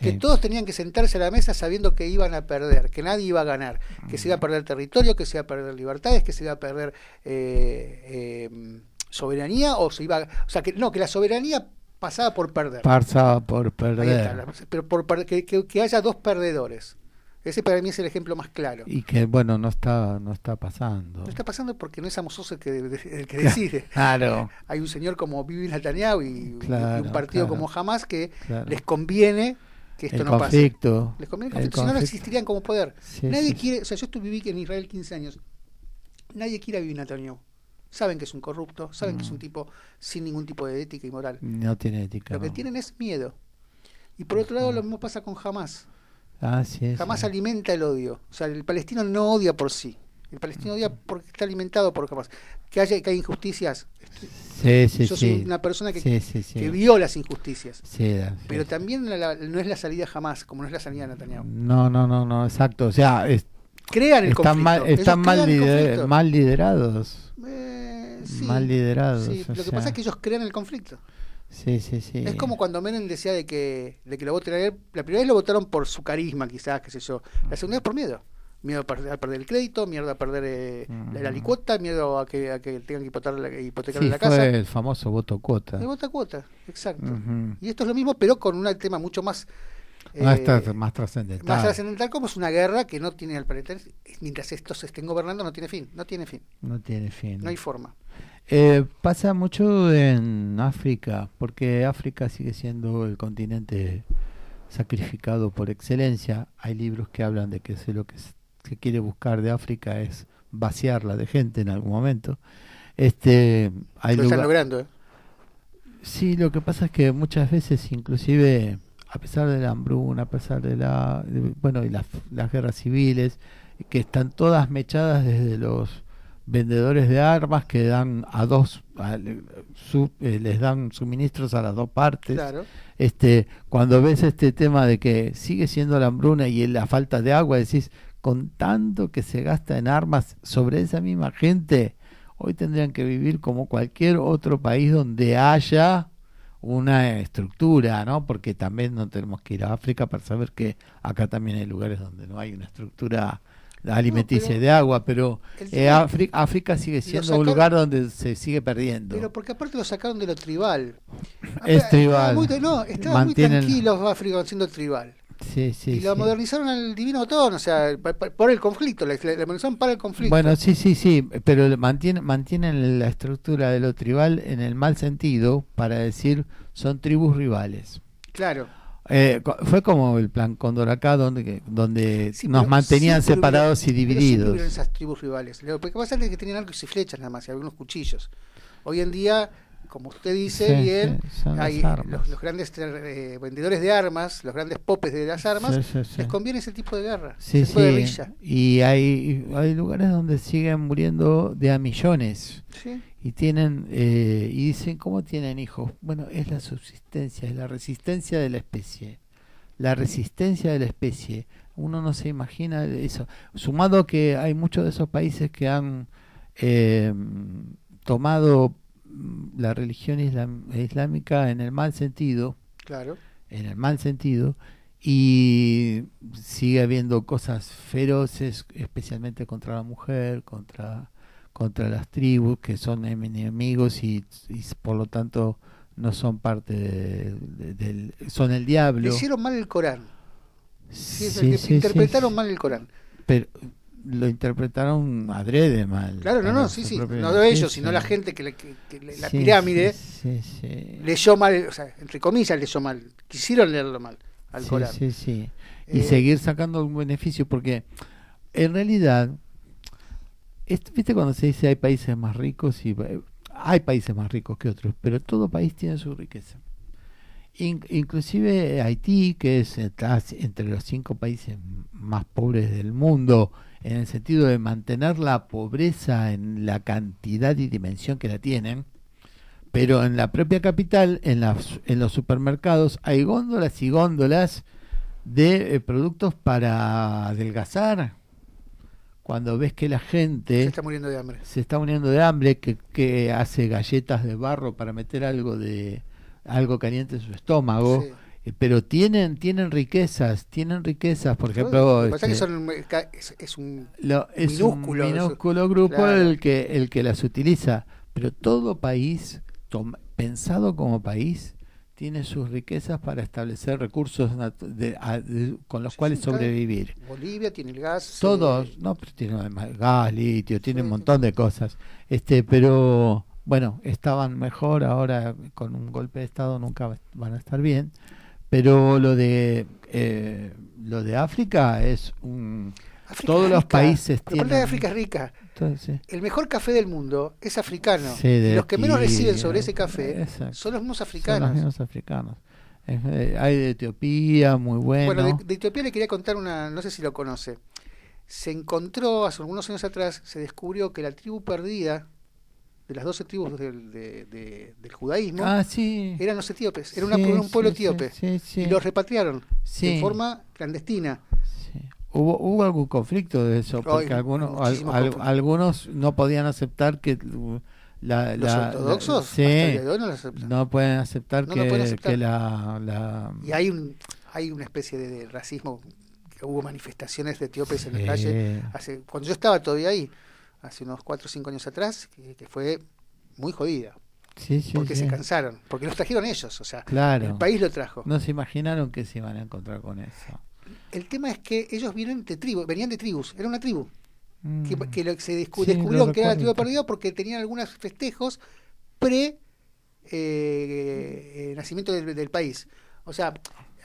C: Que todos tenían que sentarse a la mesa sabiendo que iban a perder, que nadie iba a ganar, que se iba a perder territorio, que se iba a perder libertades, que se iba a perder eh, eh, soberanía, o se iba, o sea, que no, que la soberanía pasaba por perder.
D: Pasa por
C: está,
D: perder.
C: pero por, que- que haya dos perdedores. Ese para mí es el ejemplo más claro.
D: Y que, bueno, no está, no está pasando.
C: No está pasando porque no es Amos el que, el que decide.
D: Claro.
C: Hay un señor como Bibi Netanyahu y, un partido
D: claro.
C: como Hamas que
D: Claro.
C: les conviene que esto
D: El
C: no
D: conflicto,
C: pase. Les conviene el conflicto, si no, no existirían como poder.
D: Sí,
C: nadie
D: sí,
C: quiere, o sea, yo estuve, viví en Israel 15 años. Nadie quiere a Bibi Netanyahu. Saben que es un corrupto, saben que es
D: Mm.
C: un tipo sin ningún tipo de ética y moral.
D: No tiene ética.
C: Lo que tienen es miedo. Y por otro lado, lo mismo pasa con Hamas.
D: Ah, sí,
C: Jamás
D: sí.
C: alimenta el odio. O sea, el palestino no odia por sí. El palestino odia porque está alimentado por Hamas. Que haya que hay injusticias.
D: Sí, sí,
C: Yo soy una persona que, que vio las injusticias.
D: Sí, da-.
C: Pero también la- la- no es la salida jamás, como no es la salida de Netanyahu.
D: No, no, no, no, exacto. O sea, es-
C: Crean el
D: están
C: conflicto.
D: mal, están mal, lider- mal liderados.
C: Eh, sí,
D: mal liderados.
C: lo que pasa es que ellos crean el conflicto.
D: Sí, sí, sí.
C: Es como cuando Menem decía de que, de que lo voten a él. La primera vez lo votaron por su carisma, quizás, qué sé yo. La segunda vez por miedo. Miedo a perder, a perder el crédito, miedo a perder eh, la, la licuota, miedo a que, a que tengan que hipotecar la, hipotecar
D: Sí,
C: la
D: fue
C: casa.
D: el famoso voto cuota.
C: El vota cuota, exacto. Y esto es lo mismo, pero con un tema mucho más. Eh,
D: tras- más trascendental.
C: Más trascendental, como es una guerra que no tiene al parecer, mientras estos estén gobernando, no tiene fin. No tiene fin.
D: No tiene fin.
C: No hay forma.
D: Eh, pasa mucho en África, porque África sigue siendo el continente sacrificado por excelencia. Hay libros que hablan de que lo que se quiere buscar de África es vaciarla de gente en algún momento. Este, hay
C: Lo están logrando, ¿eh?
D: Sí, lo que pasa es que muchas veces, inclusive, a pesar de la hambruna, a pesar de la, de- bueno, y las, las guerras civiles, que están todas mechadas desde los vendedores de armas que dan a dos, a- su- eh, les dan suministros a las dos partes.
C: Claro.
D: Este, cuando ves este tema de que sigue siendo la hambruna y la falta de agua, decís, con tanto que se gasta en armas sobre esa misma gente, hoy tendrían que vivir como cualquier otro país donde haya una estructura, ¿no? Porque también no tenemos que ir a África para saber que acá también hay lugares donde no hay una estructura alimenticia
C: pero
D: de agua, pero eh, África sigue siendo
C: sacaron-
D: un lugar donde se sigue perdiendo.
C: Pero porque aparte lo sacaron de lo tribal.
D: Es
C: Aparte,
D: tribal.
C: muy- no, estaban
D: Mantienen-
C: muy tranquilos África siendo tribal.
D: Sí, sí,
C: y lo
D: sí.
C: modernizaron al divino botón, o sea, por el conflicto, la, la modernizaron para el conflicto.
D: Bueno, sí, sí, sí, pero mantienen, mantienen la estructura de lo tribal en el mal sentido para decir son tribus rivales.
C: Claro.
D: Eh, fue como el plan Cóndor acá, donde, donde
C: Sí,
D: nos
C: pero
D: mantenían separados y
C: pero
D: divididos.
C: hubieron esas tribus rivales. Lo que pasa es que tenían arcos y flechas nada más y algunos cuchillos. Hoy en día como usted dice
D: Sí,
C: bien,
D: sí,
C: hay los, los grandes eh, vendedores de armas, los grandes popes de las armas, les conviene ese tipo de guerra,
D: Sí,
C: ese tipo de guerrilla.
D: Y hay, hay lugares donde siguen muriendo de a millones.
C: Sí.
D: Y tienen, eh, y dicen, ¿cómo tienen hijos? Bueno, es la subsistencia, es la resistencia de la especie. La resistencia de la especie. Uno no se imagina eso. Sumado que hay muchos de esos países que han eh, tomado mm, la religión islam- islámica en el mal sentido,
C: Claro.
D: en el mal sentido y sigue habiendo cosas feroces especialmente contra la mujer contra contra las tribus que son enemigos y, y por lo tanto no son parte de- de- del son el
C: Le
D: diablo
C: hicieron mal el Corán. Sí, es
D: Sí, sí,
C: interpretaron mal el Corán.
D: pero lo interpretaron adrede mal
C: Claro, no, no, sí, sí. No ellos,
D: beneficio.
C: sino la gente que, le- que- que le- la pirámide
D: sí, sí, sí.
C: leyó mal, o sea, entre comillas leyó mal. Quisieron leerlo mal al Corán.
D: Sí, sí. Y
C: Eh,
D: seguir sacando un beneficio, porque en realidad, viste cuando se dice hay países más ricos y eh, hay países más ricos que otros, pero todo país tiene su riqueza. In- inclusive Haití, que es entre los cinco países más pobres del mundo, en el sentido de mantener la pobreza en la cantidad y dimensión que la tienen, pero en la propia capital, en, las, en los supermercados, hay góndolas y góndolas de eh, productos para adelgazar. Cuando ves que la gente
C: Se está muriendo de hambre.
D: se está muriendo de hambre, que, que hace galletas de barro para meter algo de algo caliente en su estómago,
C: Sí.
D: eh, pero tienen tienen riquezas, tienen riquezas, por
C: Lo
D: ejemplo,
C: es que son, ca- es, es un
D: lo- es
C: minúsculo,
D: un
C: eso.
D: minúsculo grupo
C: Claro.
D: el que el que las utiliza, pero todo país tom- pensado como país tiene sus riquezas para establecer recursos de- a- de- con los cuales
C: sí,
D: sobrevivir.
C: Bolivia tiene el gas. eh,
D: Todos, no, pero tiene además gas, litio, tiene
C: Sí,
D: un
C: sí.
D: montón de cosas. Este, pero bueno, estaban mejor ahora con un golpe de estado nunca va- van a estar bien. Pero lo de eh, lo de África es un
C: África
D: todos los países tienen
C: de África es rica.
D: Entonces,
C: El mejor café del mundo es africano.
D: Sí, de
C: y los que menos reciben sobre
D: eh,
C: ese café
D: exacto.
C: son los mismos
D: son
C: africanos.
D: los mismos africanos. Eh, hay de Etiopía, muy bueno.
C: Bueno, de, de Etiopía le quería contar una, no sé si lo conoce. Se encontró hace algunos años atrás, se descubrió que la tribu perdida de las 12 tribus del, de- de- del judaísmo
D: ah, sí.
C: eran los etíopes, era una- un pueblo etíope. Y los repatriaron en forma clandestina.
D: Hubo, hubo algún conflicto de eso, porque algunos, al- al- algunos no podían aceptar que la,
C: Los
D: la-
C: ortodoxos,
D: sí,
C: no lo aceptan.
D: no pueden aceptar
C: No
D: que,
C: pueden aceptar.
D: que la, la-
C: Y hay un hay una especie de, de racismo, que hubo manifestaciones de etíopes en la calle, hace, cuando yo estaba todavía ahí, hace unos 4 o 5 años atrás, que, que fue muy jodida,
D: sí, sí,
C: porque se cansaron, porque los trajeron ellos, o sea,
D: Claro.
C: el país lo trajo.
D: no se imaginaron que se iban a encontrar con eso.
C: El tema es que ellos vienen de tribus, venían de tribus, era una tribu, que,
D: Mm.
C: que lo- se descu-
D: Sí,
C: descubrieron
D: lo
C: que era la tribu perdida porque tenían algunos festejos pre eh, eh, nacimiento del, del país. O sea,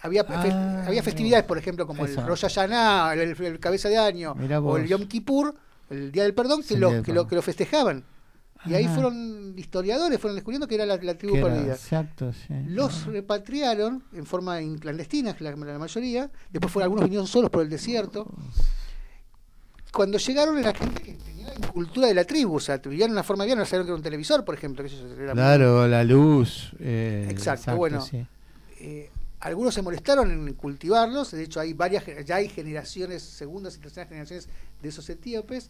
C: había, fe-
D: Ah,
C: había festividades, por ejemplo, como el Rosh Hashanah, el, el- el cabeza de año, o el. Yom Kippur, el Día del Perdón, que, lo, que, lo, que lo festejaban. Y ahí
D: Ah.
C: fueron historiadores, fueron descubriendo que era la, la tribu perdida.
D: exacto, sí.
C: Los repatriaron en forma in- clandestina, la, la mayoría. Después fueron, algunos vinieron solos por el desierto. Cuando llegaron era gente que tenía la cultura de la tribu, o sea, vivían de una forma bien, no sabían que era un televisor, por ejemplo. que eso era muy-
D: Claro, la luz. eh,
C: Exacto, bueno.
D: sí.
C: eh, algunos se molestaron en cultivarlos, de hecho hay varias, ya hay generaciones, segundas y terceras generaciones de esos etíopes,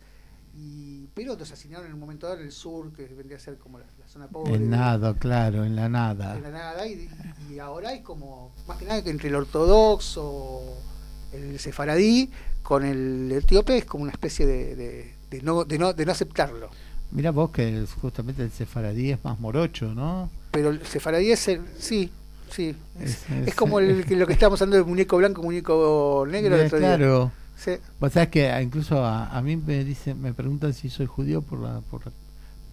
C: y, pero los asignaron en un momento dado en el sur, que vendría a ser como la, la zona pobre.
D: En nada, claro, en la nada.
C: en la nada, y, y ahora hay como, más que nada que entre el ortodoxo, el sefaradí, con el etíope es como una especie de, de, de no, de, no, de no aceptarlo.
D: Mira vos que justamente el sefaradí es más morocho, ¿no?
C: Pero el sefaradí es el, sí, sí, es,
D: Es-
C: es
D: es-
C: como el, [LAUGHS] lo que estábamos hablando de muñeco blanco, muñeco negro el otro día. Sí.
D: Vos sabés que incluso a, a mí me dicen, me preguntan si soy judío por la, por,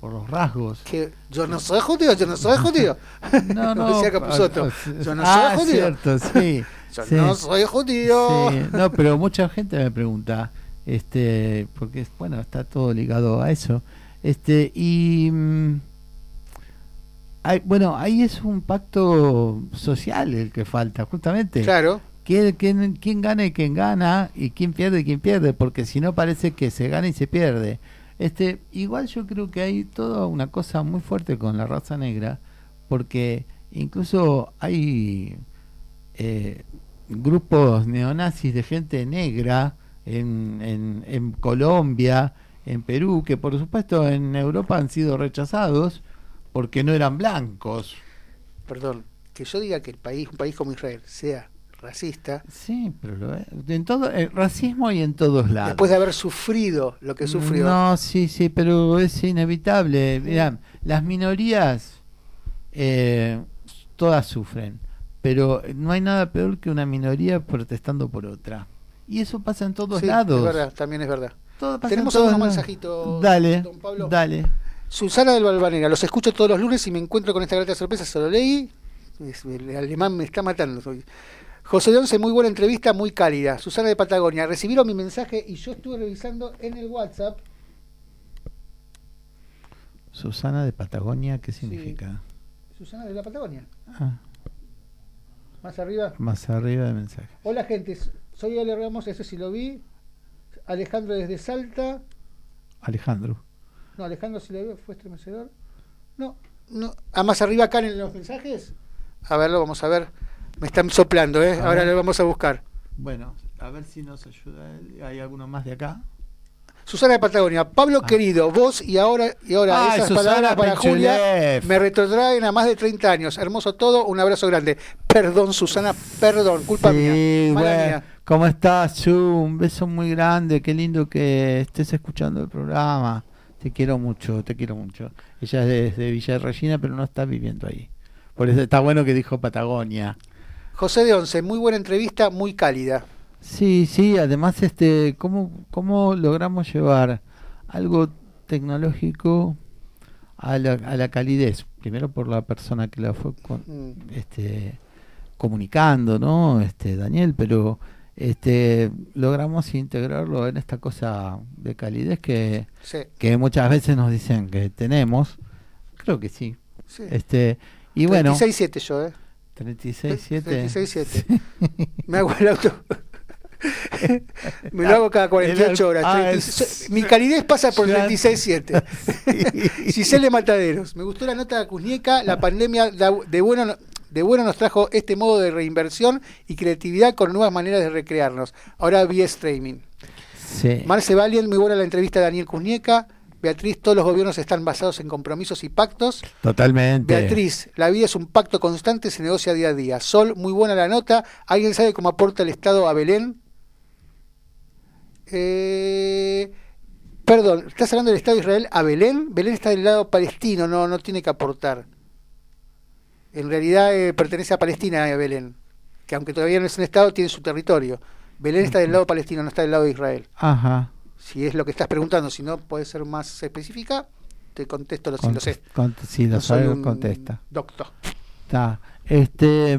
D: por los rasgos.
C: Que yo no soy judío, yo no soy judío. [LAUGHS]
D: No, no. [LAUGHS]
C: Decía Yo no
D: ah,
C: soy judío.
D: cierto, sí. [LAUGHS]
C: Yo
D: sí.
C: no soy judío.
D: Sí, no, pero mucha gente me pregunta, este, porque bueno, está todo ligado a eso. Este, y mm, hay- bueno, ahí es un pacto social el que falta, justamente.
C: Claro.
D: ¿Quién, quién, quién gana y quién gana? ¿Y quién pierde y quién pierde? Porque si no parece que se gana y se pierde. Este, igual yo creo que hay toda una cosa muy fuerte con la raza negra, porque incluso hay eh, grupos neonazis de gente negra en, en, en Colombia, en Perú, que por supuesto en Europa han sido rechazados porque no eran blancos.
C: Perdón, que yo diga que el país, un país como Israel, sea racista,
D: Sí, pero lo es. En todo, el racismo hay en todos lados.
C: después de haber sufrido lo que sufrió.
D: No, sí, sí, pero es inevitable. Mirá, las minorías eh, todas sufren, pero no hay nada peor que una minoría protestando por otra. Y eso pasa en todos
C: Sí,
D: lados.
C: Es verdad, también es verdad.
D: Todo pasa
C: Tenemos
D: en todos
C: mensajitos.
D: Dale,
C: don Pablo.
D: dale.
C: Susana del Balvanera, los escucho todos los lunes y me encuentro con esta grata sorpresa, se lo leí. El alemán me está matando. José Once, muy buena entrevista, muy cálida. Susana de Patagonia, recibieron mi mensaje y yo estuve revisando en el WhatsApp.
D: Susana de Patagonia, ¿qué significa?
C: Susana de la Patagonia.
D: Ah,
C: Más arriba.
D: más arriba del mensaje.
C: Hola gente, soy Ale Ramos, eso sí lo vi. Alejandro desde Salta.
D: Alejandro.
C: No, Alejandro si lo vi, fue estremecedor. No, no. Ah, más arriba acá en los mensajes. A verlo, vamos a ver. Me están soplando, ¿eh? Ahora lo vamos a buscar.
D: Bueno, a ver si nos ayuda él. ¿Hay alguno más de acá?
C: Susana de Patagonia, Pablo querido, vos y ahora y ahora
D: Ay,
C: esas
D: Susana
C: palabras para Julia me retrotraen a más de 30 años. Hermoso todo, un abrazo grande. Perdón, Susana, perdón, culpa
D: Sí,
C: mía. Mala
D: bueno,
C: mía.
D: ¿Cómo estás, Chu? Un beso muy grande. Qué lindo que estés escuchando el programa. Te quiero mucho, te quiero mucho. Ella es de, de Villa Regina, pero no está viviendo ahí. Por eso está bueno que dijo Patagonia.
C: José de Once, muy buena entrevista, muy cálida.
D: Sí, sí, además, este, ¿cómo, cómo logramos llevar algo tecnológico a la, a la calidez? Primero por la persona que la fue con-
C: Mm.
D: este, comunicando, ¿no? Este, Daniel, pero este, logramos integrarlo en esta cosa de calidez que,
C: Sí.
D: que muchas veces nos dicen que tenemos. Creo que sí.
C: Sí.
D: Este, y bueno,
C: 36-7 yo, ¿eh?
D: 36-7.
C: 36-7. Me hago el auto. Me lo hago cada 48 horas.
D: Ah,
C: 36
D: es-
C: Mi calidez pasa por
D: Ya-
C: 36-7. Giselle Mataderos. Me gustó la nota de Cusnieca. La pandemia da- de bueno, no- de bueno nos trajo este modo de reinversión y creatividad con nuevas maneras de recrearnos. Ahora vía streaming.
D: Sí.
C: Marce Valien, muy buena la entrevista de Daniel Cusnieca. Beatriz, todos los gobiernos están basados en compromisos y pactos.
D: Totalmente.
C: Beatriz, la vida es un pacto constante, se negocia día a día. Sol, muy buena la nota. ¿Alguien sabe cómo aporta el Estado a Belén? Eh, perdón, ¿estás hablando del Estado de Israel a Belén? Belén está del lado palestino, no, no tiene que aportar. En realidad eh, pertenece a Palestina, a Belén, que aunque todavía no es un Estado, tiene su territorio. Belén está del lado palestino, no está del lado de Israel.
D: Ajá.
C: Si es lo que estás preguntando, si no puede ser más específica, te contesto lo, si lo sé.
D: Cont- sí, lo
C: No soy
D: sabe,
C: un
D: contesta.
C: Doctor.
D: Está. Este,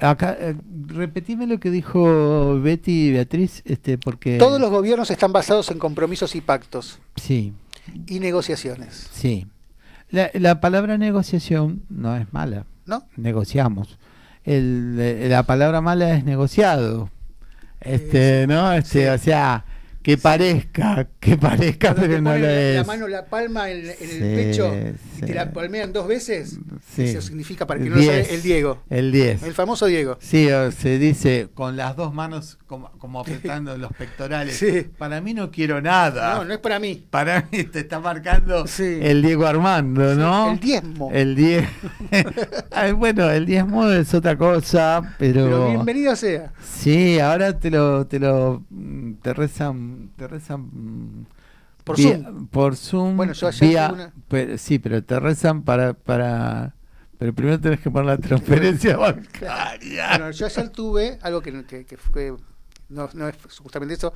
D: acá, eh, repetime lo que dijo Betty y Beatriz, este, porque...
C: Todos los gobiernos están basados en compromisos y pactos
D: Sí,
C: y negociaciones.
D: sí. La, la palabra negociación no es mala.
C: ¿No?
D: Negociamos. El, eh, la palabra mala es negociado. Este, ¿no? Este, o sea, que parezca, que parezca,
C: Cuando
D: pero no lo
C: la, la
D: es.
C: mano, la palma en, en el
D: Sí,
C: pecho y
D: sí.
C: te la palmean dos veces,
D: Sí.
C: eso significa, para que no lo
D: Diez.
C: sabe, el Diego.
D: El 10.
C: El famoso Diego.
D: Sí, o se dice con las dos manos como, como apretando los pectorales. Para mí no quiero nada.
C: No, no es para mí.
D: Para mí te está marcando el Diego Armando, ¿no?
C: el diezmo.
D: El die- [LAUGHS] Ay, bueno, el diezmo es otra cosa, pero,
C: Pero bienvenido sea.
D: sí, ahora te lo, te lo, te rezan, te rezan mm,
C: Por
D: vía-
C: Zoom.
D: por Zoom,
C: Bueno, yo ayer
D: vía-
C: una-
D: pero- sí, pero te rezan para, para, pero primero tenés que poner la transferencia bancaria.
C: Bueno, yo ayer tuve algo que, que, que fue, no, no es justamente eso.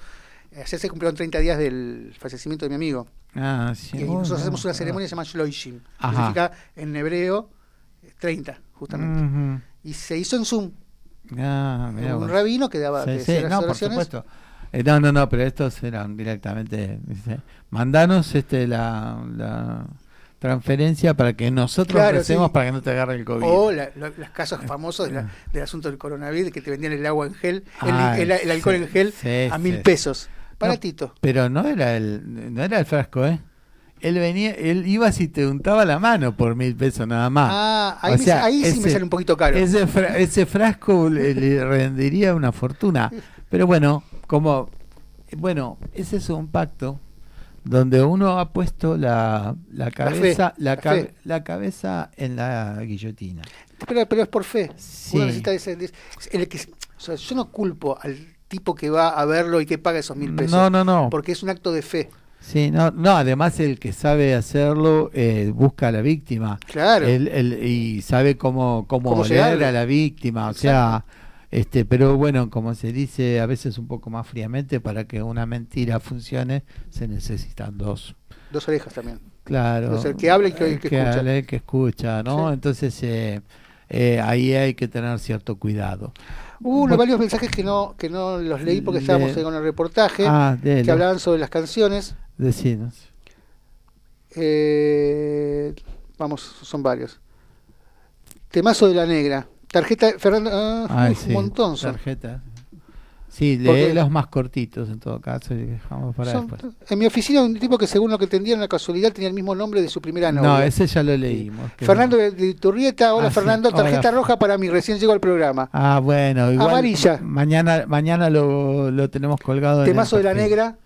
C: Ayer se cumplieron 30 días del fallecimiento de mi amigo.
D: Ah, sí.
C: Y nosotros hacemos una ceremonia que se llama Shloishim. que. Significa en hebreo eh, 30, justamente.
D: Ujú.
C: Y se hizo en Zoom.
D: Ah, mirá
C: un rabino que daba
D: Sí, sí, no, por supuesto. Eh, no, no, no, pero estos eran directamente. Dice, mandanos este, la, la transferencia para que nosotros
C: Claro,
D: recemos
C: sí.
D: para que no te agarre el COVID.
C: O la- lo- los casos famosos de la- del asunto del coronavirus, que te vendían el agua en gel, el,
D: Ay,
C: el- el alcohol
D: sí,
C: en gel
D: sí,
C: a mil pesos.
D: No,
C: Baratito.
D: pero no era el no era el frasco, ¿eh? Él venía, él iba si te untaba la mano por mil pesos nada más.
C: Ah, ahí,
D: O
C: me-
D: sea,
C: ahí sí me sale un poquito caro.
D: Ese, fra- ese frasco le, le rendiría una fortuna. [LAUGHS] Pero bueno, como bueno, ese es un pacto donde uno ha puesto la, la cabeza,
C: fe,
D: la,
C: la
D: cabe- la cabeza en la guillotina.
C: Pero, pero es por fe.
D: Sí.
C: Uno necesita ese- ese- el que- o sea, yo no culpo al tipo que va a verlo y que paga esos mil pesos.
D: No, no, no.
C: Porque es un acto de fe.
D: Sí, no, no, además el que sabe hacerlo eh, busca a la víctima.
C: Claro.
D: Él- él- y sabe cómo, cómo,
C: Cómo
D: a la víctima. O sea, este, pero bueno, como se dice a veces un poco más fríamente, para que una mentira funcione se necesitan dos.
C: Dos orejas también.
D: Claro.
C: Entonces, el que habla y que- el que escucha.
D: habla y el que escucha, ¿no?
C: Sí.
D: Entonces eh, eh, ahí hay que tener cierto cuidado.
C: Hubo unos
D: Bu-
C: varios mensajes que no que no los leí porque estábamos con el reportaje,
D: Ah, dele.
C: que hablaban sobre las canciones.
D: Decinos.
C: Eh, vamos, son varios. Temazo de la negra. Tarjeta, Fernando, ah,
D: sí,
C: un montón son.
D: tarjeta. Sí, lee los más cortitos en todo caso y dejamos para
C: Son-
D: después.
C: En mi oficina un tipo que según lo que entendieron la casualidad tenía el mismo nombre de su primera novia.
D: No, ese ya lo leímos.
C: Fernando de, de Iturrieta, hola
D: Ah, sí,
C: Fernando, tarjeta
D: hola.
C: roja para mí, recién llegó al programa.
D: Ah, bueno, igual
C: Amarilla.
D: mañana mañana lo, lo tenemos colgado en
C: Temazo de la negra.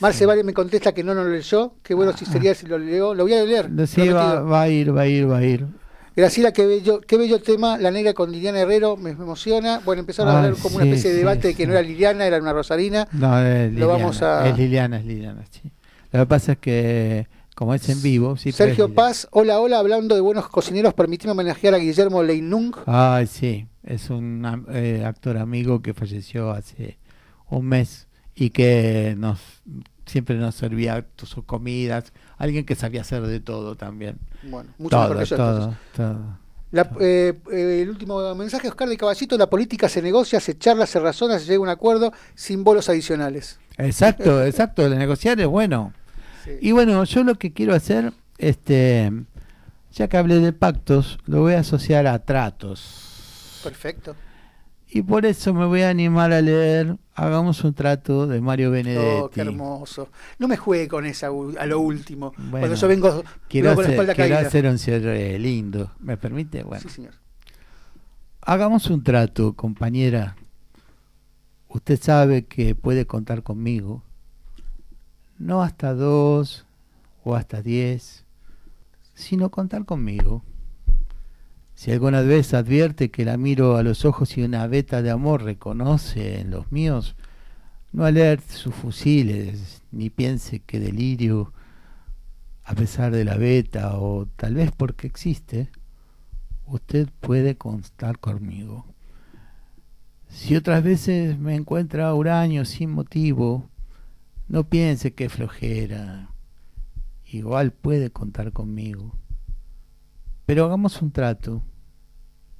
C: Marce Valle me contesta que no, no lo leyó. Qué bueno si sería si lo leo. Lo voy a leer.
D: Ah. Sí, va, va a ir, va a ir, va a ir.
C: Graciela, qué bello, qué bello tema, La Negra con Liliana Herrero, me, emociona. Bueno, empezaron a hablar como una especie de
D: sí,
C: debate de que no era Liliana, era una Rosarina.
D: No, es
C: Lo
D: Liliana,
C: vamos a-
D: es Liliana, es Liliana, sí. Lo que pasa es que como es en vivo, sí.
C: Sergio. Paz, hola, hola, hablando de buenos cocineros, permitime homenajear a Guillermo Leinung.
D: Ay, sí, es un eh, actor amigo que falleció hace un mes y que nos siempre nos servía sus comidas, alguien que sabía hacer de todo también.
C: Bueno, mucho
D: todo,
C: mejor que yo,
D: todo,
C: entonces.
D: todo.
C: La- eh, eh, el último mensaje, Oscar de Caballito, la política se negocia, se charla, se razona, se llega a un acuerdo sin bolos adicionales.
D: Exacto, [LAUGHS] exacto, el negociar es bueno.
C: Sí.
D: Y bueno, yo lo que quiero hacer, este, ya que hablé de pactos, lo voy a asociar a tratos.
C: Perfecto.
D: Y por eso me voy a animar a leer Hagamos un trato de Mario Benedetti.
C: Oh, qué hermoso. No me juegue con esa a lo último.
D: Bueno,
C: Cuando yo vengo,
D: quiero,
C: vengo con la espalda
D: quiero
C: caída.
D: hacer un cierre lindo. ¿Me permite? Bueno.
C: Sí, señor.
D: Hagamos un trato, compañera. Usted sabe que puede contar conmigo. No hasta dos o hasta diez, sino contar conmigo. Si alguna vez advierte que la miro a los ojos y una veta de amor reconoce en los míos, no alerte sus fusiles, ni piense que delirio, a pesar de la veta, o tal vez porque existe, usted puede contar conmigo. Si otras veces me encuentra huraño sin motivo, no piense que flojera. Igual puede contar conmigo. Pero hagamos un trato.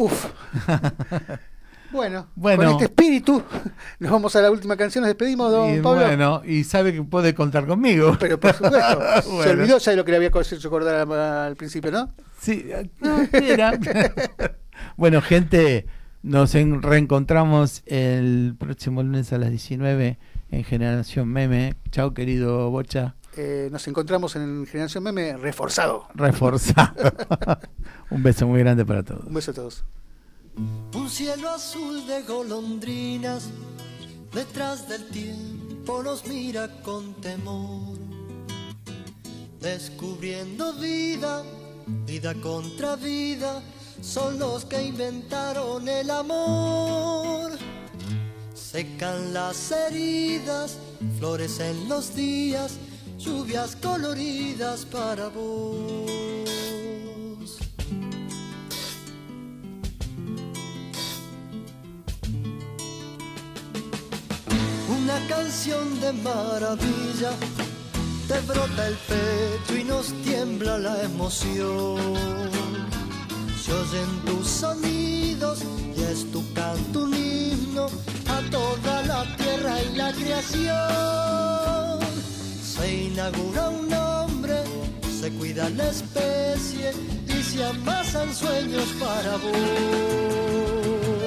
C: Uf. [LAUGHS] Bueno,
D: Bueno.
C: con este espíritu, nos vamos a la última canción, nos despedimos, don
D: Y
C: Pablo.
D: bueno, y sabe que puede contar conmigo.
C: Pero por supuesto, [LAUGHS] se
D: Bueno.
C: olvidó ya de lo que le había hecho acordar al, principio, ¿no?
D: Sí, no, era. [LAUGHS] bueno, gente, nos en- reencontramos el próximo lunes a las 19 en Generación Meme. Chao, querido Bocha.
C: Eh, nos encontramos en Generación Meme reforzado.
D: Reforzado. [LAUGHS] Un beso muy grande para todos.
C: Un beso a todos.
K: Un cielo azul de golondrinas detrás del tiempo nos mira con temor, descubriendo vida, vida contra vida, son los que inventaron el amor. Secan las heridas, florecen los días lluvias coloridas para vos. Una canción de maravilla te brota el pecho y nos tiembla la emoción. Se oyen tus sonidos y es tu canto un himno a toda la tierra y la creación. Se inaugura un nombre, se cuida la especie y se amasan sueños para vos.